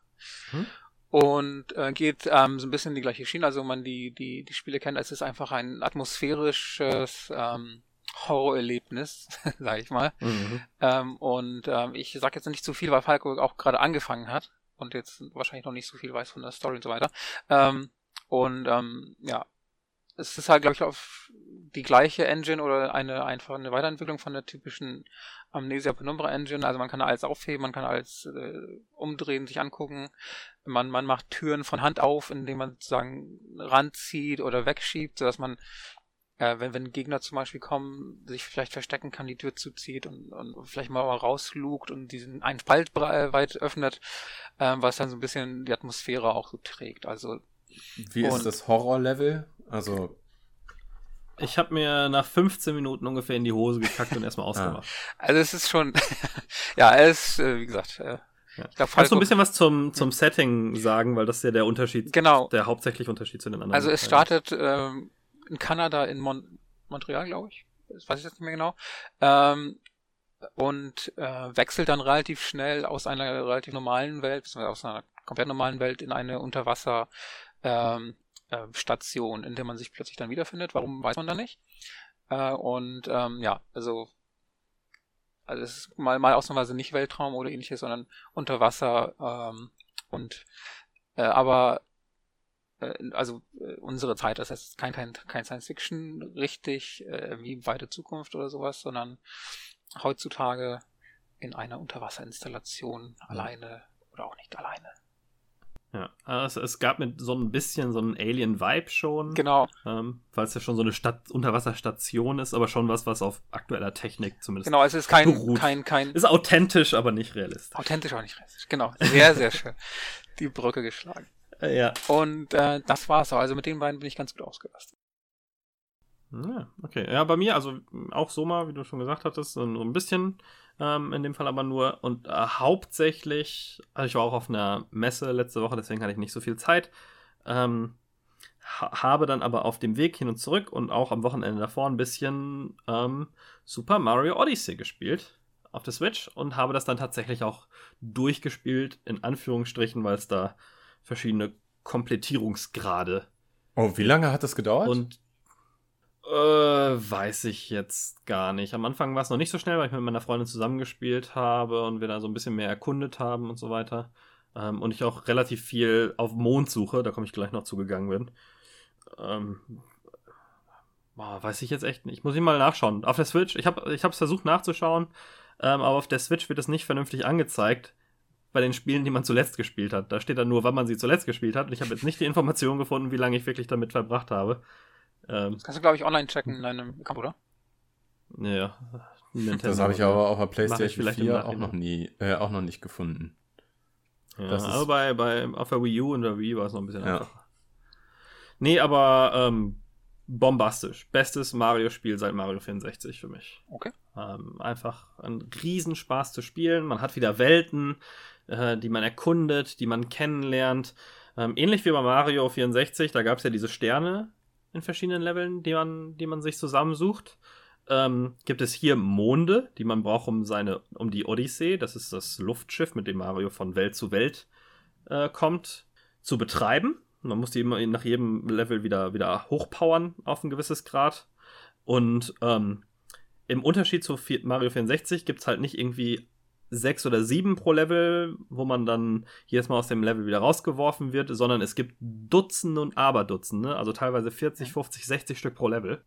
Hm? Und äh, geht ähm, so ein bisschen in die gleiche Schiene. Also wenn man die, die, die Spiele kennt, es ist einfach ein atmosphärisches ähm, Horrorerlebnis, <laughs> sag ich mal. Mhm. Ähm, und ähm, ich sag jetzt nicht zu viel, weil Falco auch gerade angefangen hat und jetzt wahrscheinlich noch nicht so viel weiß von der Story und so weiter. Ähm, und ähm, ja, es ist halt, glaube ich, auf die gleiche Engine oder eine einfach eine Weiterentwicklung von der typischen Amnesia Penumbra Engine. Also man kann alles aufheben, man kann alles äh, umdrehen, sich angucken. Man, man macht Türen von Hand auf, indem man sozusagen ranzieht oder wegschiebt, sodass man äh, wenn, wenn Gegner zum Beispiel kommen, sich vielleicht verstecken kann, die Tür zuzieht und, und vielleicht mal rauslugt und diesen einen Spalt weit öffnet, ähm, was dann so ein bisschen die Atmosphäre auch so trägt. Also Wie ist das Horror-Level? Also, Ich habe mir nach 15 Minuten ungefähr in die Hose gekackt und erstmal <laughs> ausgemacht. Also es ist schon, <laughs> ja, es ist, äh, wie gesagt, äh, Ja. ich glaube, Kannst du ein bisschen was zum, zum Setting sagen, weil das ist ja der Unterschied, genau. der hauptsächliche Unterschied zu den anderen. Also es Teilen. startet ähm, in Kanada, in Mon Montreal, glaube ich. Das weiß ich jetzt nicht mehr genau. Ähm, und äh, wechselt dann relativ schnell aus einer relativ normalen Welt, aus einer komplett normalen Welt in eine Unterwasser ähm, äh, Station, in der man sich plötzlich dann wiederfindet. Warum weiß man da nicht? Äh, und ähm, ja, also also es ist mal, mal ausnahmsweise nicht Weltraum oder ähnliches, sondern Unterwasser ähm, und äh, aber also äh, unsere Zeit, das heißt kein, kein, kein Science Fiction richtig, äh, wie weite Zukunft oder sowas, sondern heutzutage in einer Unterwasserinstallation alleine oder auch nicht alleine. Ja, also es, gab mit so ein bisschen so einen Alien-Vibe schon, Genau, ähm, weil es ja schon so eine Stadt, Unterwasserstation ist, aber schon was, was auf aktueller Technik zumindest. genau, es ist kein, beruht. kein, kein, Ist authentisch, aber nicht realistisch. authentisch auch nicht realistisch. Genau, sehr, sehr schön. <laughs> Die Brücke geschlagen. Ja. Und äh, das war's auch. Also mit den beiden bin ich ganz gut ausgelastet. Ja, okay. Ja, bei mir, also auch Soma, wie du schon gesagt hattest, so ein bisschen, ähm, in dem Fall aber nur und äh, hauptsächlich, also ich war auch auf einer Messe letzte Woche, deswegen hatte ich nicht so viel Zeit, ähm, ha habe dann aber auf dem Weg hin und zurück und auch am Wochenende davor ein bisschen ähm, Super Mario Odyssey gespielt auf der Switch und habe das dann tatsächlich auch durchgespielt, in Anführungsstrichen, weil es da verschiedene Komplettierungsgrade oh, wie lange hat das gedauert? und äh, weiß ich jetzt gar nicht. Am Anfang war es noch nicht so schnell, weil ich mit meiner Freundin zusammengespielt habe und wir da so ein bisschen mehr erkundet haben und so weiter. Ähm, und ich auch relativ viel auf Mondsuche, da komme ich gleich noch zugegangen bin. Ähm, boah, weiß ich jetzt echt nicht. Muss ich mal nachschauen. Auf der Switch, ich habe ich es versucht nachzuschauen, ähm, aber auf der Switch wird es nicht vernünftig angezeigt bei den Spielen, die man zuletzt gespielt hat. Da steht dann nur, wann man sie zuletzt gespielt hat. Und ich habe jetzt nicht die Information gefunden, wie lange ich wirklich damit verbracht habe. Ähm, Das kannst du, glaube ich, online checken in deinem Account, oder? ja, Nintendo. das habe ich aber auf der PlayStation vielleicht im 4 auch noch nie, äh, auch noch nicht gefunden. Ja, das aber bei, bei, auf der Wii U und der Wii war es noch ein bisschen Ja. einfacher. Nee, aber ähm, bombastisch. Bestes Mario-Spiel seit Mario 64 für mich. Okay. Ähm, einfach ein Riesenspaß zu spielen. Man hat wieder Welten, äh, die man erkundet, die man kennenlernt. Ähm, ähnlich wie bei Mario 64, da gab es ja diese Sterne in verschiedenen Leveln, die man, die man sich zusammensucht. Ähm, gibt es hier Monde, die man braucht, um seine, um die Odyssee, das ist das Luftschiff, mit dem Mario von Welt zu Welt äh, kommt, zu betreiben. Man muss die immer nach jedem Level wieder, wieder hochpowern auf ein gewisses Grad. Und ähm, im Unterschied zu Mario 64 gibt es halt nicht irgendwie sechs oder sieben pro Level, wo man dann jedes Mal aus dem Level wieder rausgeworfen wird, sondern es gibt Dutzende und Aberdutzende, also teilweise 40, 50, 60 Stück pro Level,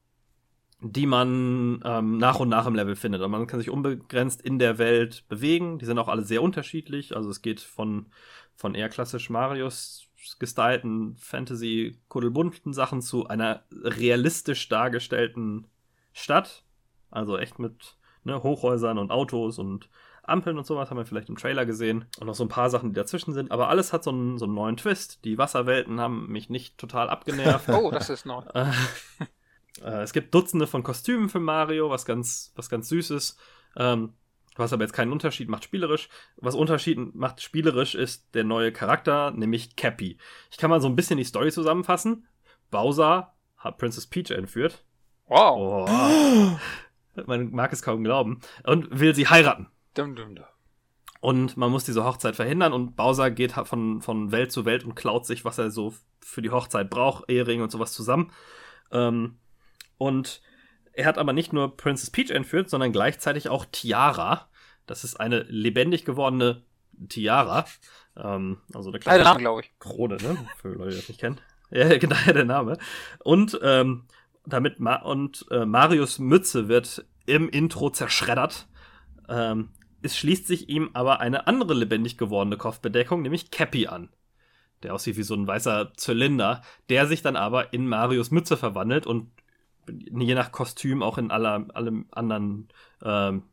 die man ähm, nach und nach im Level findet. Und man kann sich unbegrenzt in der Welt bewegen. Die sind auch alle sehr unterschiedlich. Also es geht von, von eher klassisch Marios gestylten Fantasy kuddelbunten Sachen zu einer realistisch dargestellten Stadt. Also echt mit ne, Hochhäusern und Autos und Ampeln und sowas haben wir vielleicht im Trailer gesehen. Und noch so ein paar Sachen, die dazwischen sind. Aber alles hat so einen, so einen neuen Twist. Die Wasserwelten haben mich nicht total abgenervt. <laughs> oh, das ist neu. Äh, <laughs> äh, es gibt Dutzende von Kostümen für Mario, was ganz, was ganz süß ist. Ähm, was aber jetzt keinen Unterschied macht spielerisch. Was Unterschied macht spielerisch ist der neue Charakter, nämlich Cappy. Ich kann mal so ein bisschen die Story zusammenfassen. Bowser hat Princess Peach entführt. Wow. Oh. Man mag es kaum glauben. Und will sie heiraten. Dum, dum, dum. Und man muss diese Hochzeit verhindern und Bowser geht von, von Welt zu Welt und klaut sich, was er so für die Hochzeit braucht, Ehering und sowas zusammen. Ähm, und er hat aber nicht nur Princess Peach entführt, sondern gleichzeitig auch Tiara. Das ist eine lebendig gewordene Tiara. Ähm, also eine kleine Name. Krone, ne? Für Leute, die das nicht kennen. <laughs> Ja, genau, der Name. Und ähm, damit Ma und äh, Marius Mütze wird im Intro zerschreddert. Ähm, es schließt sich ihm aber eine andere lebendig gewordene Kopfbedeckung, nämlich Cappy an. Der aussieht wie so ein weißer Zylinder, der sich dann aber in Marius Mütze verwandelt und je nach Kostüm auch in aller, allem anderen ähm,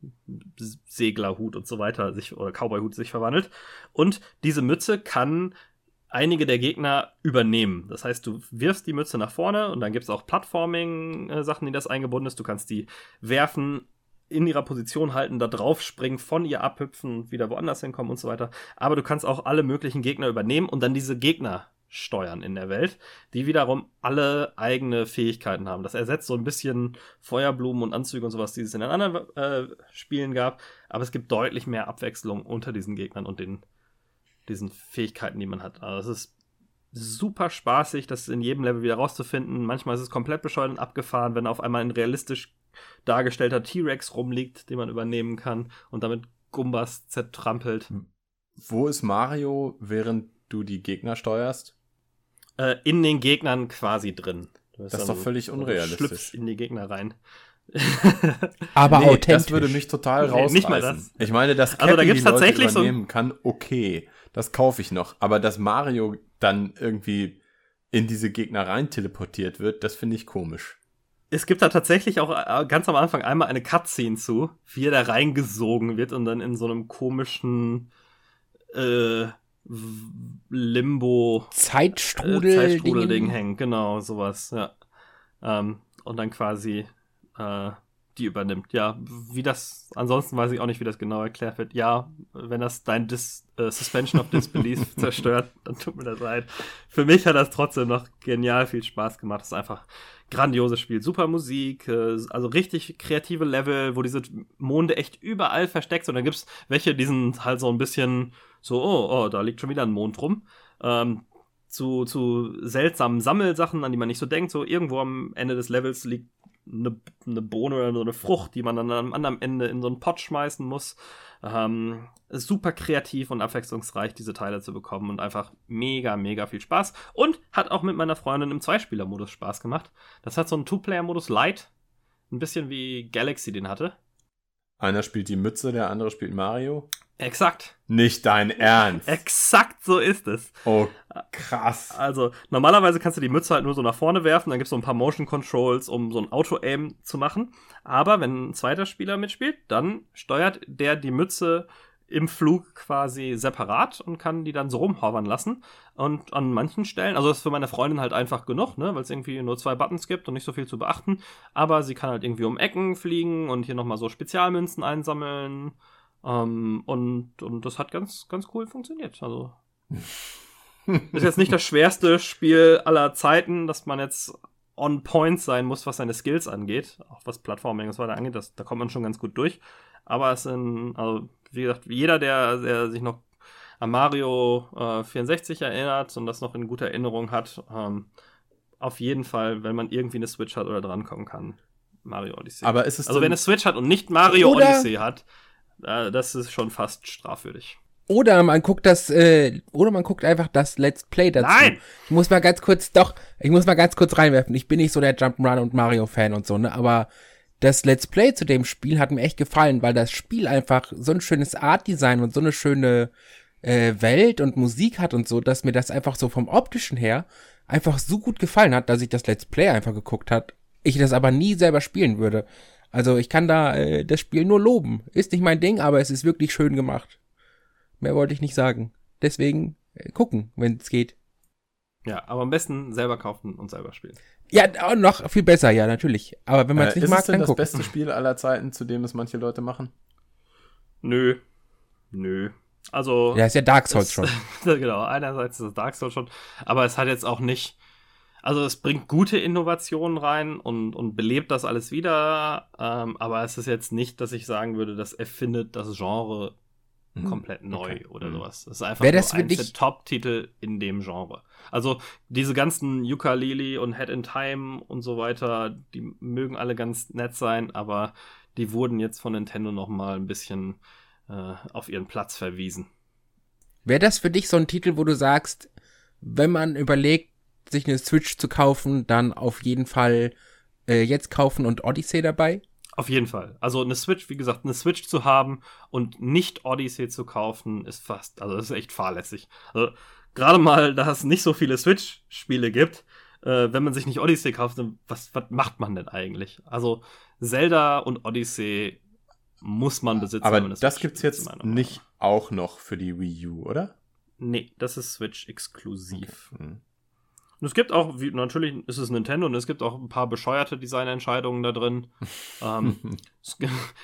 Seglerhut und so weiter sich oder Cowboyhut sich verwandelt. Und diese Mütze kann einige der Gegner übernehmen. Das heißt, du wirfst die Mütze nach vorne und dann gibt es auch Plattforming-Sachen, in das eingebunden ist. Du kannst die werfen, in ihrer Position halten, da drauf springen, von ihr abhüpfen, wieder woanders hinkommen und so weiter. Aber du kannst auch alle möglichen Gegner übernehmen und dann diese Gegner steuern in der Welt, die wiederum alle eigene Fähigkeiten haben. Das ersetzt so ein bisschen Feuerblumen und Anzüge und sowas, die es in den anderen äh, Spielen gab, aber es gibt deutlich mehr Abwechslung unter diesen Gegnern und den, diesen Fähigkeiten, die man hat. Also es ist super spaßig, das in jedem Level wieder rauszufinden. Manchmal ist es komplett bescheuert und abgefahren, wenn auf einmal ein realistisch dargestellter T-Rex rumliegt, den man übernehmen kann und damit Gumbas zertrampelt. Wo ist Mario, während du die Gegner steuerst? Äh, in den Gegnern quasi drin. Das ist doch völlig unrealistisch. Du schlüpfst in die Gegner rein. <laughs> Aber nee, authentisch. Das würde mich total rausreißen. Nee, nicht mal das. Ich meine, dass Cappy also, da gibt's die Leute tatsächlich übernehmen so kann, okay, das kaufe ich noch. Aber dass Mario dann irgendwie in diese Gegner rein teleportiert wird, das finde ich komisch. Es gibt da tatsächlich auch äh, ganz am Anfang einmal eine Cutscene zu, wie er da reingesogen wird und dann in so einem komischen äh, Limbo Zeitstrudel, äh, Zeitstrudel-Ding hängt. Genau, sowas, ja. Ähm, und dann quasi äh, die übernimmt. Ja, wie das, ansonsten weiß ich auch nicht, wie das genau erklärt wird. Ja, wenn das dein Dis, äh, Suspension of Disbelief <laughs> zerstört, dann tut mir das leid. Für mich hat das trotzdem noch genial viel Spaß gemacht. Das ist einfach grandioses Spiel. Super Musik, äh, also richtig kreative Level, wo diese Monde echt überall versteckt sind. Und dann gibt's welche, die sind halt so ein bisschen so, oh, oh, da liegt schon wieder ein Mond rum. Ähm, zu, zu seltsamen Sammelsachen, an die man nicht so denkt. So irgendwo am Ende des Levels liegt eine, eine Bohne oder so eine Frucht, die man dann am anderen Ende in so einen Pott schmeißen muss. Ähm, super kreativ und abwechslungsreich, diese Teile zu bekommen und einfach mega, mega viel Spaß. Und hat auch mit meiner Freundin im Zweispieler-Modus Spaß gemacht. Das hat so einen Two-Player-Modus Light. Ein bisschen wie Galaxy den hatte. Einer spielt die Mütze, der andere spielt Mario. Exakt. Nicht dein Ernst. Exakt so ist es. Oh, krass. Also, normalerweise kannst du die Mütze halt nur so nach vorne werfen, dann gibt es so ein paar Motion Controls, um so ein Auto-Aim zu machen. Aber wenn ein zweiter Spieler mitspielt, dann steuert der die Mütze im Flug quasi separat und kann die dann so rumhovern lassen. Und an manchen Stellen, also das ist für meine Freundin halt einfach genug, ne, weil es irgendwie nur zwei Buttons gibt und nicht so viel zu beachten. Aber sie kann halt irgendwie um Ecken fliegen und hier nochmal so Spezialmünzen einsammeln. Ähm, und, und das hat ganz, ganz cool funktioniert. Also. <laughs> ist jetzt nicht das schwerste Spiel aller Zeiten, dass man jetzt on point sein muss, was seine Skills angeht, auch was Plattforming und so weiter angeht, das, da kommt man schon ganz gut durch. Aber es sind, also wie gesagt, jeder, der, der sich noch an Mario äh, 64 erinnert und das noch in guter Erinnerung hat, ähm, auf jeden Fall, wenn man irgendwie eine Switch hat oder drankommen kann, Mario Odyssey. Aber ist es also wenn eine Switch hat und nicht Mario oder Odyssey hat, äh, das ist schon fast strafwürdig. Oder man guckt das, äh, oder man guckt einfach das Let's Play dazu. Nein! Ich muss mal ganz kurz, doch, ich muss mal ganz kurz reinwerfen. Ich bin nicht so der Jump'n'Run und Mario-Fan und so, ne, aber das Let's Play zu dem Spiel hat mir echt gefallen, weil das Spiel einfach so ein schönes Art-Design und so eine schöne äh, Welt und Musik hat und so, dass mir das einfach so vom optischen her einfach so gut gefallen hat, dass ich das Let's Play einfach geguckt hat. Ich das aber nie selber spielen würde. Also ich kann da äh, das Spiel nur loben. Ist nicht mein Ding, aber es ist wirklich schön gemacht. Mehr wollte ich nicht sagen. Deswegen äh, gucken, wenn es geht. Ja, aber am besten selber kaufen und selber spielen. Ja, noch viel besser, ja, natürlich. Aber wenn man es äh, nicht mag, es denn dann das gucken. beste Spiel aller Zeiten, zu dem es manche Leute machen? Nö. Nö. Also. Ja, ist ja Dark Souls es- schon. <laughs> genau, einerseits ist es Dark Souls schon, aber es hat jetzt auch nicht. Also es bringt gute Innovationen rein und, und belebt das alles wieder, ähm, aber es ist jetzt nicht, dass ich sagen würde, das erfindet das Genre. Komplett neu Okay. oder Mhm. sowas. Das ist einfach Wär nur das der Top-Titel in dem Genre. Also diese ganzen Ukulele und Head in Time und so weiter, die mögen alle ganz nett sein, aber die wurden jetzt von Nintendo noch mal ein bisschen äh, auf ihren Platz verwiesen. Wäre das für dich so ein Titel, wo du sagst, wenn man überlegt, sich eine Switch zu kaufen, dann auf jeden Fall äh, jetzt kaufen und Odyssey dabei? Auf jeden Fall. Also eine Switch, wie gesagt, eine Switch zu haben und nicht Odyssey zu kaufen, ist fast, also das ist echt fahrlässig. Also, gerade mal, da es nicht so viele Switch-Spiele gibt, äh, wenn man sich nicht Odyssey kauft, dann was, was macht man denn eigentlich? Also Zelda und Odyssey muss man besitzen. Aber wenn man eine das Switch gibt's besitzt, jetzt nicht auch noch für die Wii U, oder? Nee, das ist Switch-exklusiv. Hm. Und es gibt auch, wie, natürlich ist es Nintendo und es gibt auch ein paar bescheuerte Designentscheidungen da drin. <laughs> ähm,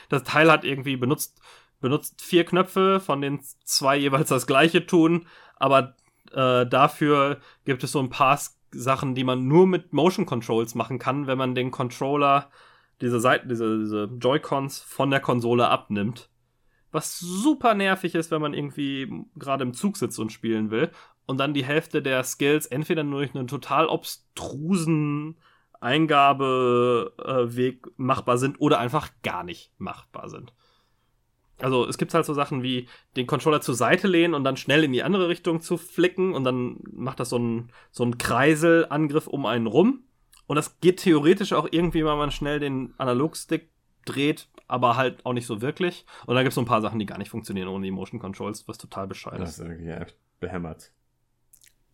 das Teil hat irgendwie benutzt, benutzt vier Knöpfe, von denen zwei jeweils das gleiche tun, aber äh, dafür gibt es so ein paar Sachen, die man nur mit Motion Controls machen kann, wenn man den Controller, diese Seiten, diese, diese Joy-Cons von der Konsole abnimmt. Was super nervig ist, wenn man irgendwie gerade im Zug sitzt und spielen will und dann die Hälfte der Skills entweder nur durch einen total obstrusen Eingabeweg machbar sind oder einfach gar nicht machbar sind. Also es gibt halt so Sachen wie den Controller zur Seite lehnen und dann schnell in die andere Richtung zu flicken und dann macht das so einen so einen Kreiselangriff um einen rum. Und das geht theoretisch auch irgendwie, wenn man schnell den Analogstick dreht, aber halt auch nicht so wirklich. Und dann gibt es so ein paar Sachen, die gar nicht funktionieren ohne die Motion Controls, was total bescheuert Das ist. ist irgendwie echt behämmert.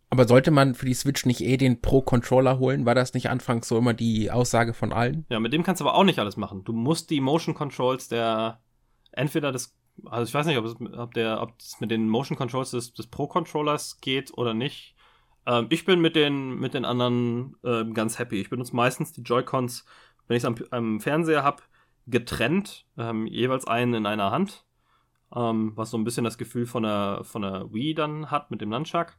Aber sollte man für die Switch nicht eh den Pro-Controller holen? War das nicht anfangs so immer die Aussage von allen? Ja, mit dem kannst du aber auch nicht alles machen. Du musst die Motion Controls der entweder des also ich weiß nicht, ob es ob der ob es mit den Motion Controls des, des Pro Controllers geht oder nicht. Ähm, ich bin mit den mit den anderen ähm, ganz happy. Ich benutze meistens die Joy-Cons, wenn ich es am, am Fernseher habe, getrennt, ähm, jeweils einen in einer Hand, ähm, was so ein bisschen das Gefühl von der von der Wii dann hat mit dem Nunchuck.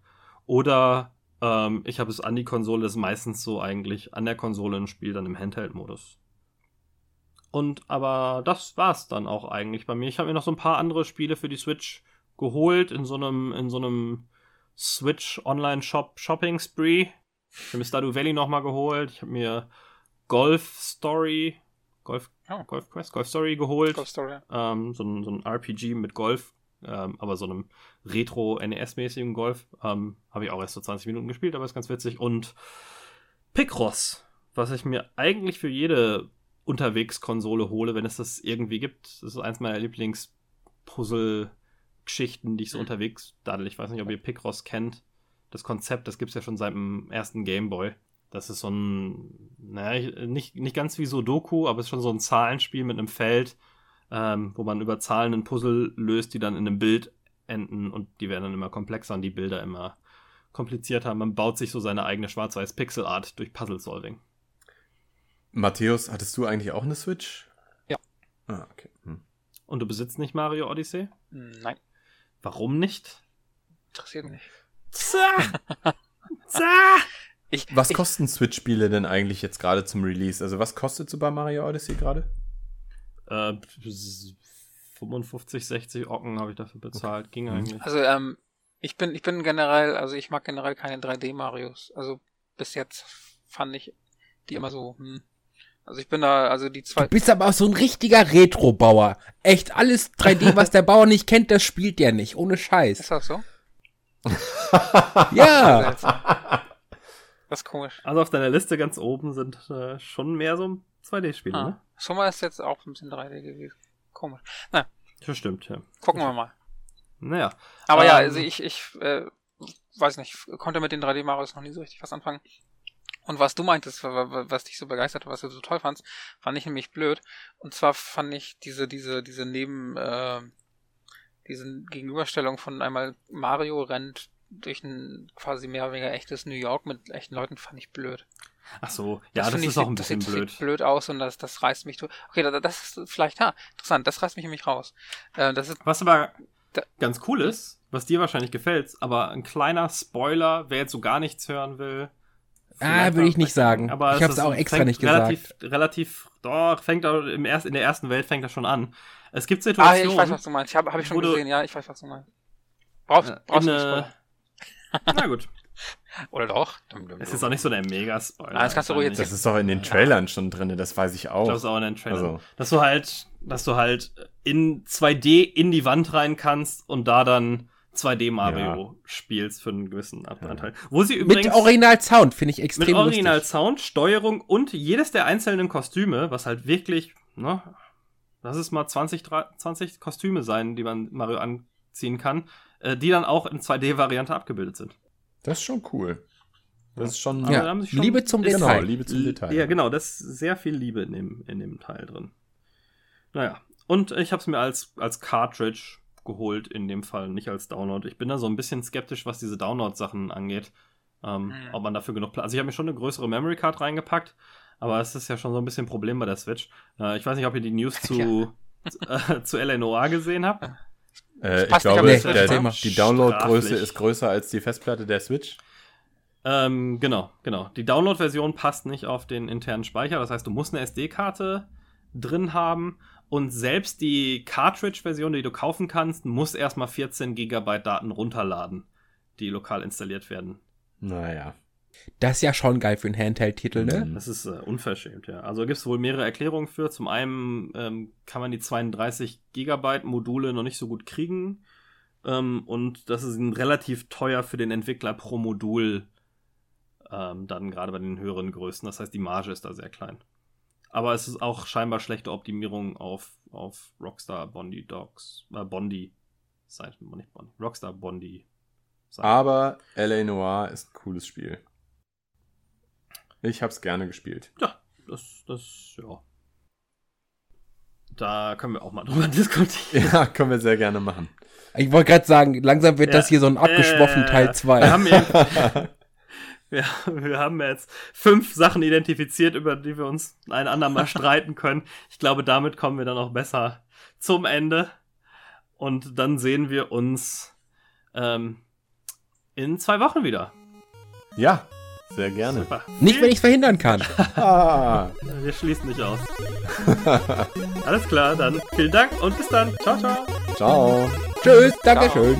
Oder ähm, ich habe es an die Konsole, das ist meistens so eigentlich an der Konsole ein Spiel dann im Handheld-Modus. Und aber das war's dann auch eigentlich bei mir. Ich habe mir noch so ein paar andere Spiele für die Switch geholt in so einem in so einem Switch Online Shop Shopping Spree. Ich habe mir Stardew Valley noch mal geholt. Ich habe mir Golf Story Golf Oh. Golf Quest Golf Story geholt. Golf Story. Ähm, so, ein, so ein RPG mit Golf, ähm, aber so einem Retro-NES-mäßigen Golf. Ähm, Habe ich auch erst so 20 Minuten gespielt, aber ist ganz witzig. Und Picross, was ich mir eigentlich für jede Unterwegskonsole hole, wenn es das irgendwie gibt. Das ist eins meiner Lieblings-Puzzle-Geschichten, die ich so Mhm. unterwegs daddel. Ich weiß nicht, ob ihr Picross kennt. Das Konzept, das gibt's ja schon seit dem ersten Gameboy. Das ist so ein, naja, nicht, nicht ganz wie Sudoku, aber es ist schon so ein Zahlenspiel mit einem Feld, ähm, wo man über Zahlen ein Puzzle löst, die dann in einem Bild enden und die werden dann immer komplexer und die Bilder immer komplizierter. Man baut sich so seine eigene Schwarz-Weiß-Pixel-Art durch Puzzle-Solving. Matthäus, hattest du eigentlich auch eine Switch? Ja. Ah, okay. Hm. Und du besitzt nicht Mario Odyssey? Nein, Warum nicht? interessiert mich. Zah! <laughs> Zah! Ich, Was ich, kosten Switch-Spiele denn eigentlich jetzt gerade zum Release? Also was kostet Super Mario Odyssey gerade? Äh, 55, 60 Ocken habe ich dafür bezahlt. Ging Mhm. eigentlich. Also, ähm, ich bin, ich bin generell, also ich mag generell keine 3D-Marios. Also bis jetzt fand ich die immer so, hm. Also ich bin da, also die zwei. Du bist aber auch so ein richtiger Retro-Bauer. Echt, alles 3D, <laughs> was der Bauer nicht kennt, das spielt der nicht. Ohne Scheiß. Ist das so? <laughs> Ja. Das ist komisch. Also auf deiner Liste ganz oben sind äh, schon mehr so 2D-Spiele, Ah. ne? Summer ist jetzt auch ein bisschen 3D gewesen. Komisch. Na, Das stimmt, ja. gucken wir mal. Naja. Aber ja, Ähm, also ich, ich äh, weiß nicht, konnte mit den 3D-Marios noch nie so richtig was anfangen. Und was du meintest, wa- wa- was dich so begeistert, was du so toll fandst, fand ich nämlich blöd. Und zwar fand ich diese, diese, diese Neben, äh, diese Gegenüberstellung von einmal Mario rennt durch ein quasi mehr oder weniger echtes New York mit echten Leuten, fand ich blöd. Ach so, ja, das, finde ist ich, auch ein sieht- bisschen das sieht, blöd. Sieht blöd aus und das, das reißt mich durch. Okay, da- das ist vielleicht, ja, interessant, das reißt mich nämlich raus. Äh, das ist, Was aber Da- ganz cool ist, was dir wahrscheinlich gefällt, aber ein kleiner Spoiler, wer jetzt so gar nichts hören will. Ah, würde ich nicht sagen. Aber Ich es hab's ist- auch extra nicht relativ, gesagt. Relativ, doch, fängt auch im erst, in der ersten Welt fängt das schon an. Es gibt ah, ich Situationen. weiß, was du meinst. Ich habe hab ich schon gesehen, ja, ich weiß, was du meinst. Brauchst, du nicht Spoiler. <laughs> Na gut, Oder doch? Es ist auch nicht so der Mega-Spoiler. Nein, das kannst du ruhig wahrscheinlich. Das ist doch in den Trailern schon drin, das weiß ich Ich auch. glaube, es ist auch in den Trailern. Also. Dass du halt, dass du halt in 2D in die Wand rein kannst und da dann 2D Mario spielst für einen gewissen Anteil. Wo sie übrigens Mit Original-Sound finde ich mit extrem Original lustig. Sound, Steuerung und jedes der einzelnen Kostüme, was halt wirklich, ne, lass es mal 20, 30, 20 Kostüme sein, die man Mario anziehen kann, äh, die dann auch in 2D-Variante abgebildet sind. Das ist schon cool. Das ist schon. Ja, sie schon- Liebe zum ist- genau, Detail. Liebe zum Detail. Ja, genau, das ist sehr viel Liebe in dem, in dem Teil drin. Naja, und ich habe es mir als, als Cartridge geholt, in dem Fall, nicht als Download. Ich bin da so ein bisschen skeptisch, was diese Download-Sachen angeht. Ähm, Hm. Ob man dafür genug Platz. Also ich habe mir schon eine größere Memory Card reingepackt, aber es ist ja schon so ein bisschen ein Problem bei der Switch. Äh, ich weiß nicht, ob ihr die News <laughs> zu, <laughs> äh, zu L.A. Noir gesehen habt. Äh, ich glaube, die der, ne? die Downloadgröße ist größer als die Festplatte der Switch. Ähm, genau, genau. Die Download-Version passt nicht auf den internen Speicher. Das heißt, du musst eine SD-Karte drin haben. Und selbst die Cartridge-Version, die du kaufen kannst, muss erstmal 14 GB Daten runterladen, die lokal installiert werden. Naja. Das ist ja schon geil für einen Handheld-Titel, ne? Mhm. Das ist äh, unverschämt, ja. Also gibt es wohl mehrere Erklärungen für. Zum einen ähm, kann man die 32 GB Module noch nicht so gut kriegen. Ähm, und das ist relativ teuer für den Entwickler pro Modul. Ähm, dann gerade bei den höheren Größen. Das heißt, die Marge ist da sehr klein. Aber es ist auch scheinbar schlechte Optimierung auf, auf Rockstar Bondi Dogs. Äh, Bondi. Seite, nicht Bondi. Rockstar Bondi. Seite. Aber L.A. Noir ist ein cooles Spiel. Ich hab's gerne gespielt. Ja, das, das, ja. Da können wir auch mal <laughs> drüber diskutieren. Ja, können wir sehr gerne machen. Ich wollte gerade sagen, langsam wird Ja. das hier so ein abgeschwoffen Äh, Teil Wir 2. haben, eben, wir, <laughs> wir haben jetzt fünf Sachen identifiziert, über die wir uns ein andermal <laughs> streiten können. Ich glaube, damit kommen wir dann auch besser zum Ende. Und dann sehen wir uns ähm, in zwei Wochen wieder. Ja, sehr gerne. Super. Nicht, wenn ich es verhindern kann. Ah. <laughs> Wir schließen nicht aus. Alles klar, dann vielen Dank und bis dann. Ciao, ciao. Ciao. Tschüss, Dankeschön.